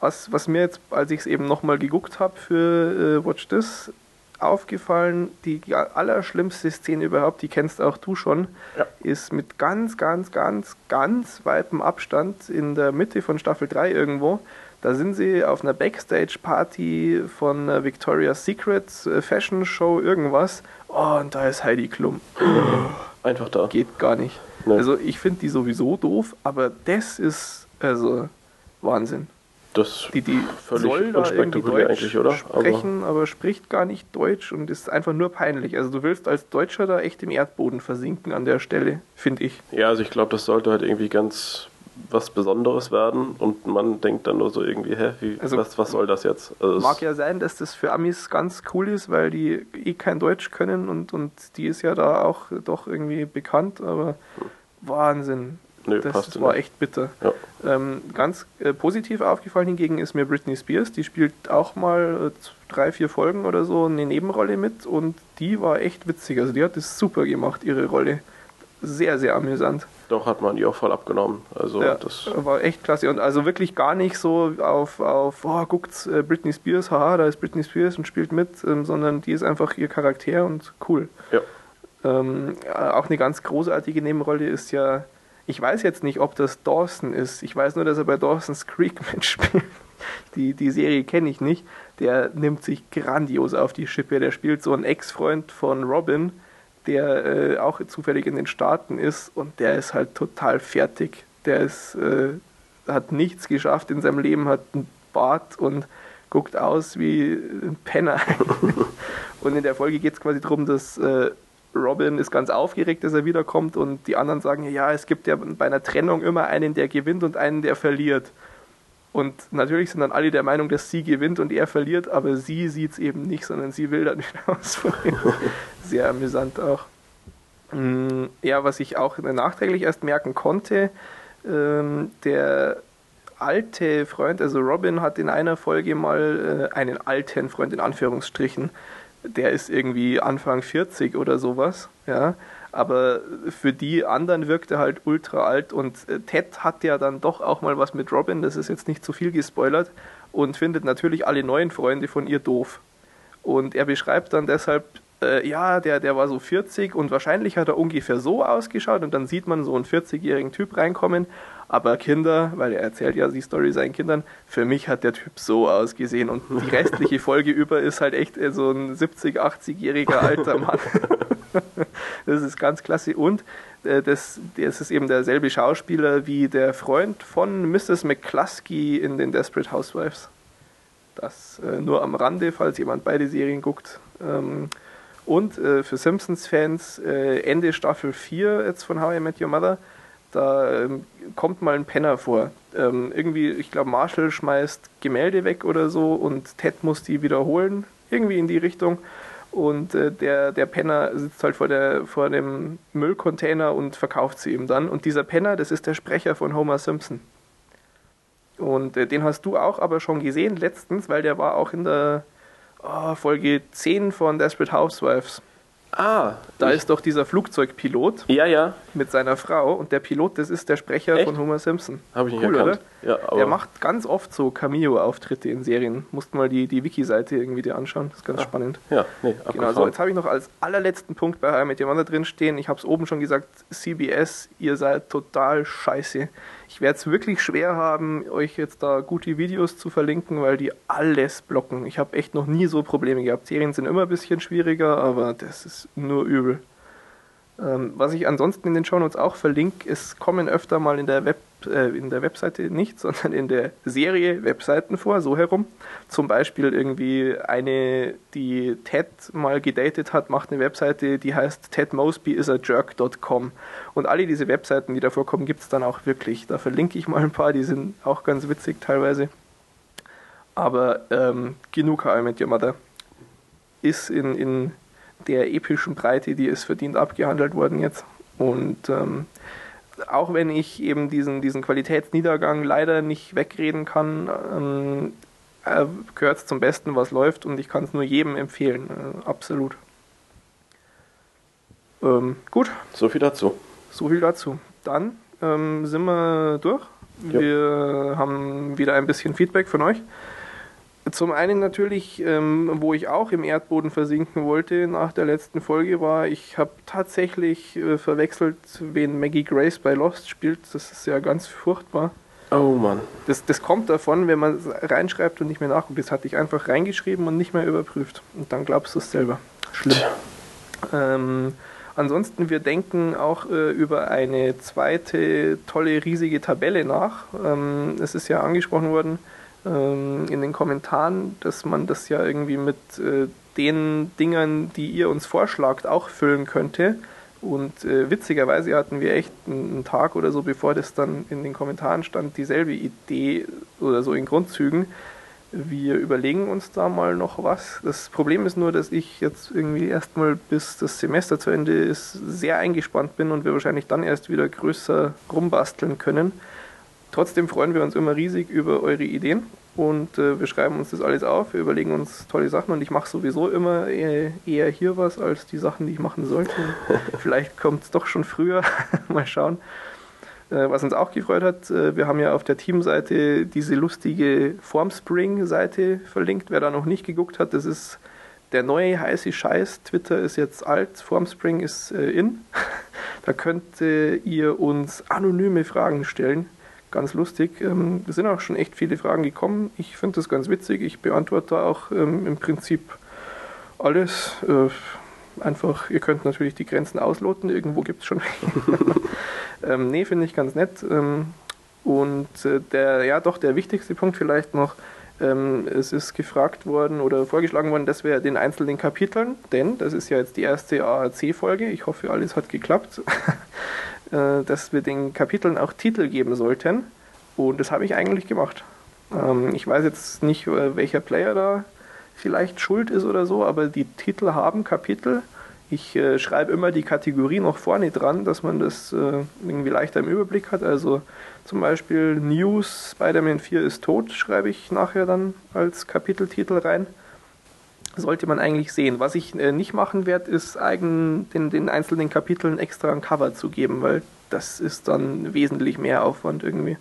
was, was mir jetzt, als ich es eben nochmal geguckt habe für äh, Watch This, aufgefallen, die allerschlimmste Szene überhaupt, die kennst auch du schon, ja. ist mit ganz, ganz, ganz, ganz weitem Abstand in der Mitte von Staffel 3 irgendwo. Da sind sie auf einer Backstage-Party von äh, Victoria's Secret, äh, Fashion Show, irgendwas. Oh, und da ist Heidi Klum. Einfach da. Geht gar nicht. Nee. Also ich finde die sowieso doof, aber das ist also Wahnsinn das die, die soll da irgendwie Deutsch oder? sprechen, aber, aber, spricht gar nicht Deutsch und ist einfach nur peinlich. Also du willst als Deutscher da echt im Erdboden versinken an der Stelle, finde ich. Ja, also ich glaube, das sollte halt irgendwie ganz was Besonderes werden und man denkt dann nur so irgendwie, hä, wie, also, was, was soll das jetzt? Also mag ja sein, dass das für Amis ganz cool ist, weil die eh kein Deutsch können und, und die ist ja da auch doch irgendwie bekannt, aber hm. Wahnsinn. Nö, das, das war echt bitter. Ja. Ähm, ganz äh, positiv aufgefallen hingegen ist mir Britney Spears. Die spielt auch mal äh, drei, vier Folgen oder so eine Nebenrolle mit und die war echt witzig. Also die hat das super gemacht, ihre Rolle. Sehr, sehr amüsant. Doch, hat man ihr auch voll abgenommen. Also ja, das war echt klasse. Und also wirklich gar nicht so auf, auf oh, guckt äh, Britney Spears, haha, da ist Britney Spears und spielt mit, ähm, sondern die ist einfach ihr Charakter und cool. Ja. Ähm, auch eine ganz großartige Nebenrolle ist ja ich weiß jetzt nicht, ob das Dawson ist. Ich weiß nur, dass er bei Dawson's Creek mitspielt. Die, die Serie kenne ich nicht. Der nimmt sich grandios auf die Schippe. Der spielt so einen Ex-Freund von Robin, der äh, auch zufällig in den Staaten ist und der ist halt total fertig. Der ist, äh, hat nichts geschafft in seinem Leben, hat einen Bart und guckt aus wie ein Penner. und in der Folge geht es quasi darum, dass äh, Robin ist ganz aufgeregt, dass er wiederkommt und die anderen sagen, ja, es gibt ja bei einer Trennung immer einen, der gewinnt und einen, der verliert. Und natürlich sind dann alle der Meinung, dass sie gewinnt und er verliert, aber sie sieht es eben nicht, sondern sie will dann wieder aus. Sehr amüsant auch. Mm, ja, was ich auch nachträglich erst merken konnte, ähm, der alte Freund, also Robin hat in einer Folge mal äh, einen alten Freund in Anführungsstrichen der ist irgendwie Anfang 40 oder sowas, ja. Aber für die anderen wirkt er halt ultra alt und äh, Ted hat ja dann doch auch mal was mit Robin, das ist jetzt nicht zu viel gespoilert und findet natürlich alle neuen Freunde von ihr doof. Und er beschreibt dann deshalb, äh, ja, der, der war so 40 und wahrscheinlich hat er ungefähr so ausgeschaut und dann sieht man so einen 40-jährigen Typ reinkommen aber Kinder, weil er erzählt ja die Story seinen Kindern, für mich hat der Typ so ausgesehen. Und die restliche Folge über ist halt echt so ein 70-, 80-jähriger alter Mann. das ist ganz klasse. Und äh, das, das ist eben derselbe Schauspieler wie der Freund von Mrs. McCluskey in den Desperate Housewives. Das äh, nur am Rande, falls jemand beide Serien guckt. Ähm, und äh, für Simpsons-Fans äh, Ende Staffel 4 jetzt von How I Met Your Mother da ähm, kommt mal ein Penner vor. Ähm, irgendwie, ich glaube, Marshall schmeißt Gemälde weg oder so und Ted muss die wiederholen, irgendwie in die Richtung. Und äh, der, der Penner sitzt halt vor, der, vor dem Müllcontainer und verkauft sie ihm dann. Und dieser Penner, das ist der Sprecher von Homer Simpson. Und äh, den hast du auch aber schon gesehen letztens, weil der war auch in der oh, Folge 10 von Desperate Housewives. Ah. Da ist doch dieser Flugzeugpilot. Ja, ja. Mit seiner Frau und der Pilot, das ist der Sprecher Echt? von Homer Simpson. Habe ich nicht cool, erkannt. Oder? Ja, Der macht ganz oft so Cameo-Auftritte in Serien. Musst mal die, die Wiki-Seite irgendwie dir anschauen. Das ist ganz spannend. ja, nee, Genau, so jetzt habe ich noch als allerletzten Punkt bei Met Your Mother drin stehen. Ich habe es oben schon gesagt, CBS, ihr seid total scheiße. Ich werde es wirklich schwer haben, euch jetzt da gute Videos zu verlinken, weil die alles blocken. Ich habe echt noch nie so Probleme gehabt. Serien sind immer ein bisschen schwieriger, aber das ist nur übel. Ähm, was ich ansonsten in den Shownotes auch verlinke, es kommen öfter mal in der, Web, äh, in der Webseite nicht, sondern in der Serie Webseiten vor, so herum. Zum Beispiel irgendwie eine, die Ted mal gedatet hat, macht eine Webseite, die heißt tedmosbyisajerk.com. Und alle diese Webseiten, die da vorkommen, gibt es dann auch wirklich. Da verlinke ich mal ein paar, die sind auch ganz witzig teilweise. Aber ähm, genug How I Met Your Mother. Ist in, in der epischen Breite, die es verdient, abgehandelt worden jetzt. Und ähm, auch wenn ich eben diesen, diesen Qualitätsniedergang leider nicht wegreden kann, ähm, äh, gehört es zum Besten, was läuft und ich kann es nur jedem empfehlen. Äh, absolut. Ähm, gut, So viel dazu. so viel dazu. Dann ähm, sind wir durch. Ja. Wir haben wieder ein bisschen Feedback von euch. Zum einen natürlich, ähm, wo ich auch im Erdboden versinken wollte nach der letzten Folge, war, ich habe tatsächlich äh, verwechselt, wen Maggie Grace bei Lost spielt. Das ist ja ganz furchtbar. Oh Mann. Das, das kommt davon, wenn man es reinschreibt und nicht mehr nachguckt. Das hatte ich einfach reingeschrieben und nicht mehr überprüft. Und dann glaubst du es selber. Schlimm. Ähm, ansonsten, wir denken auch äh, über eine zweite tolle, riesige Tabelle nach. Ähm, es ist ja angesprochen worden ähm, in den Kommentaren, dass man das ja irgendwie mit äh, den Dingern, die ihr uns vorschlagt, auch füllen könnte. Und äh, witzigerweise hatten wir echt einen, Tag oder so, bevor das dann in den Kommentaren stand, dieselbe Idee oder so in Grundzügen. Wir überlegen uns da mal noch was. Das Problem ist nur, dass ich jetzt irgendwie erstmal bis das Semester zu Ende ist sehr eingespannt bin und wir wahrscheinlich dann erst wieder größer rumbasteln können. Trotzdem freuen wir uns immer riesig über eure Ideen und äh, wir schreiben uns das alles auf, wir überlegen uns tolle Sachen und ich mache sowieso immer eher, eher hier was als die Sachen, die ich machen sollte. Vielleicht kommt es doch schon früher, mal schauen. Äh, was uns auch gefreut hat, äh, wir haben ja auf der Teamseite diese lustige Formspring-Seite verlinkt. Wer da noch nicht geguckt hat, das ist der neue heiße Scheiß. Twitter ist jetzt alt, Formspring ist äh, in. da könnt äh, ihr uns anonyme Fragen stellen. Ganz lustig. Ähm, es sind auch schon echt viele Fragen gekommen. Ich finde das ganz witzig. Ich beantworte da auch ähm, im Prinzip alles. Äh, einfach, ihr könnt natürlich die Grenzen ausloten. Irgendwo gibt es schon. ähm, nee, finde ich ganz nett. Ähm, und äh, der, ja doch, der wichtigste Punkt vielleicht noch, ähm, es ist gefragt worden oder vorgeschlagen worden, dass wir den einzelnen Kapiteln, denn das ist ja jetzt die erste AAC-Folge, ich hoffe, alles hat geklappt, äh, dass wir den Kapiteln auch Titel geben sollten. Und das habe ich eigentlich gemacht. Ähm, ich weiß jetzt nicht, äh, welcher Player da vielleicht schuld ist oder so, aber die Titel haben Kapitel. Ich äh, schreibe immer die Kategorie noch vorne dran, dass man das äh, irgendwie leichter im Überblick hat. Also zum Beispiel News Spider-Man 4 ist tot, schreibe ich nachher dann als Kapiteltitel rein. Sollte man eigentlich sehen. Was ich äh, nicht machen werde, ist eigen, den, den einzelnen Kapiteln extra ein Cover zu geben, weil das ist dann wesentlich mehr Aufwand irgendwie.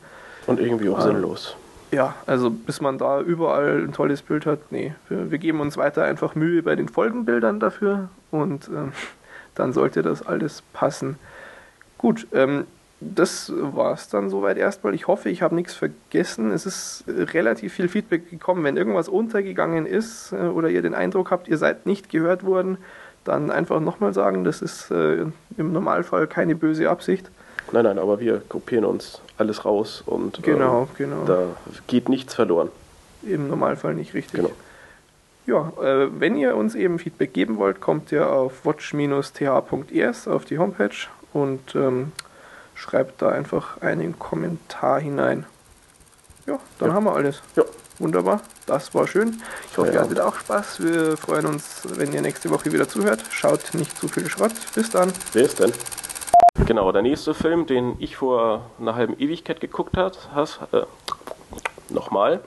Und irgendwie auch Ah. sinnlos. Ja, also bis man da überall ein tolles Bild hat, nee. Wir, wir geben uns weiter einfach Mühe bei den Folgenbildern dafür und ähm, dann sollte das alles passen. Gut, ähm, das war es dann soweit erstmal. Ich hoffe, ich habe nichts vergessen. Es ist relativ viel Feedback gekommen. Wenn irgendwas untergegangen ist äh, oder ihr den Eindruck habt, ihr seid nicht gehört worden, dann einfach nochmal sagen, das ist äh, im Normalfall keine böse Absicht. Nein, nein, aber wir kopieren uns alles raus und Genau, ähm, genau. da geht nichts verloren. Im Normalfall nicht richtig. Genau. Ja, äh, wenn ihr uns eben Feedback geben wollt, kommt ihr auf watch-th.es auf die Homepage und ähm, schreibt da einfach einen Kommentar hinein. Ja, dann Ja. haben wir alles. Ja. Wunderbar, das war schön. Ich hoffe, ihr hattet auch Spaß. Wir freuen uns, wenn ihr nächste Woche wieder zuhört. Schaut nicht zu viel Schrott. Bis dann. Wer ist denn? Genau, der nächste Film, den ich vor einer halben Ewigkeit geguckt habe, hast, äh, nochmal.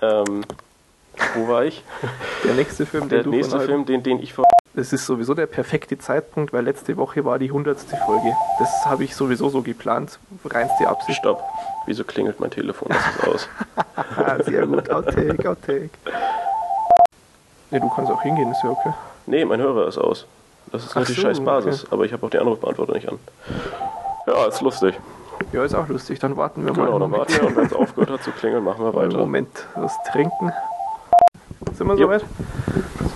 Ähm, wo war ich? Der nächste Film, Der den du nächste Film, den, den ich vor es ist sowieso der perfekte Zeitpunkt, weil letzte Woche war die 100. Folge. Das habe ich sowieso so geplant. Reinste Absicht. Stopp. Wieso klingelt mein Telefon? Das ist aus. Sehr gut. Outtake, Outtake. Ne, du kannst auch hingehen, ist ja okay. Nee, mein Hörer ist aus. Das ist Ach natürlich so, scheiß Basis, okay. aber ich habe auch den Anrufbeantworter nicht an. Ja, ist lustig. Ja, ist auch lustig. Dann warten wir mal. Genau, dann warten wir und wenn es aufgehört hat zu klingeln, machen wir Einen weiter. Moment, was trinken. Sind wir soweit?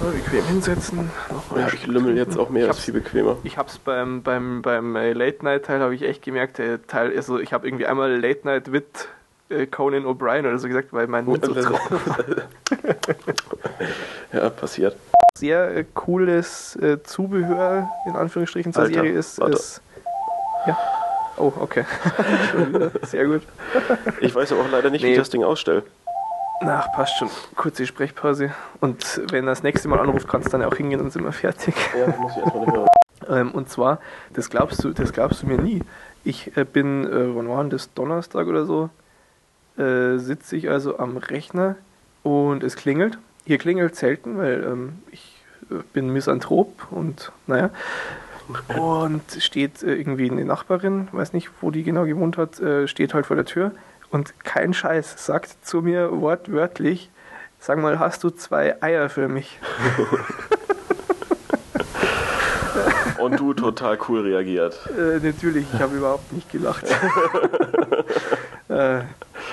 So, bequem hinsetzen. Nochmal Ja, ich lümmel jetzt auch mehr, Ich ist viel bequemer. Ich hab's beim, beim, beim äh, Late-Night-Teil, habe ich echt gemerkt, der Teil, also ich habe irgendwie einmal Late-Night with äh, Conan O'Brien oder so gesagt, weil mein Mund so ja, passiert. Sehr äh, cooles äh, Zubehör, in Anführungsstrichen, zur Alter, Serie ist, ist. Ja. Oh, okay. Sehr gut. Ich weiß aber auch leider nicht, wie Nee. ich das Ding ausstelle. Ach, passt schon. Kurze Sprechpause. Und wenn er das nächste Mal anruft, kannst du dann auch hingehen und sind wir fertig. Ja, muss ich erstmal mehr. Ähm, und zwar, das glaubst du, das glaubst du mir nie. Ich äh, bin, äh, wann war denn das? Donnerstag oder so? Äh, sitze ich also am Rechner und es klingelt. Hier klingelt selten, weil ähm, ich äh, bin Misanthrop und naja. Und steht äh, irgendwie eine Nachbarin, weiß nicht, wo die genau gewohnt hat, äh, steht halt vor der Tür und kein Scheiß sagt zu mir wortwörtlich, sag mal, hast du zwei Eier für mich? Und du total cool reagiert. Äh, natürlich, ich habe überhaupt nicht gelacht. äh,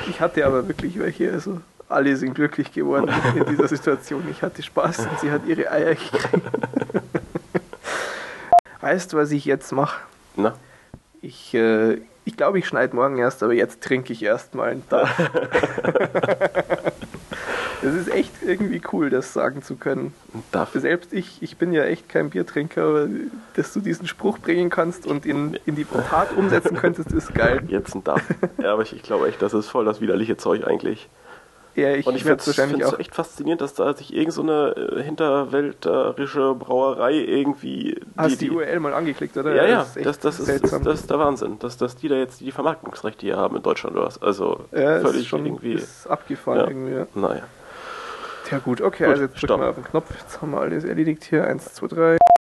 ich hatte aber wirklich welche, also alle sind glücklich geworden in dieser Situation. Ich hatte Spaß und sie hat ihre Eier gekriegt. weißt du, was ich jetzt mache? Na, Ich, äh, ich glaube, ich schneide morgen erst, aber jetzt trinke ich erstmal einen Tag. Es ist echt irgendwie cool, das sagen zu können. dafür. Selbst ich, ich bin ja echt kein Biertrinker, aber dass du diesen Spruch bringen kannst und in, in die Tat umsetzen könntest, ist geil. Jetzt ein Darf. Ja, aber ich, ich glaube echt, das ist voll das widerliche Zeug eigentlich. Ja, ich, Und ich finde es echt faszinierend, dass da sich irgend so eine äh, hinterwäldlerische Brauerei irgendwie. Hast die, URL mal angeklickt, oder? ja, ja, Das ist das, das, ist, das, seltsam. das ist der Wahnsinn, dass, dass die da jetzt die Vermarktungsrechte hier haben in Deutschland oder was. Also ja, völlig ist schon irgendwie. ist abgefahren Ja. irgendwie. Ja. Naja. ja gut, okay, Gut, also jetzt drücken wir auf den Knopf. Jetzt haben wir alles erledigt hier. Eins, zwei, drei.